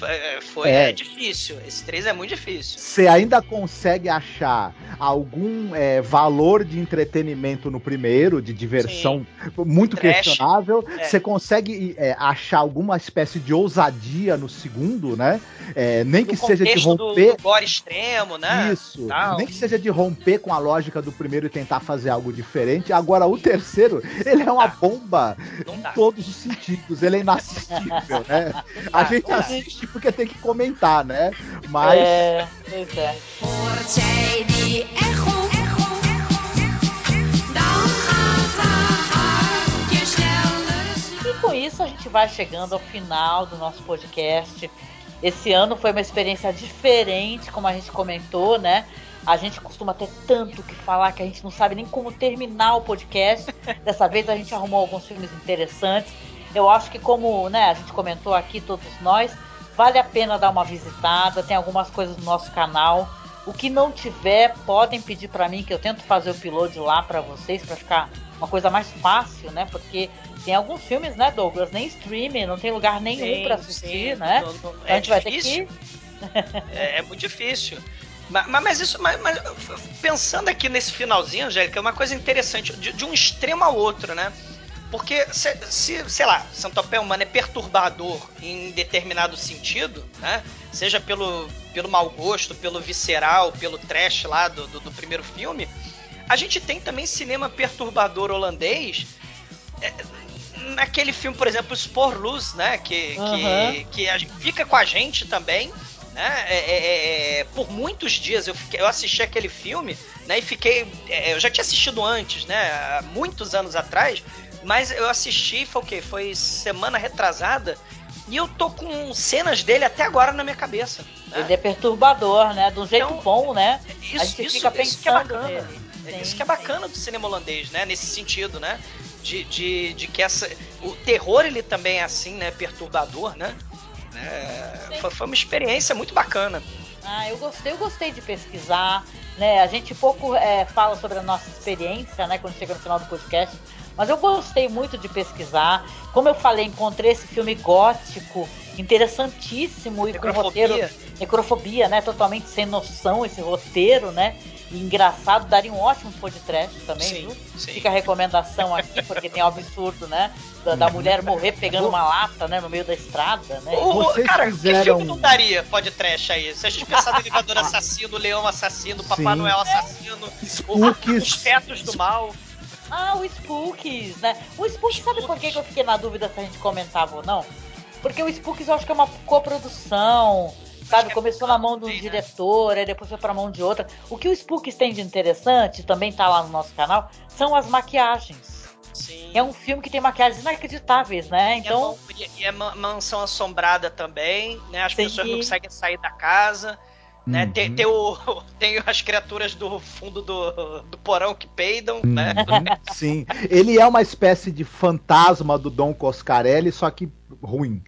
foi É. é difícil. Esse 3 é muito difícil. Você ainda consegue achar algum é, valor de entretenimento no primeiro, de diversão muito Trash. questionável. É. Você consegue é, achar alguma espécie de ousadia no segundo, né? É, nem que No seja de contexto do, romper. do gore extremo, né? Isso. Tal. Nem que seja de romper com a lógica do primeiro e tentar fazer algo diferente. Agora, o terceiro, ele é uma dá. bomba em todos os sentidos. Ele é inassistível, [laughs] né? Não A dá, gente assiste porque tem que comentar, né? Mas. É, pois é. E com isso a gente vai chegando ao final do nosso podcast. Esse ano foi uma experiência diferente, como a gente comentou, né? A gente costuma ter tanto que falar que a gente não sabe nem como terminar o podcast. Dessa vez a gente arrumou alguns filmes interessantes. Eu acho que como né, a gente comentou aqui, todos nós, vale a pena dar uma visitada. Tem algumas coisas no nosso canal. O que não tiver, podem pedir para mim que eu tento fazer o upload lá para vocês para ficar uma coisa mais fácil, né? Porque tem alguns filmes, né, Douglas, nem streaming, não tem lugar nenhum para assistir, sim. né? Não- não- Então é a gente vai ter difícil. que É, é muito difícil. Mas, mas isso, mas, mas pensando aqui nesse finalzinho, Angélica, é uma coisa interessante, de, de um extremo ao outro, né? Porque se, se, sei lá, Centopeia Humana é perturbador em determinado sentido, né? Seja pelo, pelo mau gosto, pelo visceral, pelo trash lá do, do, do primeiro filme, a gente tem também cinema perturbador holandês é, naquele filme, por exemplo, Sporluz, né? Que, Aham. que, fica com a gente também. Né? É, é, é, é, por muitos dias eu, fiquei- eu assisti aquele filme né, e fiquei. é, eu já tinha assistido antes, né? Há muitos anos atrás, mas eu assisti, foi o quê? Foi semana retrasada. E eu tô com cenas dele até agora na minha cabeça. né? Ele é perturbador, né? De um jeito Então, bom, né? Isso, a gente isso, fica isso que é pensando bacana. nele. É Sim, isso que é sim. bacana do cinema holandês, né? Nesse sentido, né? De, de, de que essa. O terror ele também é assim, né? Perturbador, né? É, foi, foi uma experiência muito bacana. Ah, eu gostei, eu gostei de pesquisar, né? A gente pouco é, fala sobre a nossa experiência, né? Quando chega no final do podcast. Mas eu gostei muito de pesquisar. Como eu falei, encontrei esse filme gótico, interessantíssimo e com Necrofobia. roteiro. Necrofobia, né? Totalmente sem noção esse roteiro, né? E engraçado, daria um ótimo podcast também, Sim, viu? sim. Fica a recomendação aqui, porque tem o absurdo, né? Da, da mulher morrer pegando uma lata, né? No meio da estrada, né? O, Vocês cara, que fizeram- filme não daria pode trash aí? Se a gente pensar no elevador [laughs] assassino, o leão assassino, o Papai. Noel assassino, o- os fetos do mal. Ah, o Spookies, né? O Spookies, sabe por que que eu fiquei na dúvida se a gente comentava ou não? Porque o Spookies eu acho que é uma coprodução, sabe? é Começou na mão de um né? diretor, aí depois foi pra mão de outra. O que o Spookies tem de interessante, também tá lá no nosso canal, são as maquiagens. Sim. É um filme que tem maquiagens inacreditáveis, né? Então, Então, e é ma- mansão assombrada também, né? As Sim. pessoas não conseguem sair da casa. Né? Uhum. Tem, tem, o, [laughs] tem as criaturas do fundo do, do porão que peidam, né? Uhum, [laughs] Sim. Ele é uma espécie de fantasma do Dom Coscarelli, só que ruim.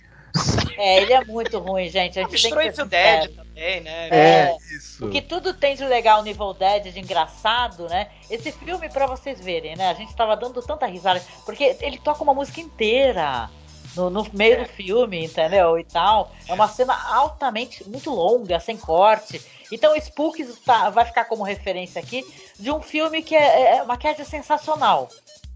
é, ele é muito ruim, gente. A gente tem Misturou que ser Evil Dead também, né? É, isso. O que tudo tem de legal no Evil Dead, de engraçado, né? Esse filme, pra vocês verem, né? A gente tava dando tanta risada. Porque ele toca uma música inteira no, no meio É. do filme, entendeu? E tal. É uma cena altamente, muito longa, sem corte. Então, Spooks tá- vai ficar como referência aqui de um filme que é, é maquiagem sensacional.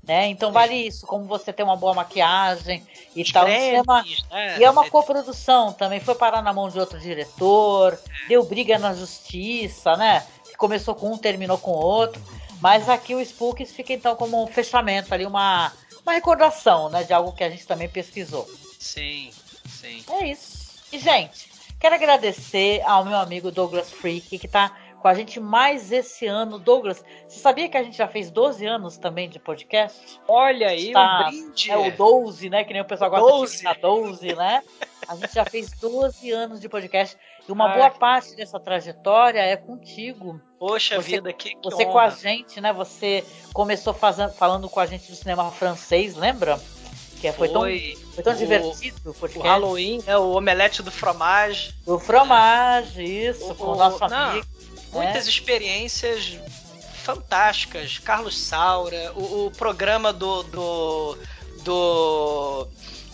Né? Então vale isso, como você tem uma boa maquiagem e Os tal. Cremes, cinema né? e é uma coprodução também, foi parar na mão de outro diretor, deu briga na justiça, né? Que começou com um, terminou com o outro. Mas aqui o Spooks fica então como um fechamento ali, uma, uma recordação, né? De algo que a gente também pesquisou. Sim, sim. É isso. E, gente, quero agradecer ao meu amigo Douglas Freak, que tá com a gente mais esse ano. Douglas, você sabia que a gente já fez 12 anos também de podcast? Olha aí, Tá, um brinde. É o 12, né? Que nem o pessoal gosta 12. de ficar 12, né? A gente já fez 12 anos de podcast. E uma Ah, boa parte dessa trajetória é contigo. Poxa Você- vida, que, que Você honra. com a gente, né? Você começou fazendo, falando com a gente do cinema francês, lembra? Que foi, tão, Foi tão o- divertido o o. Halloween, né, o omelete do fromage. Do fromage, isso, O- com o o- nosso não, amigo. Muitas né? experiências fantásticas. Carlos Saura, o, o programa do. do, do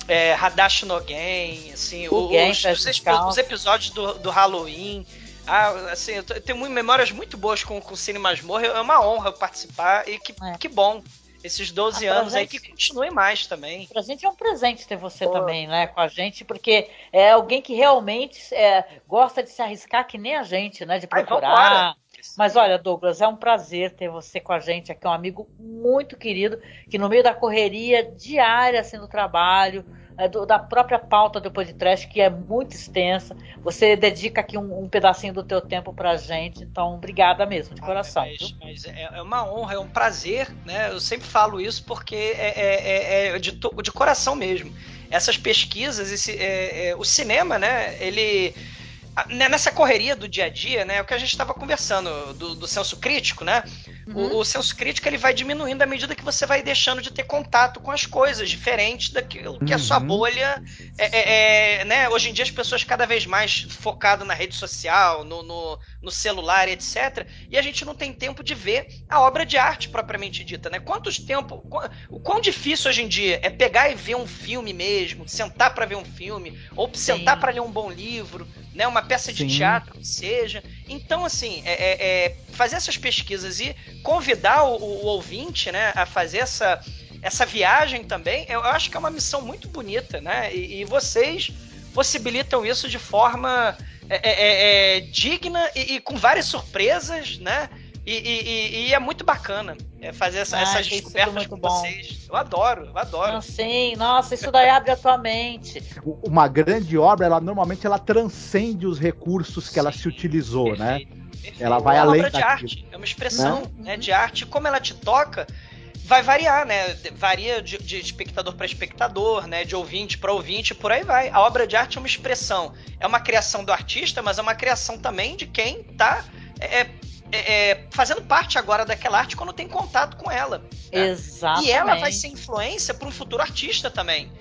é, Hadashi no Gen, assim, O os, os, os episódios do, do Halloween. Ah, assim, eu tenho muito- memórias muito boas com, com o Cine Masmorra. É uma honra participar e que, É. que bom. Esses 12 Ah, anos aí gente- que continuem mais também. Pra gente é um presente ter você Pô. também, né, com a gente, porque é alguém que realmente é, gosta de se arriscar que nem a gente, né, de Ai, procurar. vambora. Mas olha, Douglas, é um prazer ter você com a gente aqui, um amigo muito querido, que no meio da correria diária, assim, do trabalho, é, do- da própria pauta do podcast, que é muito extensa, você dedica aqui um, um pedacinho do teu tempo pra gente, então obrigada mesmo, de coração. viu? Mas, mas é, é uma honra, é um prazer, né? Eu sempre falo isso porque é, é- é- é de, de coração mesmo. Essas pesquisas, esse, é- o cinema, né? Ele a- nessa correria do dia a dia, né? É o que a gente estava conversando do, do senso crítico, né? O, o senso crítico ele vai diminuindo à medida que você vai deixando de ter contato com as coisas diferentes daquilo que a sua Uhum. bolha é, é- é, né? Hoje em dia as pessoas cada vez mais focadas na rede social, no, no, no celular, etc. E a gente não tem tempo de ver a obra de arte propriamente dita, né? Quantos tempo, o quão difícil hoje em dia é pegar e ver um filme mesmo, sentar para ver um filme, ou sentar para ler um bom livro, né? Uma peça de Sim. teatro que seja. Então, assim, é, é- é fazer essas pesquisas e convidar o, o ouvinte, né, a fazer essa essa viagem também, eu acho que é uma missão muito bonita, né? E, e vocês possibilitam isso de forma é, é, é, digna e, e com várias surpresas, né? E, e- e- e é muito bacana é, fazer essa- Ah, essas descobertas com bom. vocês. Eu adoro, eu adoro. Não, sim, nossa, isso daí abre a tua mente. Uma grande obra, ela normalmente ela transcende os recursos que ela Sim, se utilizou, né? Perfeito. Ela vai é uma além obra de daquilo. arte, é uma expressão né, de arte. Como ela te toca, vai variar, né? Varia de, de espectador para espectador, né? De ouvinte para ouvinte, por aí vai. A obra de arte é uma expressão, é uma criação do artista, mas é uma criação também de quem tá é, é, é, fazendo parte agora daquela arte quando tem contato com ela. né? Exatamente. E ela vai ser influência para um futuro artista também.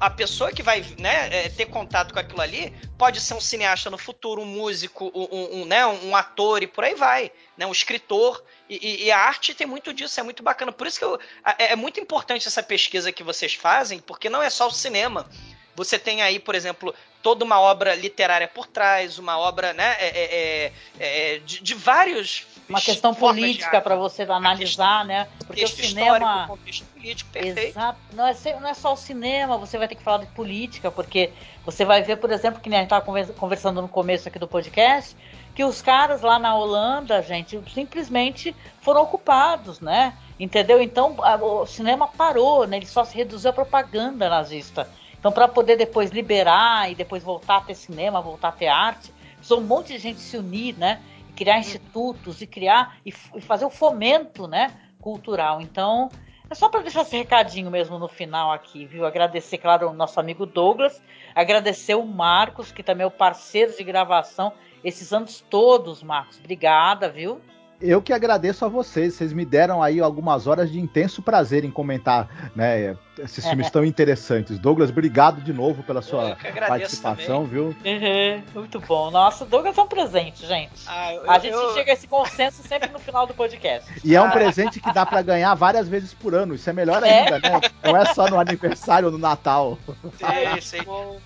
A pessoa que vai né, é, ter contato com aquilo ali pode ser um cineasta no futuro, um músico, um, um- né, um ator e por aí vai, né, um escritor. E, e- a arte tem muito disso, é muito bacana. Por isso que eu- é, é muito importante essa pesquisa que vocês fazem, porque não é só o cinema. Você tem aí, por exemplo, toda uma obra literária por trás, uma obra né, é- é- é- é, de, de vários. Uma questão política para você analisar, né? Porque o cinema. contexto político, perfeito. Exato. Não é, não é só o cinema, você vai ter que falar de política, porque você vai ver, por exemplo, que nem a gente estava conversando no começo aqui do podcast, que os caras lá na Holanda, gente, simplesmente foram ocupados, né? Entendeu? Então o cinema parou, né? Ele só se reduziu à propaganda nazista. Então, para poder depois liberar e depois voltar a ter cinema, voltar a ter arte, precisou um monte de gente se unir, né? E criar institutos e criar e, e fazer o fomento, né? Cultural. Então, é só para deixar esse recadinho mesmo no final aqui, viu? Agradecer, claro, o nosso amigo Douglas, agradecer o Marcos, que também é o parceiro de gravação esses anos todos, Marcos. Obrigada, viu? Eu que agradeço a vocês. Vocês me deram aí algumas horas de intenso prazer em comentar, né? Esses filmes tão interessantes. Douglas, obrigado de novo pela sua participação, viu? Uhum, muito bom. Nossa, o Douglas é um presente, gente. Ah, eu- A gente eu- chega a esse consenso sempre no final do podcast. E é um presente que dá pra ganhar várias vezes por ano. Isso é melhor É? ainda, né? Não é só no aniversário ou no Natal. Sei, sei. Bom,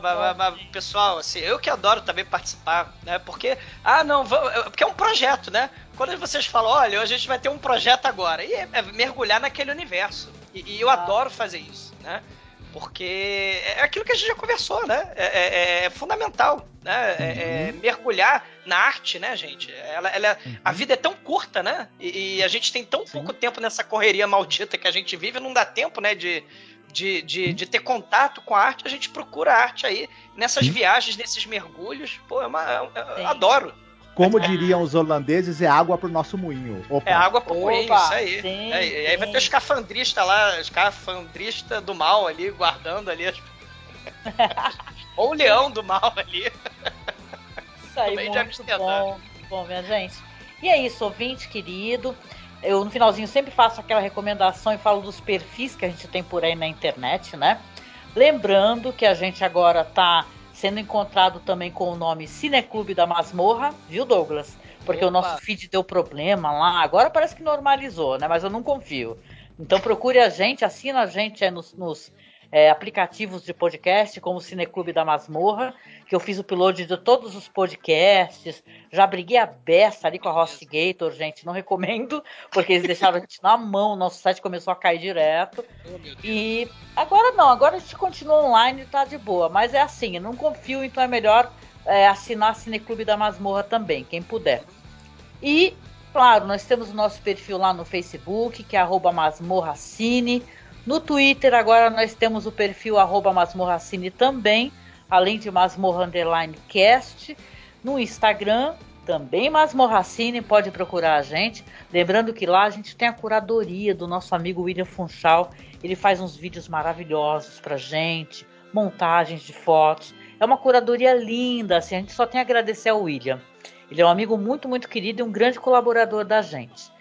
Mas- mas- pessoal, assim, eu que adoro também participar, né? Porque, ah, não, vamos, é- porque é um projeto, né? Quando vocês falam, olha, a gente vai ter um projeto agora, e é, é mergulhar naquele universo. E, e eu Ah. adoro fazer isso, né? Porque é aquilo que a gente já conversou, né? É, é- é fundamental, né? É- é mergulhar na arte, né, gente? Ela, ela- A vida é tão curta, né? E, e a gente tem tão pouco tempo nessa correria maldita que a gente vive, não dá tempo, né, de, de, de, de ter contato com a arte. A gente procura a arte aí, nessas viagens, nesses mergulhos. Pô, é uma, é- Sim. eu adoro. Como diriam os holandeses, é água pro nosso moinho. Opa. É água pro Opa, moinho, isso aí. sim, É, e aí vai sim. ter o escafandrista lá, escafandrista do mal ali, guardando ali. as- [laughs] Ou o leão do mal ali. Isso aí, muito bom, bom, minha gente. E é isso, ouvinte querido. Eu no finalzinho sempre faço aquela recomendação e falo dos perfis que a gente tem por aí na internet, né? Lembrando que a gente agora tá sendo encontrado também com o nome Cineclube da Masmorra, viu, Douglas? Porque o Opa. nosso feed deu problema lá. Agora parece que normalizou, né? Mas eu não confio. Então procure a gente, assina a gente aí nos, nos, é, aplicativos de podcast, como o Cineclube da Masmorra, que eu fiz o upload de todos os podcasts. Já briguei a beça ali com a Hostgator, gente. Não recomendo, porque eles deixaram a gente na mão. Nosso site começou a cair direto. E agora não, agora a gente continua online e tá de boa. Mas é assim, eu não confio, então é melhor é, assinar Cineclube da Masmorra também, quem puder. E, claro, nós temos o nosso perfil lá no Facebook, que é arroba masmorracine. No Twitter, agora nós temos o perfil arroba masmorracine também, além de masmorra. No Instagram, também masmorracine, pode procurar a gente. Lembrando que lá a gente tem a curadoria do nosso amigo William Funchal. Ele faz uns vídeos maravilhosos pra gente, montagens de fotos. É uma curadoria linda, assim, a gente só tem a agradecer ao William. Ele é um amigo muito, muito querido e um grande colaborador da gente.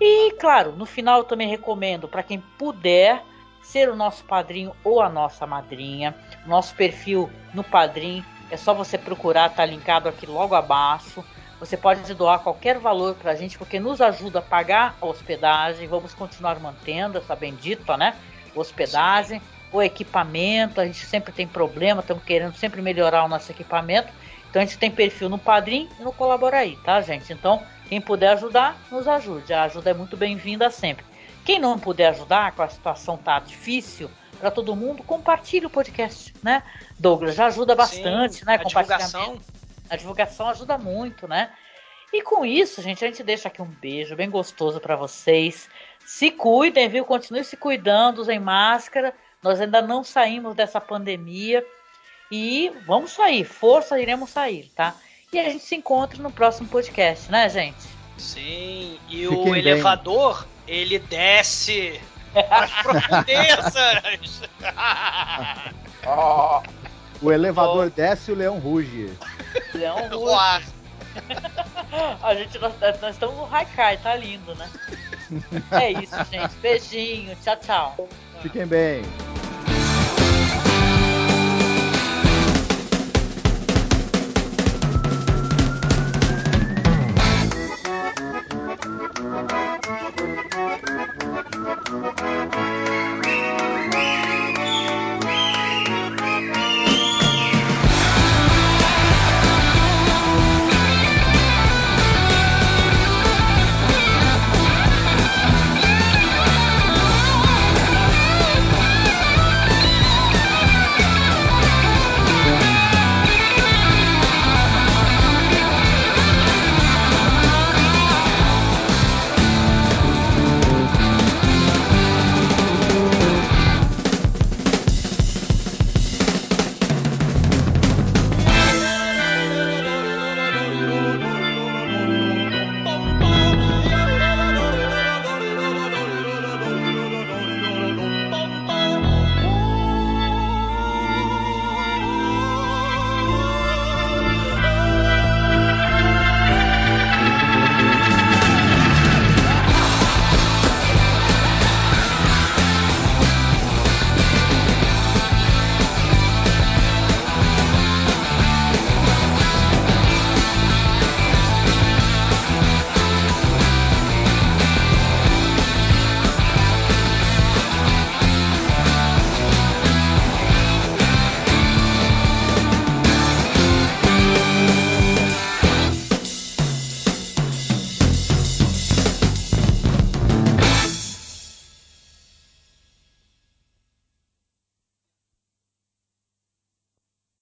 E, claro, no final eu também recomendo para quem puder ser o nosso padrinho ou a nossa madrinha. Nosso perfil no Padrim é só você procurar, tá linkado aqui logo abaixo. Você pode doar qualquer valor para a gente, porque nos ajuda a pagar a hospedagem. Vamos continuar mantendo essa bendita, né? Hospedagem, o equipamento. A gente sempre tem problema, estamos querendo sempre melhorar o nosso equipamento. Então a gente tem perfil no Padrim e no aí, tá, gente? Então, quem puder ajudar, nos ajude. A ajuda é muito bem-vinda sempre. Quem não puder ajudar, com a situação tá difícil para todo mundo, compartilhe o podcast, né? Douglas já ajuda bastante, Sim, né? A divulgação. A divulgação ajuda muito, né? E com isso, gente, a gente deixa aqui um beijo bem gostoso pra vocês. Se cuidem, viu? Continue se cuidando, usem máscara. Nós ainda não saímos dessa pandemia. E vamos sair, força, iremos sair, tá? E a gente se encontra no próximo podcast, né, gente? Sim, e Fiquem o bem. elevador, ele desce as [laughs] profundezas. O elevador desce e o leão ruge. Leão. [laughs] Uá. A gente, nós, nós estamos no Haikai, tá lindo, né? É isso, gente. Beijinho. Tchau, tchau. Fiquem bem.